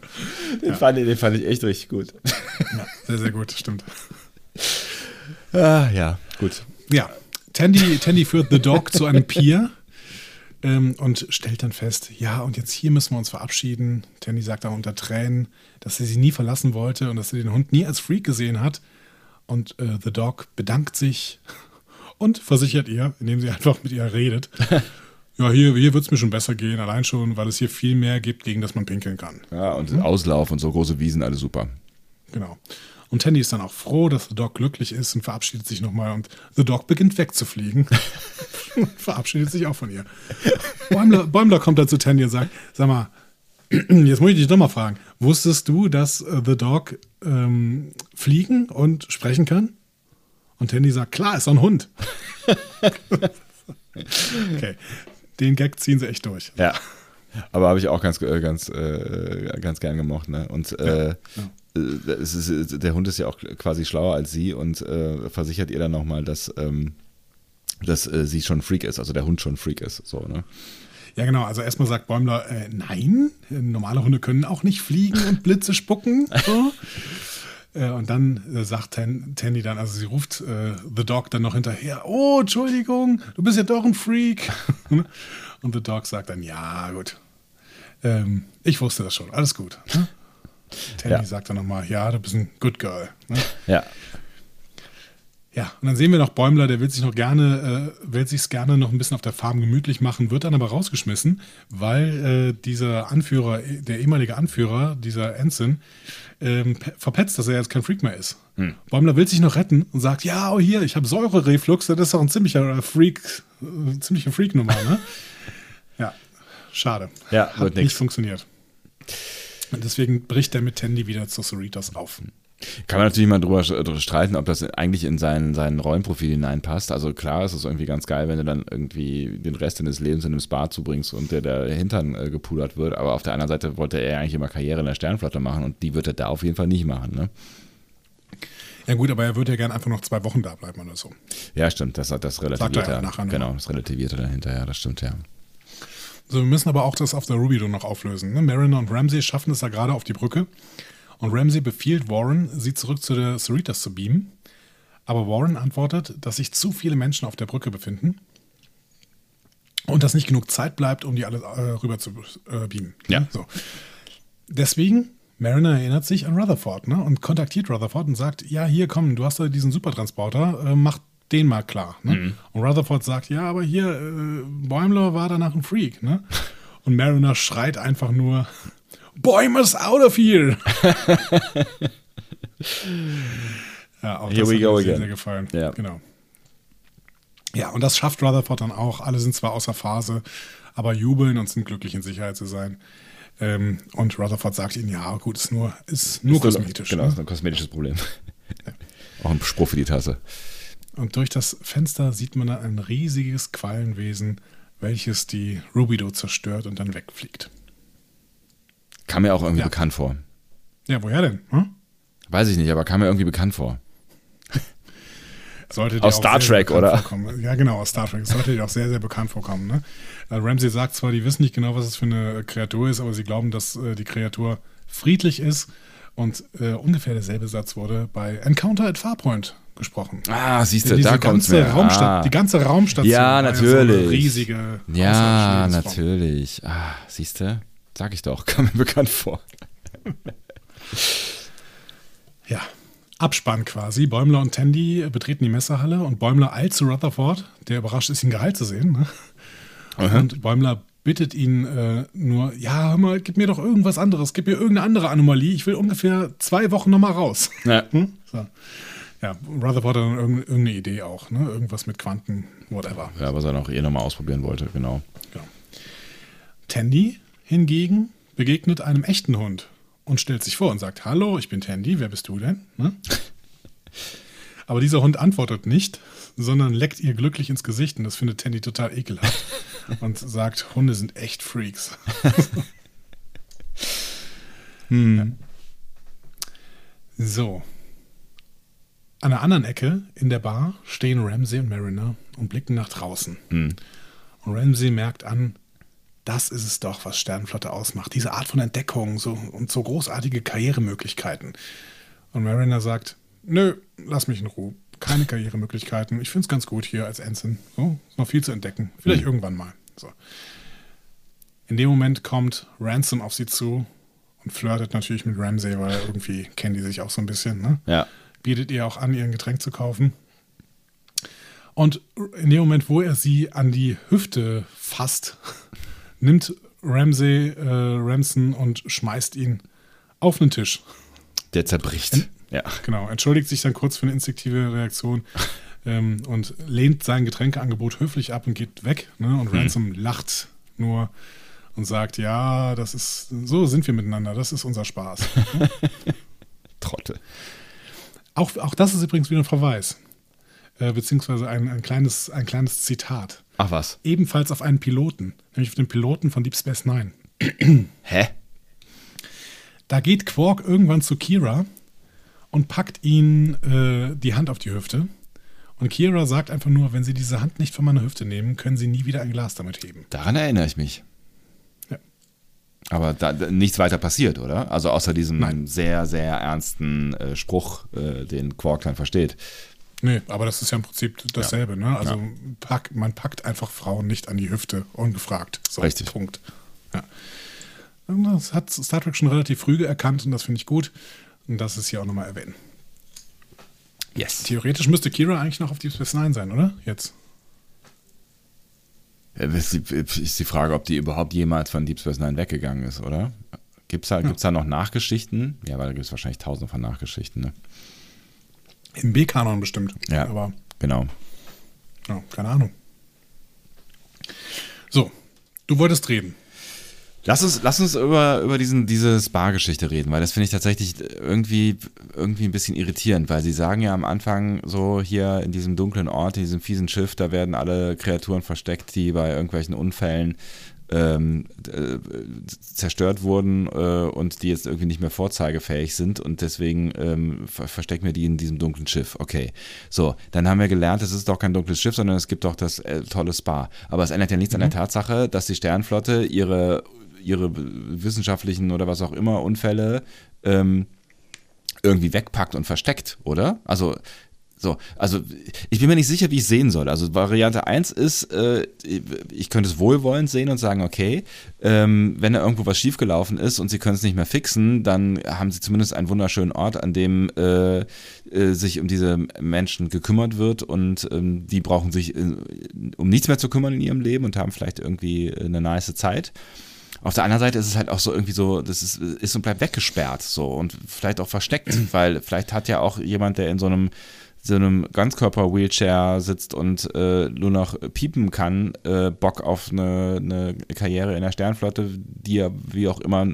Den, ja. fand ich, den fand ich echt richtig gut. Ja, sehr, sehr gut, stimmt. Ah, ja, gut. Ja, Tandy, Tandy führt The Dog zu einem Pier ähm, und stellt dann fest, ja, und jetzt hier müssen wir uns verabschieden. Tandy sagt dann unter Tränen, dass er sie nie verlassen wollte und dass er den Hund nie als Freak gesehen hat. Und äh, The Dog bedankt sich und versichert ihr, indem sie einfach mit ihr redet. ja, hier, hier wird es mir schon besser gehen, allein schon, weil es hier viel mehr gibt, gegen das man pinkeln kann. Ja, und hm? Auslauf und so große Wiesen, alles super. Genau. Und Tandy ist dann auch froh, dass The Dog glücklich ist und verabschiedet sich nochmal. Und The Dog beginnt wegzufliegen. verabschiedet sich auch von ihr. Bäumler, Bäumler kommt dann zu Tandy und sagt: Sag mal, jetzt muss ich dich doch mal fragen. Wusstest du, dass äh, The Dog ähm, fliegen und sprechen kann? Und Tandy sagt: Klar, ist doch ein Hund. okay. Den Gag ziehen sie echt durch. Ja. Aber habe ich auch ganz, äh, ganz, äh, ganz gern gemocht. Ne? Und äh, ja, ja. Ist, der Hund ist ja auch quasi schlauer als sie und äh, versichert ihr dann nochmal, dass, ähm, dass äh, sie schon Freak ist, also der Hund schon Freak ist. So, ne? Ja, genau. Also erstmal sagt Bäumler, äh, nein, normale Hunde können auch nicht fliegen und Blitze spucken. So. Äh, und dann äh, sagt Tandy dann, also sie ruft The Dog dann noch hinterher, oh, Entschuldigung, du bist ja doch ein Freak. und The Dog sagt dann, ja, gut, ähm, ich wusste das schon, alles gut. Tandy ja. sagt dann nochmal, ja, du bist ein Good Girl. Ne? Ja. Ja, und dann sehen wir noch Bäumler, der will sich noch gerne, äh, will sich's gerne noch ein bisschen auf der Farm gemütlich machen, wird dann aber rausgeschmissen, weil äh, dieser Anführer, der ehemalige Anführer, dieser Ensign, ähm, verpetzt, dass er jetzt kein Freak mehr ist. Hm. Bäumler will sich noch retten und sagt, ja, oh hier, ich habe Säurereflux, das ist doch ein ziemlicher Freak, äh, ziemliche Freak-Nummer, ne? ja, schade. Ja, Hat nicht funktioniert. Und deswegen bricht er mit Tandy wieder zu Cerritos auf. Kann man natürlich mal drüber, drüber streiten, ob das eigentlich in sein, sein Rollenprofil hineinpasst. Also klar, es ist irgendwie ganz geil, wenn du dann irgendwie den Rest deines Lebens in einem Spa zubringst und der, der Hintern äh, gepudert wird. Aber auf der anderen Seite wollte er eigentlich immer Karriere in der Sternflotte machen und die wird er da auf jeden Fall nicht machen. Ne? Ja gut, aber er würde ja gerne einfach noch zwei Wochen da bleiben oder so. Ja, stimmt, das, das relativiert er. Ja genau, das relativiert er dann hinterher, das stimmt ja. So, wir müssen aber auch das auf der Ruby noch auflösen. Ne? Mariner und Ramsey schaffen es ja gerade auf die Brücke. Und Ramsey befiehlt Warren, sie zurück zu der Cerritos zu beamen. Aber Warren antwortet, dass sich zu viele Menschen auf der Brücke befinden und dass nicht genug Zeit bleibt, um die alle äh, rüber zu äh, beamen. Ja. So. Deswegen, Mariner erinnert sich an Rutherford ne, und kontaktiert Rutherford und sagt: Ja, hier komm, du hast da diesen Supertransporter, äh, mach den mal klar. Ne? Mhm. Und Rutherford sagt, ja, aber hier, äh, Bäumler war danach ein Freak. Ne? Und Mariner schreit einfach nur, Bäumer's out of here! ja, auch here das we go mir sehr, sehr gefallen. Ja. Genau. Ja, und das schafft Rutherford dann auch. Alle sind zwar außer Phase, aber jubeln und sind glücklich, in Sicherheit zu sein. Ähm, und Rutherford sagt ihnen, ja, gut, ist nur, ist nur ist kosmetisch. Genau, ne? ist ein kosmetisches Problem. Ja. Auch ein Spruch für die Tasse. Und durch das Fenster sieht man dann ein riesiges Quallenwesen, welches die Rubido zerstört und dann wegfliegt. Kam mir auch irgendwie ja. bekannt vor. Ja, woher denn? Hm? Weiß ich nicht, aber kam mir irgendwie bekannt vor. Sollte aus Star Trek, oder? Vorkommen. Ja, genau, aus Star Trek. sollte dir auch sehr, sehr bekannt vorkommen. Ne? Äh, Ramsey sagt zwar, die wissen nicht genau, was es für eine Kreatur ist, aber sie glauben, dass äh, die Kreatur friedlich ist. Und äh, ungefähr derselbe Satz wurde bei Encounter at Farpoint gesprochen. Ah, siehst du, da kommt es ah. Die ganze Raumstation. Ja, natürlich. So riesige. Ja, natürlich. Ah, siehst du, sag ich doch, kam mir bekannt vor. ja. Abspann quasi. Bäumler und Tandy betreten die Messerhalle und Bäumler eilt zu Rutherford, der überrascht ist, ihn geheilt zu sehen. Ne? Und Bäumler bittet ihn äh, nur, ja, hör mal, gib mir doch irgendwas anderes, gib mir irgendeine andere Anomalie. Ich will ungefähr zwei Wochen nochmal raus. Ja. Hm? So. Ja, Rutherford hat dann irgendeine Idee auch, ne? Irgendwas mit Quanten, whatever. Ja, was er noch eh nochmal ausprobieren wollte, genau. genau. Tandy hingegen begegnet einem echten Hund und stellt sich vor und sagt: Hallo, ich bin Tandy, wer bist du denn? Ne? Aber dieser Hund antwortet nicht, sondern leckt ihr glücklich ins Gesicht und das findet Tandy total ekelhaft und sagt, Hunde sind echt Freaks. hm. So. An der anderen Ecke in der Bar stehen Ramsey und Mariner und blicken nach draußen. Hm. Und Ramsey merkt an, das ist es doch, was Sternflotte ausmacht. Diese Art von Entdeckung so, und so großartige Karrieremöglichkeiten. Und Mariner sagt, nö, lass mich in Ruhe. Keine Karrieremöglichkeiten. Ich finde es ganz gut hier als Ensign. So, ist noch viel zu entdecken. Vielleicht Mhm. irgendwann mal. So. In dem Moment kommt Ransom auf sie zu und flirtet natürlich mit Ramsey, weil irgendwie kennen die sich auch so ein bisschen. Ne? Ja. Bietet ihr auch an, ihr ein Getränk zu kaufen. Und in dem Moment, wo er sie an die Hüfte fasst, nimmt Ramsey äh, Ramson und schmeißt ihn auf den Tisch. Der zerbricht. Ja. Genau, entschuldigt sich dann kurz für eine instinktive Reaktion ähm, und lehnt sein Getränkeangebot höflich ab und geht weg. Ne? Und Ransom lacht nur und sagt, ja, das ist, so sind wir miteinander, das ist unser Spaß. Trottel. Auch, auch das ist übrigens wieder ein Verweis, äh, beziehungsweise ein, ein, kleines, ein kleines Zitat. Ach was. Ebenfalls auf einen Piloten, nämlich auf den Piloten von Deep Space Nine. Hä? Da geht Quark irgendwann zu Kira und packt ihn äh, die Hand auf die Hüfte. Und Kira sagt einfach nur, wenn Sie diese Hand nicht von meiner Hüfte nehmen, können Sie nie wieder ein Glas damit heben. Daran erinnere ich mich. Ja. Aber da, nichts weiter passiert, oder? Also außer diesem Nein. sehr, sehr ernsten äh, Spruch, äh, den Quark dann versteht. Nee, aber das ist ja im Prinzip dasselbe. Ne? Also Ja. pack, man packt einfach Frauen nicht an die Hüfte, ungefragt. So, Richtig. Punkt. Ja. Das hat Star Trek schon relativ früh erkannt und das finde ich gut. Und das ist hier auch nochmal erwähnen. Yes. Theoretisch müsste Kira eigentlich noch auf Deep Space Nine sein, oder? Jetzt. Ist die, ist die Frage, ob die überhaupt jemals von Deep Space Nine weggegangen ist, oder? Gibt es da, gibt's da noch Nachgeschichten? Ja, weil da gibt es wahrscheinlich tausende von Nachgeschichten. Ne? Im B-Kanon bestimmt. Ja. Aber Genau. ja, keine Ahnung. So, du wolltest reden. Lass uns, lass uns über, über diesen, diese Spa-Geschichte reden, weil das finde ich tatsächlich irgendwie, irgendwie ein bisschen irritierend, weil sie sagen ja am Anfang so hier in diesem dunklen Ort, in diesem fiesen Schiff, da werden alle Kreaturen versteckt, die bei irgendwelchen Unfällen ähm, äh, zerstört wurden äh, und die jetzt irgendwie nicht mehr vorzeigefähig sind und deswegen ähm, ver verstecken wir die in diesem dunklen Schiff. Okay, so, dann haben wir gelernt, es ist doch kein dunkles Schiff, sondern es gibt doch das äh, tolle Spa. Aber es ändert ja nichts an der Tatsache, dass die Sternflotte ihre, ihre wissenschaftlichen oder was auch immer Unfälle ähm, irgendwie wegpackt und versteckt, oder? Also so, also ich bin mir nicht sicher, wie ich es sehen soll. Also Variante 1 ist, äh, ich könnte es wohlwollend sehen und sagen, okay, ähm, wenn da irgendwo was schiefgelaufen ist und sie können es nicht mehr fixen, dann haben sie zumindest einen wunderschönen Ort, an dem äh, äh, sich um diese Menschen gekümmert wird und ähm, die brauchen sich äh, um nichts mehr zu kümmern in ihrem Leben und haben vielleicht irgendwie eine nice Zeit. Auf der anderen Seite ist es halt auch so irgendwie so, das ist, ist und bleibt weggesperrt so und vielleicht auch versteckt, weil vielleicht hat ja auch jemand, der in so einem so einem Ganzkörper-Wheelchair sitzt und äh, nur noch piepen kann, äh, Bock auf eine, eine Karriere in der Sternflotte, die ja wie auch immer,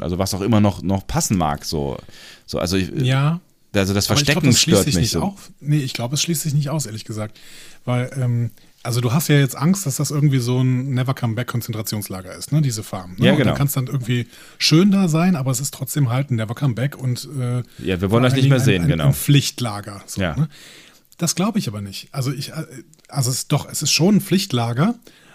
also was auch immer noch, noch passen mag, so. so also, ich, Ja. also das Verstecken glaub, das schließt stört sich mich so. auf. Nee, ich glaube, es schließt sich nicht aus, ehrlich gesagt. Weil, ähm, also du hast ja jetzt Angst, dass das irgendwie so ein Never Come Back Konzentrationslager ist, ne, diese Farm. Ne? Ja, genau. dann kann es dann irgendwie schön da sein, aber es ist trotzdem halt ein Never Come Back und äh, Ja, wir wollen euch nicht mehr sehen, ein, ein, genau. Ein Pflichtlager. So, Ja. ne? Das glaube ich aber nicht. Also ich, äh, also es ist doch, es ist schon ein Pflichtlager,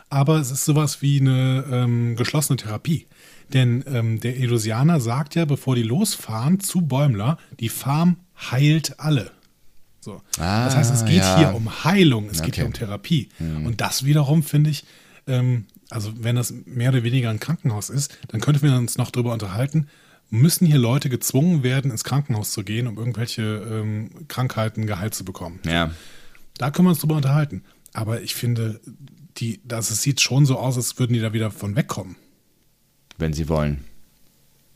aber es ist sowas wie eine ähm, geschlossene Therapie. Denn ähm, der Elusianer sagt ja, bevor die losfahren zu Bäumler, die Farm heilt alle. So. Ah, das heißt, es geht ja. hier um Heilung, es geht Okay. hier um Therapie. Und das wiederum finde ich, ähm, also wenn das mehr oder weniger ein Krankenhaus ist, dann könnten wir uns noch darüber unterhalten, müssen hier Leute gezwungen werden, ins Krankenhaus zu gehen, um irgendwelche ähm, Krankheiten geheilt zu bekommen. Ja, Da können wir uns drüber unterhalten. Aber ich finde, die, das, es sieht schon so aus, als würden die da wieder von wegkommen. wenn sie wollen.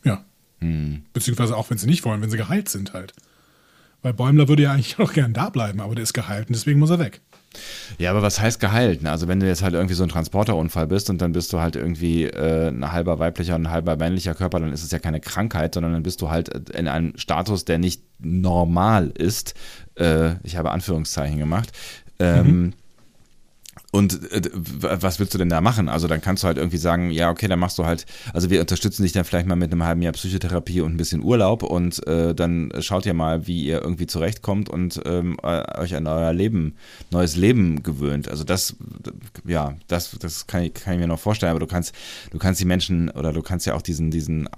Ja. Hm. Beziehungsweise auch, wenn sie nicht wollen, wenn sie geheilt sind halt. Weil Bäumler würde ja eigentlich auch gern da bleiben, aber der ist geheilt und deswegen muss er weg. Ja, aber was heißt geheilt? Also wenn du jetzt halt irgendwie so ein Transporterunfall bist und dann bist du halt irgendwie äh, ein halber weiblicher und ein halber männlicher Körper, dann ist es ja keine Krankheit, sondern dann bist du halt in einem Status, der nicht normal ist. Äh, ich habe Anführungszeichen gemacht. Ähm, mhm. Und äh, was willst du denn da machen? Also dann kannst du halt irgendwie sagen, ja, okay, dann machst du halt, also wir unterstützen dich dann vielleicht mal mit einem halben Jahr Psychotherapie und ein bisschen Urlaub und äh, dann schaut ihr mal, wie ihr irgendwie zurechtkommt und ähm, äh, euch an euer Leben, neues Leben gewöhnt. Also das, ja, das, das kann ich, kann ich mir noch vorstellen, aber du kannst, du kannst die Menschen oder du kannst ja auch diesen, diesen äh,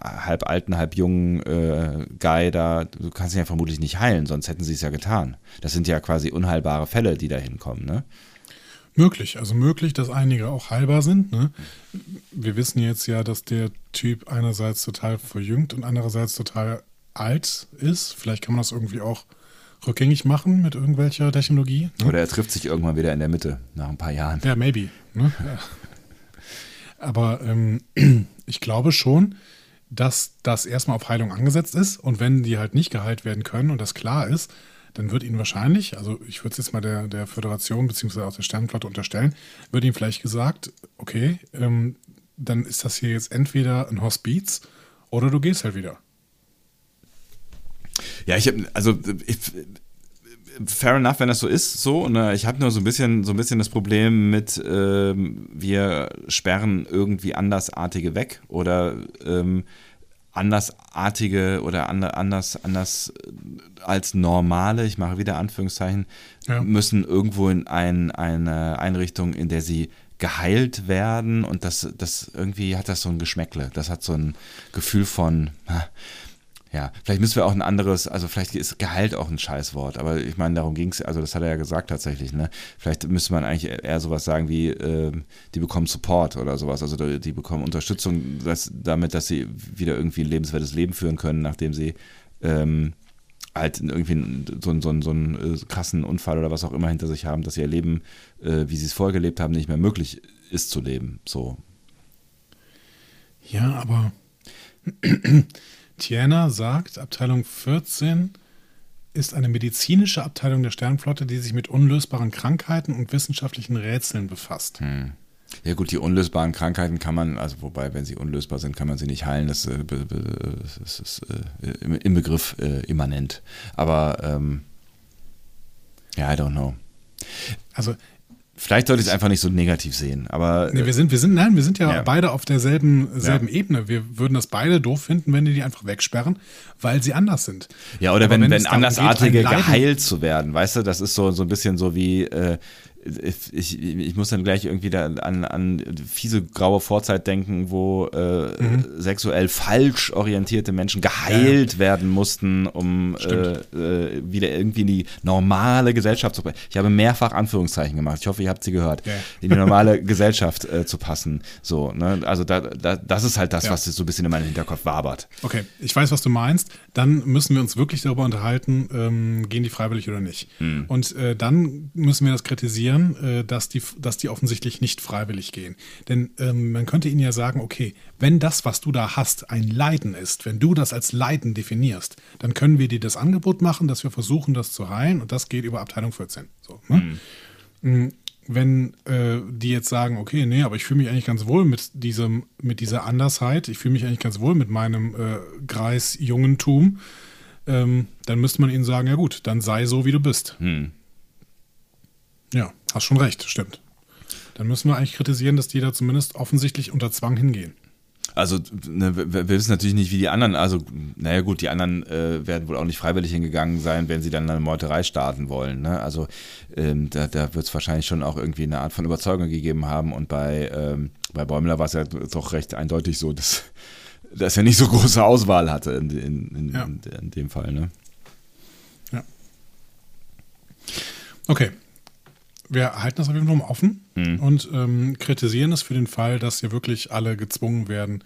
halb alten, halb jungen äh, Guy da, du kannst ihn ja vermutlich nicht heilen, sonst hätten sie es ja getan. Das sind ja quasi unheilbare Fälle, die da hinkommen, ne? Möglich, also möglich, dass einige auch heilbar sind. Ne? Wir wissen jetzt ja, dass der Typ einerseits total verjüngt und andererseits total alt ist. Vielleicht kann man das irgendwie auch rückgängig machen mit irgendwelcher Technologie. Ne? Oder er trifft sich irgendwann wieder in der Mitte nach ein paar Jahren. Ja, maybe. Ne? Aber ähm, ich glaube schon, dass das erstmal auf Heilung angesetzt ist und wenn die halt nicht geheilt werden können und das klar ist, dann wird Ihnen wahrscheinlich, also ich würde es jetzt mal der, der Föderation bzw. auch der Sternenflotte unterstellen, wird Ihnen vielleicht gesagt, okay, ähm, dann ist das hier jetzt entweder ein Hospiz oder du gehst halt wieder. Ja, ich habe, also ich, fair enough, wenn das so ist, so. Ne? Ich habe nur so ein bisschen, so ein bisschen das Problem mit, ähm, wir sperren irgendwie Andersartige weg oder ähm, andersartige oder anders, anders als normale, ich mache wieder Anführungszeichen, ja. müssen irgendwo in ein, eine Einrichtung, in der sie geheilt werden und das, das irgendwie hat das so ein Geschmäckle. Das hat so ein Gefühl von, ja, vielleicht müssen wir auch ein anderes, also vielleicht ist geheilt auch ein Scheißwort, aber ich meine, darum ging es, also das hat er ja gesagt tatsächlich, ne? Vielleicht müsste man eigentlich eher sowas sagen wie, äh, die bekommen Support oder sowas, also die, die bekommen Unterstützung dass, damit, dass sie wieder irgendwie ein lebenswertes Leben führen können, nachdem sie ähm, halt irgendwie so, so, so einen äh, krassen Unfall oder was auch immer hinter sich haben, dass ihr Leben, äh, wie sie es vorher gelebt haben, nicht mehr möglich ist zu leben. So. Ja, aber Tiana sagt, Abteilung 14 ist eine medizinische Abteilung der Sternflotte, die sich mit unlösbaren Krankheiten und wissenschaftlichen Rätseln befasst. Hm. Ja gut, die unlösbaren Krankheiten kann man, also wobei, wenn sie unlösbar sind, kann man sie nicht heilen. Das, äh, das ist äh, im Begriff äh, immanent. Aber ähm, ja, I don't know. Also Vielleicht sollte ich es einfach nicht so negativ sehen, aber. Nee, wir sind, wir sind, nein, wir sind ja, ja. beide auf derselben selben ja. Ebene. Wir würden das beide doof finden, wenn die die einfach wegsperren, weil sie anders sind. Ja, oder wenn, wenn, wenn Andersartige geheilt zu werden, weißt du, das ist so, so ein bisschen so wie, äh, ich, ich muss dann gleich irgendwie da an, an fiese graue Vorzeit denken, wo äh, mhm. sexuell falsch orientierte Menschen geheilt ja. werden mussten, um äh, äh, wieder irgendwie in die normale Gesellschaft zu passen. Ich habe mehrfach Anführungszeichen gemacht. Ich hoffe, ihr habt sie gehört. Ja. In die normale Gesellschaft äh, zu passen. So, ne? Also da, da, das ist halt das, ja. was so ein bisschen in meinem Hinterkopf wabert. Okay, ich weiß, was du meinst. Dann müssen wir uns wirklich darüber unterhalten, ähm, gehen die freiwillig oder nicht. Mhm. Und äh, dann müssen wir das kritisieren kritisieren, äh, dass, die, dass die offensichtlich nicht freiwillig gehen. Denn ähm, man könnte ihnen ja sagen, okay, wenn das, was du da hast, ein Leiden ist, wenn du das als Leiden definierst, dann können wir dir das Angebot machen, dass wir versuchen, das zu heilen und das geht über Abteilung 14. So, ne? mhm. Wenn äh, die jetzt sagen, okay, nee, aber ich fühle mich eigentlich ganz wohl mit diesem, mit dieser Andersheit, ich fühle mich eigentlich ganz wohl mit meinem äh, Greisjungentum, ähm, dann müsste man ihnen sagen, ja gut, dann sei so, wie du bist. Mhm. Ja, hast schon recht, stimmt. Dann müssen wir eigentlich kritisieren, dass die da zumindest offensichtlich unter Zwang hingehen. Also ne, wir, wissen natürlich nicht, wie die anderen, also naja gut, die anderen äh, werden wohl auch nicht freiwillig hingegangen sein, wenn sie dann eine Meuterei starten wollen. Ne? Also ähm, da, da wird es wahrscheinlich schon auch irgendwie eine Art von Überzeugung gegeben haben und bei, ähm, bei Bäumler war es ja doch recht eindeutig so, dass, dass er nicht so große Auswahl hatte in, in, in, ja. in, in dem Fall. Ne? Ja. Okay, wir halten das auf jeden Fall mal offen mhm. und ähm, kritisieren es für den Fall, dass hier wirklich alle gezwungen werden,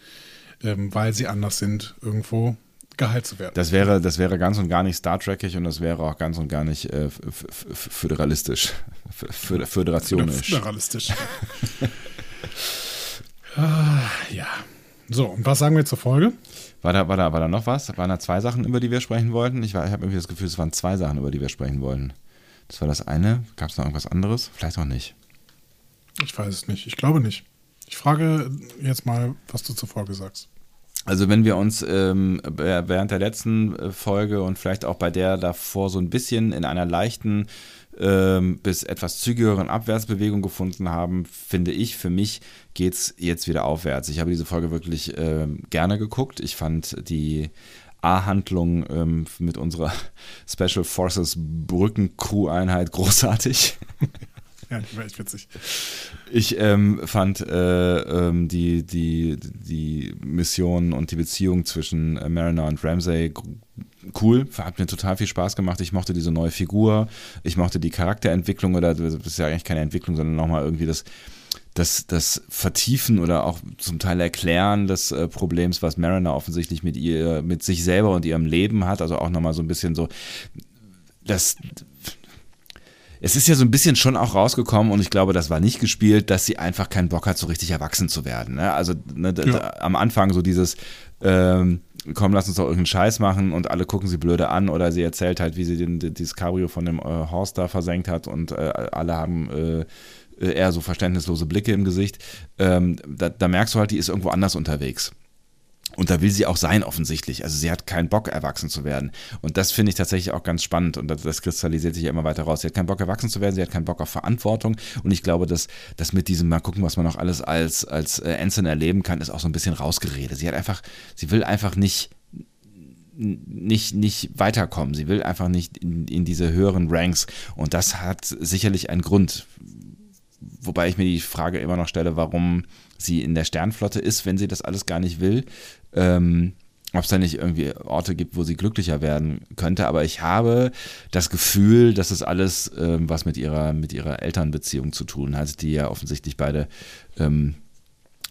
ähm, weil sie anders sind, irgendwo geheilt zu werden. Das wäre, das wäre ganz und gar nicht Star Trekig und das wäre auch ganz und gar nicht äh, föderalistisch. Föderationisch. Föderalistisch. ah, ja. So, und was sagen wir zur Folge? War da, war, da, war da noch was? Waren da zwei Sachen, über die wir sprechen wollten? Ich, ich habe irgendwie das Gefühl, es waren zwei Sachen, über die wir sprechen wollten. Das war das eine. Gab es noch irgendwas anderes? Vielleicht auch nicht. Ich weiß es nicht. Ich glaube nicht. Ich frage jetzt mal, was du zuvor gesagt hast. Also wenn wir uns ähm, während der letzten äh, Folge und vielleicht auch bei der davor so ein bisschen in einer leichten ähm, bis etwas zügigeren Abwärtsbewegung gefunden haben, finde ich, für mich geht es jetzt wieder aufwärts. Ich habe diese Folge wirklich ähm, gerne geguckt. Ich fand die A-Handlung ähm, mit unserer Special Forces Brücken-Crew-Einheit großartig. Ja, die war echt witzig. Ich ähm, fand äh, ähm, die, die, die Mission und die Beziehung zwischen äh, Mariner und Ramsey cool, hat mir total viel Spaß gemacht. Ich mochte diese neue Figur, ich mochte die Charakterentwicklung oder das ist ja eigentlich keine Entwicklung, sondern nochmal irgendwie das, das, das Vertiefen oder auch zum Teil Erklären des äh, Problems, was Mariner offensichtlich mit ihr, mit sich selber und ihrem Leben hat. Also auch nochmal so ein bisschen so, das es ist ja so ein bisschen schon auch rausgekommen und ich glaube, das war nicht gespielt, dass sie einfach keinen Bock hat, so richtig erwachsen zu werden. Ne? Also ne, ja. am Anfang so dieses, ähm, komm, lass uns doch irgendeinen Scheiß machen und alle gucken sie blöde an oder sie erzählt halt, wie sie den, dieses Cabrio von dem äh, Horst da versenkt hat und äh, alle haben äh, eher so verständnislose Blicke im Gesicht. Ähm, da, da merkst du halt, die ist irgendwo anders unterwegs. Und da will sie auch sein, offensichtlich. Also sie hat keinen Bock, erwachsen zu werden. Und das finde ich tatsächlich auch ganz spannend. Und das, das, kristallisiert sich ja immer weiter raus. Sie hat keinen Bock, erwachsen zu werden. Sie hat keinen Bock auf Verantwortung. Und ich glaube, dass das mit diesem mal gucken, was man noch alles als, als äh, erleben kann, ist auch so ein bisschen rausgeredet. Sie hat einfach, sie will einfach nicht nicht, nicht weiterkommen. Sie will einfach nicht in, in diese höheren Ranks. Und das hat sicherlich einen Grund. Wobei ich mir die Frage immer noch stelle, warum sie in der Sternflotte ist, wenn sie das alles gar nicht will. Ähm, ob es da nicht irgendwie Orte gibt, wo sie glücklicher werden könnte. Aber ich habe das Gefühl, dass es alles ähm, was mit ihrer, mit ihrer Elternbeziehung zu tun hat, die ja offensichtlich beide ähm,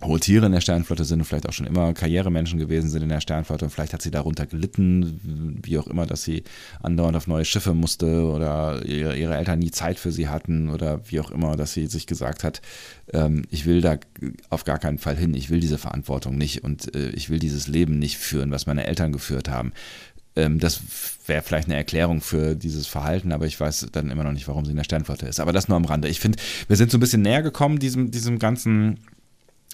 hohe Tiere in der Sternflotte sind und vielleicht auch schon immer Karrieremenschen gewesen sind in der Sternflotte und vielleicht hat sie darunter gelitten, wie auch immer, dass sie andauernd auf neue Schiffe musste oder ihre, ihre Eltern nie Zeit für sie hatten oder wie auch immer, dass sie sich gesagt hat, ähm, ich will da auf gar keinen Fall hin, ich will diese Verantwortung nicht und äh, ich will dieses Leben nicht führen, was meine Eltern geführt haben. Ähm, das wäre vielleicht eine Erklärung für dieses Verhalten, aber ich weiß dann immer noch nicht, warum sie in der Sternflotte ist. Aber das nur am Rande. Ich finde, wir sind so ein bisschen näher gekommen, diesem, diesem ganzen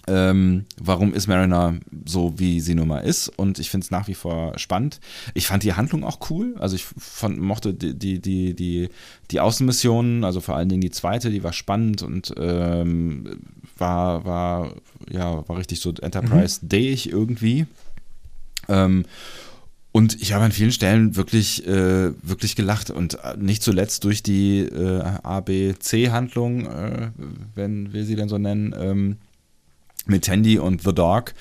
ähm, warum ist Mariner so, wie sie nun mal ist. Und ich finde es nach wie vor spannend. Ich fand die Handlung auch cool. Also ich fand, mochte die, die, die, die, die Außenmissionen, also vor allen Dingen die zweite, die war spannend und ähm, war, war, ja, war richtig so Enterprise-Day irgendwie. Ähm, und ich habe an vielen Stellen wirklich, äh, wirklich gelacht und nicht zuletzt durch die äh, ABC-Handlung, äh, wenn wir sie denn so nennen, ähm, mit Tandy und The Dog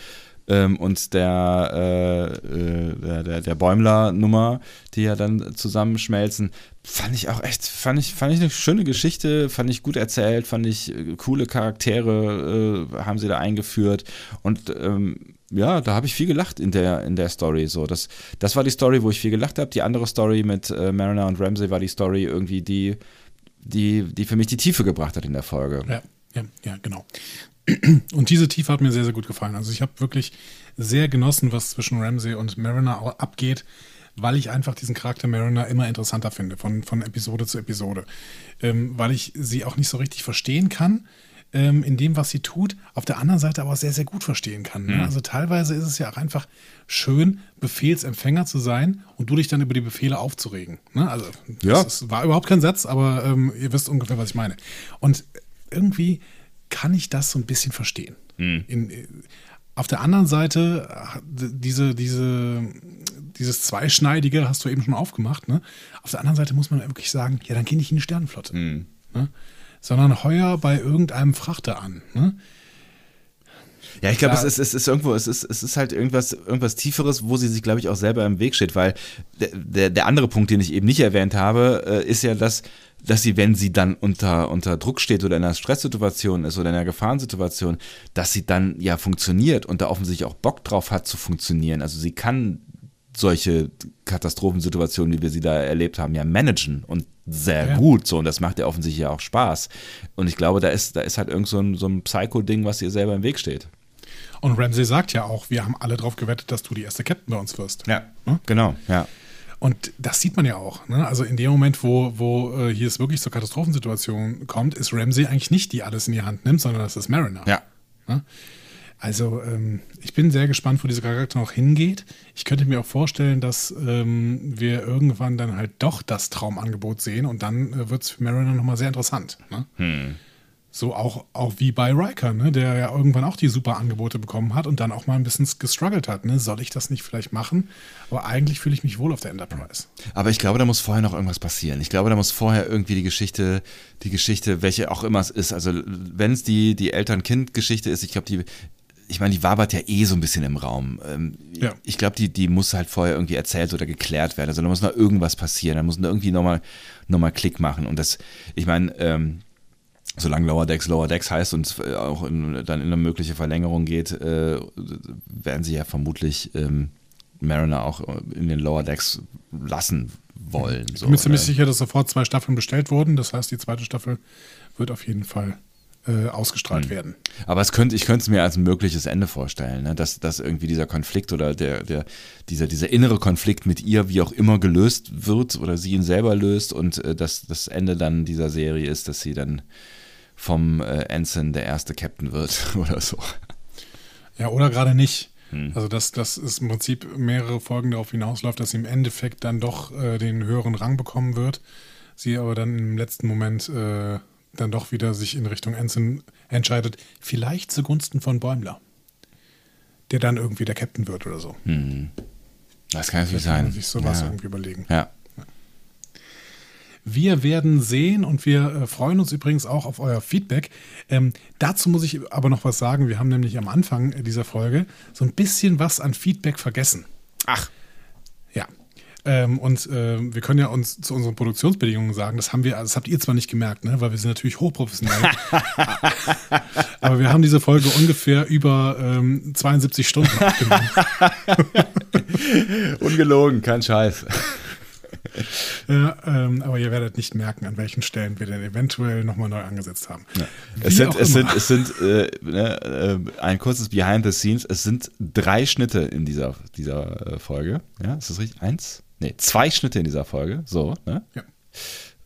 ähm, und der, äh, äh, der, der, der Bäumler-Nummer, die ja dann zusammenschmelzen, fand ich auch echt, fand ich, fand ich eine schöne Geschichte, fand ich gut erzählt, fand ich äh, coole Charaktere äh, haben sie da eingeführt und ähm, ja, da habe ich viel gelacht in der, in der Story. So, das, das war die Story, wo ich viel gelacht habe. Die andere Story mit äh, Mariner und Ramsey war die Story irgendwie, die, die, die für mich die Tiefe gebracht hat in der Folge. Ja, ja, ja, genau. Und diese Tiefe hat mir sehr, sehr gut gefallen. Also ich habe wirklich sehr genossen, was zwischen Ramsey und Mariner abgeht, weil ich einfach diesen Charakter Mariner immer interessanter finde, von, von Episode zu Episode. Ähm, weil ich sie auch nicht so richtig verstehen kann ähm, in dem, was sie tut, auf der anderen Seite aber sehr, sehr gut verstehen kann. Ne? Mhm. Also teilweise ist es ja auch einfach schön, Befehlsempfänger zu sein und du dich dann über die Befehle aufzuregen. Ne? Also ja. das war überhaupt kein Satz, aber ähm, ihr wisst ungefähr, was ich meine. Und irgendwie kann ich das so ein bisschen verstehen. Mhm. In, auf der anderen Seite, diese, diese, dieses Zweischneidige hast du eben schon aufgemacht. Ne? Auf der anderen Seite muss man wirklich sagen, ja, dann geh nicht in die Sternenflotte. Mhm. Ne? Sondern heuer bei irgendeinem Frachter an. Ne? Ja, ich glaube, es ist, es ist irgendwo, es ist, es ist halt irgendwas, irgendwas Tieferes, wo sie sich, glaube ich, auch selber im Weg steht, weil der, der, der andere Punkt, den ich eben nicht erwähnt habe, äh, ist ja, dass dass sie, wenn sie dann unter, unter Druck steht oder in einer Stresssituation ist oder in einer Gefahrensituation, dass sie dann ja funktioniert und da offensichtlich auch Bock drauf hat zu funktionieren. Also sie kann solche Katastrophensituationen, wie wir sie da erlebt haben, ja managen und sehr ja. gut so und das macht ja offensichtlich ja auch Spaß. Und ich glaube, da ist, da ist halt irgend so ein, so ein Psycho-Ding, was ihr selber im Weg steht. Und Ramsey sagt ja auch, wir haben alle drauf gewettet, dass du die erste Captain bei uns wirst. Ja, hm? genau, ja. Und das sieht man ja auch. Ne? Also in dem Moment, wo, wo äh, hier es wirklich zur Katastrophensituation kommt, ist Ramsey eigentlich nicht die alles in die Hand nimmt, sondern das ist Mariner. Ja. Ne? Also ähm, ich bin sehr gespannt, wo dieser Charakter noch hingeht. Ich könnte mir auch vorstellen, dass ähm, wir irgendwann dann halt doch das Traumangebot sehen und dann äh, wird es für Mariner nochmal sehr interessant. Ne? So auch, auch wie bei Riker, ne? der ja irgendwann auch die super Angebote bekommen hat und dann auch mal ein bisschen gestruggelt hat. Ne? Soll ich das nicht vielleicht machen? Aber eigentlich fühle ich mich wohl auf der Enterprise. Aber ich glaube, da muss vorher noch irgendwas passieren. Ich glaube, da muss vorher irgendwie die Geschichte, die Geschichte, welche auch immer es ist. Also wenn es die, die Eltern-Kind-Geschichte ist, ich glaube, die, ich meine, die wabert ja eh so ein bisschen im Raum. Ähm, Ja. Ich glaube, die, die muss halt vorher irgendwie erzählt oder geklärt werden. Also da muss noch irgendwas passieren. Da muss noch irgendwie nochmal noch mal Klick machen. Und das, ich meine, ähm, solange Lower Decks Lower Decks heißt und es äh, auch in, dann in eine mögliche Verlängerung geht, äh, werden sie ja vermutlich ähm, Mariner auch in den Lower Decks lassen wollen. Ich So, bin mir ziemlich ne? sicher, dass sofort zwei Staffeln bestellt wurden. Das heißt, die zweite Staffel wird auf jeden Fall äh, ausgestrahlt werden. Aber es könnte, ich könnte es mir als ein mögliches Ende vorstellen, ne? dass, dass irgendwie dieser Konflikt oder der, der, dieser, dieser innere Konflikt mit ihr, wie auch immer, gelöst wird oder sie ihn selber löst und äh, dass das Ende dann dieser Serie ist, dass sie dann vom äh, Ensign der erste Captain wird oder so. Ja, oder gerade nicht. Hm. Also, dass das ist im Prinzip mehrere Folgen darauf hinausläuft, dass sie im Endeffekt dann doch äh, den höheren Rang bekommen wird. Sie aber dann im letzten Moment äh, dann doch wieder sich in Richtung Ensign entscheidet. Vielleicht zugunsten von Bäumler. Der dann irgendwie der Captain wird oder so. Das kann natürlich Vielleicht kann man sein. sich sowas ja. irgendwie überlegen. ja. Wir werden sehen und wir äh, freuen uns übrigens auch auf euer Feedback. Ähm, dazu muss ich aber noch was sagen. Wir haben nämlich am Anfang dieser Folge so ein bisschen was an Feedback vergessen. Ach, Ja. Ähm, und äh, wir können ja uns zu unseren Produktionsbedingungen sagen, das haben wir, das habt ihr zwar nicht gemerkt, ne, weil wir sind natürlich hochprofessionell. aber wir haben diese Folge ungefähr über ähm, 72 Stunden aufgenommen. ungelogen, kein Scheiß. ja, ähm, aber ihr werdet nicht merken, an welchen Stellen wir denn eventuell nochmal neu angesetzt haben. Es Wie sind, es sind, es sind äh, ne, äh, ein kurzes Behind the Scenes. Es sind drei Schnitte in dieser, dieser äh, Folge. Ja, ist das richtig? Eins? Nee, zwei Schnitte in dieser Folge. So, ne? Ja.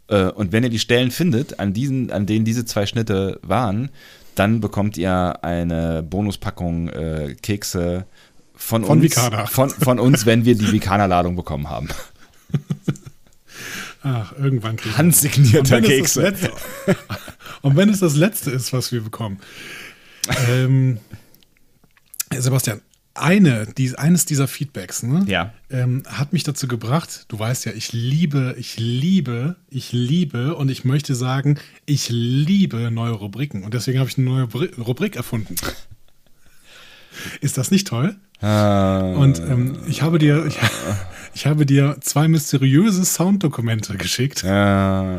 Äh, und wenn ihr die Stellen findet, an, diesen, an denen diese zwei Schnitte waren, dann bekommt ihr eine Bonuspackung äh, Kekse von, Von uns. Von, von uns, wenn wir die Vicana-Ladung bekommen haben. Ach, irgendwann kriegen wir Handsignierter Kekse. Letzte- Und wenn es das letzte ist, was wir bekommen. Ähm, Sebastian, eine, die, eines dieser Feedbacks ne, Ja. ähm, hat mich dazu gebracht, du weißt ja, ich liebe, ich liebe, ich liebe und ich möchte sagen, ich liebe neue Rubriken. Und deswegen habe ich eine neue Bri- Rubrik erfunden. Ist das nicht toll? Und ähm, ich habe dir, ich, ich habe dir zwei mysteriöse Sounddokumente geschickt. Äh,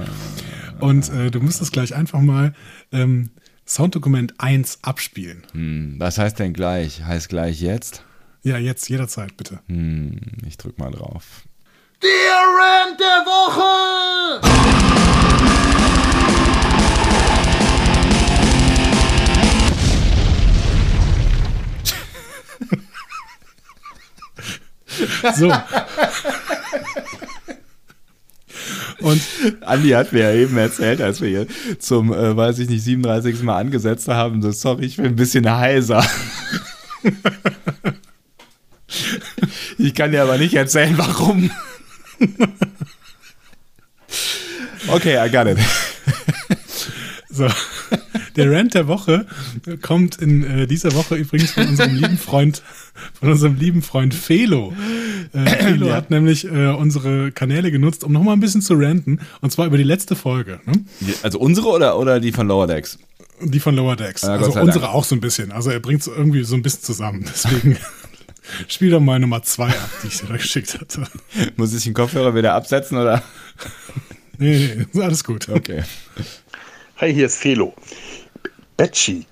Und äh, du müsstest gleich einfach mal ähm, Sounddokument 1 abspielen. hm, was heißt denn gleich? Heißt gleich jetzt? Ja, jetzt jederzeit, bitte. Hm, ich drück mal drauf. Der Rant der Woche! So. Und Andi hat mir ja eben erzählt, als wir hier zum, äh, weiß ich nicht, 37. Mal angesetzt haben, so, sorry, ich bin ein bisschen heiser. ich kann dir aber nicht erzählen, warum. okay, I got it. so. Der Rant der Woche kommt in äh, dieser Woche übrigens von unserem lieben Freund, von unserem lieben Freund Felo. Äh, Felo Ja. hat nämlich äh, unsere Kanäle genutzt, um nochmal ein bisschen zu ranten. Und zwar über die letzte Folge. Ne? Also unsere oder, oder die von Lower Decks? Die von Lower Decks. Ja, Gott also unsere Dank. auch so ein bisschen. Also er bringt es irgendwie so ein bisschen zusammen. Deswegen spiel doch mal Nummer zwei ab, die ich dir da geschickt hatte. Muss ich den Kopfhörer wieder absetzen oder? Nee, nee, ist alles gut. Okay. Hi, hier ist Felo. Betschi.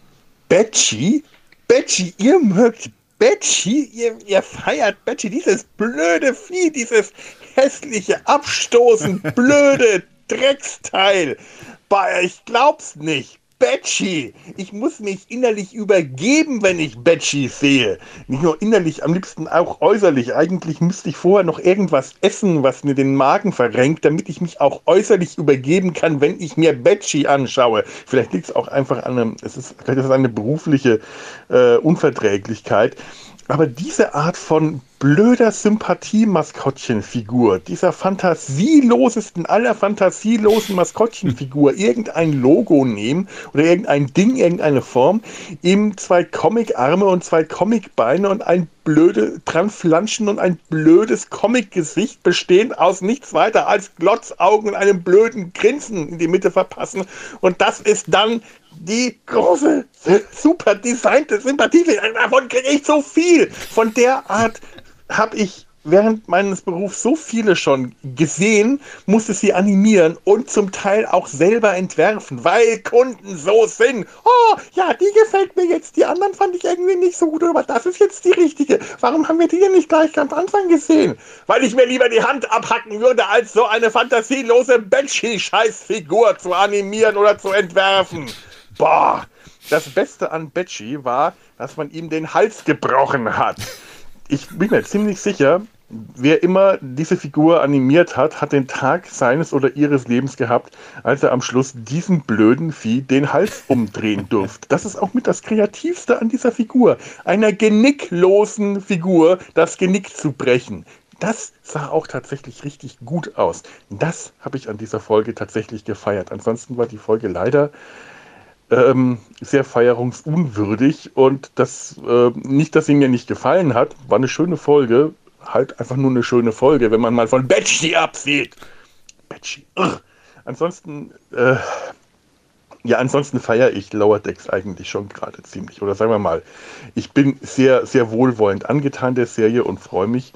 Betschi? Betschi, ihr mögt Betschi? Ihr, ihr feiert Betschi, dieses blöde Vieh, dieses hässliche, abstoßend blöde Drecksteil. Ich glaub's nicht. Betschi. Ich muss mich innerlich übergeben, wenn ich Betschi sehe. Nicht nur innerlich, am liebsten auch äußerlich. Eigentlich müsste ich vorher noch irgendwas essen, was mir den Magen verrenkt, damit ich mich auch äußerlich übergeben kann, wenn ich mir Betschi anschaue. Vielleicht liegt es auch einfach an einem, es ist, vielleicht ist es eine berufliche äh, Unverträglichkeit. Aber diese Art von blöder Sympathie-Maskottchenfigur, dieser fantasielosesten aller fantasielosen Maskottchenfigur, irgendein Logo nehmen oder irgendein Ding, irgendeine Form, ihm zwei Comic-Arme und zwei Comic-Beine und ein blöde Transflanschen und ein blödes Comic-Gesicht bestehend aus nichts weiter als Glotzaugen und einem blöden Grinsen in die Mitte verpassen. Und das ist dann die große, super designte Sympathie. Davon kriege ich so viel. Von der Art habe ich während meines Berufs so viele schon gesehen, musste sie animieren und zum Teil auch selber entwerfen, weil Kunden so sind. Oh, ja, die gefällt mir jetzt. Die anderen fand ich irgendwie nicht so gut, aber das ist jetzt die richtige. Warum haben wir die denn nicht gleich ganz am Anfang gesehen? Weil ich mir lieber die Hand abhacken würde, als so eine fantasielose Betschi-Scheißfigur zu animieren oder zu entwerfen. Boah, das Beste an Betschi war, dass man ihm den Hals gebrochen hat. Ich bin mir ziemlich sicher, wer immer diese Figur animiert hat, hat den Tag seines oder ihres Lebens gehabt, als er am Schluss diesem blöden Vieh den Hals umdrehen durfte. Das ist auch mit das Kreativste an dieser Figur. Einer genicklosen Figur das Genick zu brechen. Das sah auch tatsächlich richtig gut aus. Das habe ich an dieser Folge tatsächlich gefeiert. Ansonsten war die Folge leider ähm, sehr feierungsunwürdig und das äh, nicht, dass sie mir nicht gefallen hat, war eine schöne Folge, halt einfach nur eine schöne Folge, wenn man mal von Betschi absieht. Betschi. Ansonsten, äh, ja, ansonsten feiere ich Lower Decks eigentlich schon gerade ziemlich. Oder sagen wir mal, ich bin sehr, sehr wohlwollend angetan der Serie und freue mich,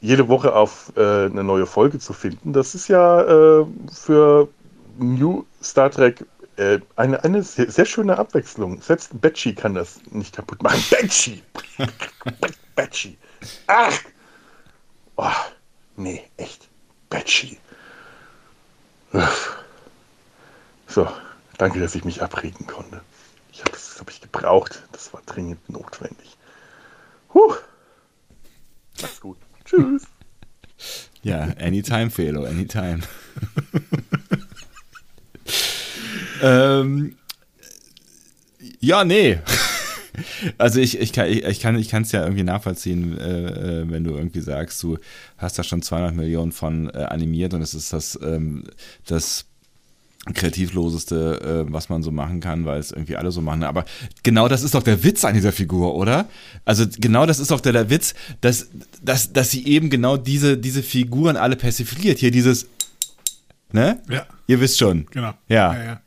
jede Woche auf äh, eine neue Folge zu finden. Das ist ja äh, für New Star Trek äh, eine, eine sehr, sehr, schöne Abwechslung. Selbst Betschi kann das nicht kaputt machen. Betschi! Betschi! Ach! Oh, nee, echt. Betschi. So, danke, dass ich mich abregen konnte. Ich hab, das habe ich gebraucht. Das war dringend notwendig. Huh. Mach's gut. Tschüss. Ja, anytime, Felo, anytime. ähm, ja, nee. Also ich, ich kann ich, kann ich kann es ja irgendwie nachvollziehen, äh, äh, wenn du irgendwie sagst, du hast da schon 200 Millionen von äh, animiert und es ist das ähm, das kreativloseste, äh, was man so machen kann, weil es irgendwie alle so machen. Aber genau das ist doch der Witz an dieser Figur, oder? Also genau das ist doch der, der Witz, dass, dass, dass sie eben genau diese, diese Figuren alle persifliert. Hier dieses, ne? Ja. Ihr wisst schon. Genau. Ja. ja, ja.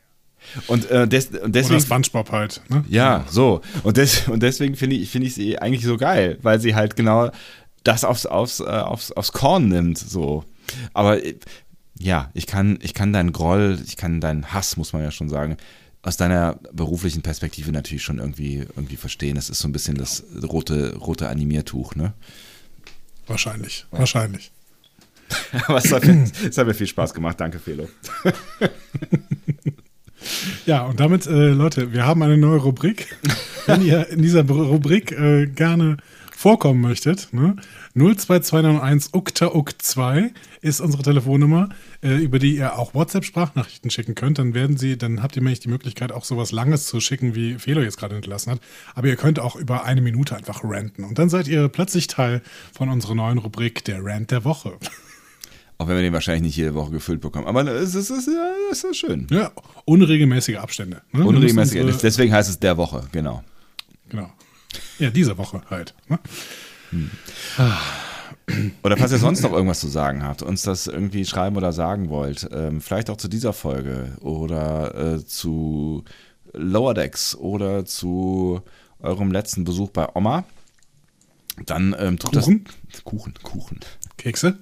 Und, äh, des, und deswegen. Oder SpongeBob halt. Ne? Ja, so. Und, des, und deswegen finde ich, finde ich sie eigentlich so geil, weil sie halt genau das aufs, aufs, äh, aufs, aufs Korn nimmt, so. Aber äh, ja, ich kann, ich kann deinen Groll, ich kann deinen Hass, muss man ja schon sagen, aus deiner beruflichen Perspektive natürlich schon irgendwie, irgendwie verstehen. Das ist so ein bisschen das rote, rote Animiertuch, ne? Wahrscheinlich, ja. wahrscheinlich. Aber es hat, mir, es hat mir viel Spaß gemacht. Danke, Felo. Ja, und damit, äh, Leute, wir haben eine neue Rubrik. Wenn ihr in dieser Rubrik äh, gerne vorkommen möchtet, ne? 02291 ukta uk 2 ist unsere Telefonnummer, äh, über die ihr auch WhatsApp-Sprachnachrichten schicken könnt. Dann werden sie, dann habt ihr nämlich die Möglichkeit, auch sowas Langes zu schicken, wie Felo jetzt gerade hinterlassen hat. Aber ihr könnt auch über eine Minute einfach ranten. Und dann seid ihr plötzlich Teil von unserer neuen Rubrik, der Rant der Woche. Auch wenn wir den wahrscheinlich nicht jede Woche gefüllt bekommen. Aber es ist, es ist, es ist schön. Ja, unregelmäßige Abstände. Ne? Unregelmäßige, unsere, deswegen heißt es der Woche, genau. Genau. Ja, diese Woche halt. Ne? Hm. Oder falls ihr sonst noch irgendwas zu sagen habt, uns das irgendwie schreiben oder sagen wollt, ähm, vielleicht auch zu dieser Folge oder äh, zu Lower Decks oder zu eurem letzten Besuch bei Oma, dann ähm, tut Kuchen? das. Kuchen, Kuchen. Kekse?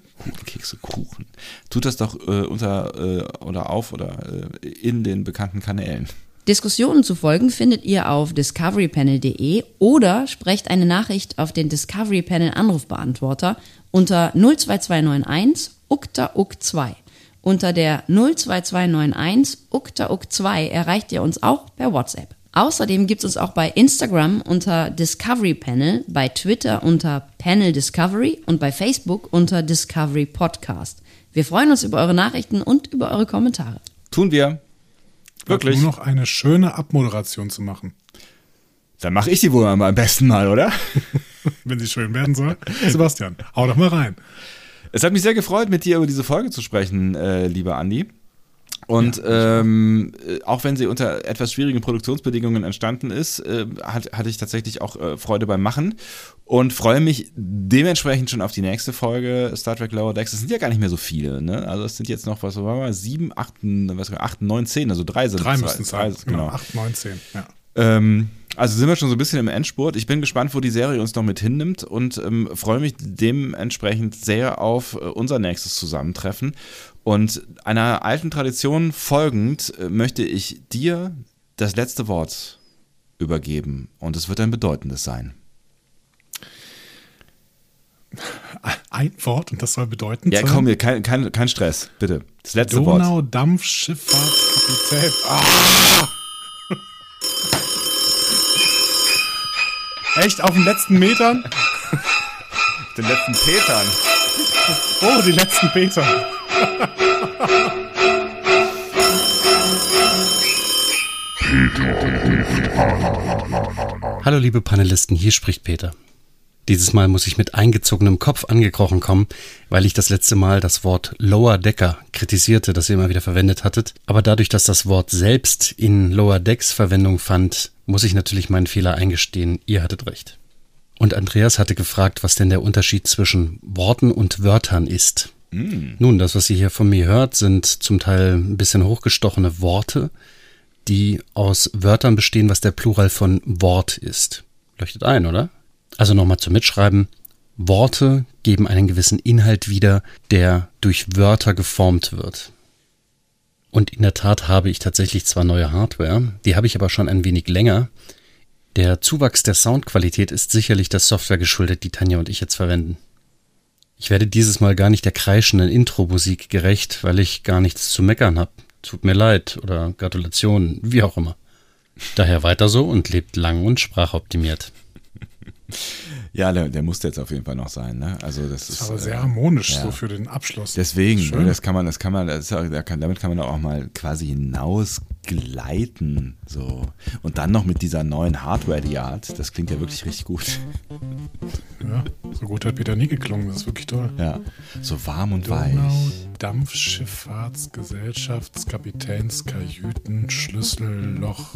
Kekse, Kuchen. Tut das doch äh, unter äh, oder auf oder äh, in den bekannten Kanälen. Diskussionen zu folgen findet ihr auf discoverypanel.de oder sprecht eine Nachricht auf den Discovery Panel Anrufbeantworter unter 02291 ukta uk 2 Unter der 02291 uktauk2 erreicht ihr uns auch per WhatsApp. Außerdem gibt es uns auch bei Instagram unter Discovery Panel, bei Twitter unter Panel Discovery und bei Facebook unter Discovery Podcast. Wir freuen uns über eure Nachrichten und über eure Kommentare. Tun wir. Wirklich. Nur noch eine schöne Abmoderation zu machen. Dann mache ich die wohl am besten mal, oder? Wenn sie schön werden soll. Sebastian, hau doch mal rein. Es hat mich sehr gefreut, mit dir über diese Folge zu sprechen, äh, lieber Andi. Und ähm, äh, auch wenn sie unter etwas schwierigen Produktionsbedingungen entstanden ist, äh, hat, hatte ich tatsächlich auch äh, Freude beim Machen und freue mich dementsprechend schon auf die nächste Folge Star Trek Lower Decks. Es sind ja gar nicht mehr so viele, ne? Also es sind jetzt noch, was war mal, sieben, acht, was, acht, neun, zehn, also drei sind Drei müssen es sein. Genau. 8, 9, 10. Ja. Ähm, also sind wir schon so ein bisschen im Endspurt. Ich bin gespannt, wo die Serie uns noch mit hinnimmt und ähm, freue mich dementsprechend sehr auf äh, unser nächstes Zusammentreffen. Und einer alten Tradition folgend äh, möchte ich dir das letzte Wort übergeben und es wird ein bedeutendes sein. Ein Wort und das soll bedeuten. Ja, komm, hier, kein, kein, kein Stress, bitte. Das letzte Wort. Donau-Dampfschifffahrtskapitän. Ah! Echt auf den letzten Metern? Den letzten Petern. Oh, die letzten Metern. Hallo liebe Panelisten, hier spricht Peter. Dieses Mal muss ich mit eingezogenem Kopf angekrochen kommen, weil ich das letzte Mal das Wort Lower Decker kritisierte, das ihr immer wieder verwendet hattet. Aber dadurch, dass das Wort selbst in Lower Decks Verwendung fand, muss ich natürlich meinen Fehler eingestehen. Ihr hattet recht. Und Andreas hatte gefragt, was denn der Unterschied zwischen Worten und Wörtern ist. Nun, das, was ihr hier von mir hört, sind zum Teil ein bisschen hochgestochene Worte, die aus Wörtern bestehen, was der Plural von Wort ist. Leuchtet ein, oder? Also nochmal zum Mitschreiben. Worte geben einen gewissen Inhalt wieder, der durch Wörter geformt wird. Und in der Tat habe ich tatsächlich zwar neue Hardware, die habe ich aber schon ein wenig länger. Der Zuwachs der Soundqualität ist sicherlich der Software geschuldet, die Tanja und ich jetzt verwenden. Ich werde dieses Mal gar nicht der kreischenden Intro-Musik gerecht, weil ich gar nichts zu meckern habe. Tut mir leid oder Gratulation, wie auch immer. Daher weiter so und lebt lang und sprachoptimiert. Ja, der, der musste jetzt auf jeden Fall noch sein. Ne? Also das, Das ist aber sehr äh, harmonisch ja. so für den Abschluss. Deswegen, Schön. ne, das kann man, das kann man, das auch- damit kann man auch mal quasi hinausgleiten. So. Und dann noch mit dieser neuen Hardware, die hat. Das klingt ja wirklich richtig gut. Ja, so gut hat Peter nie geklungen, das ist wirklich toll. Ja. So warm und weich. Donau, Dampfschifffahrtsgesellschaftskapitänskajüten, Schlüsselloch.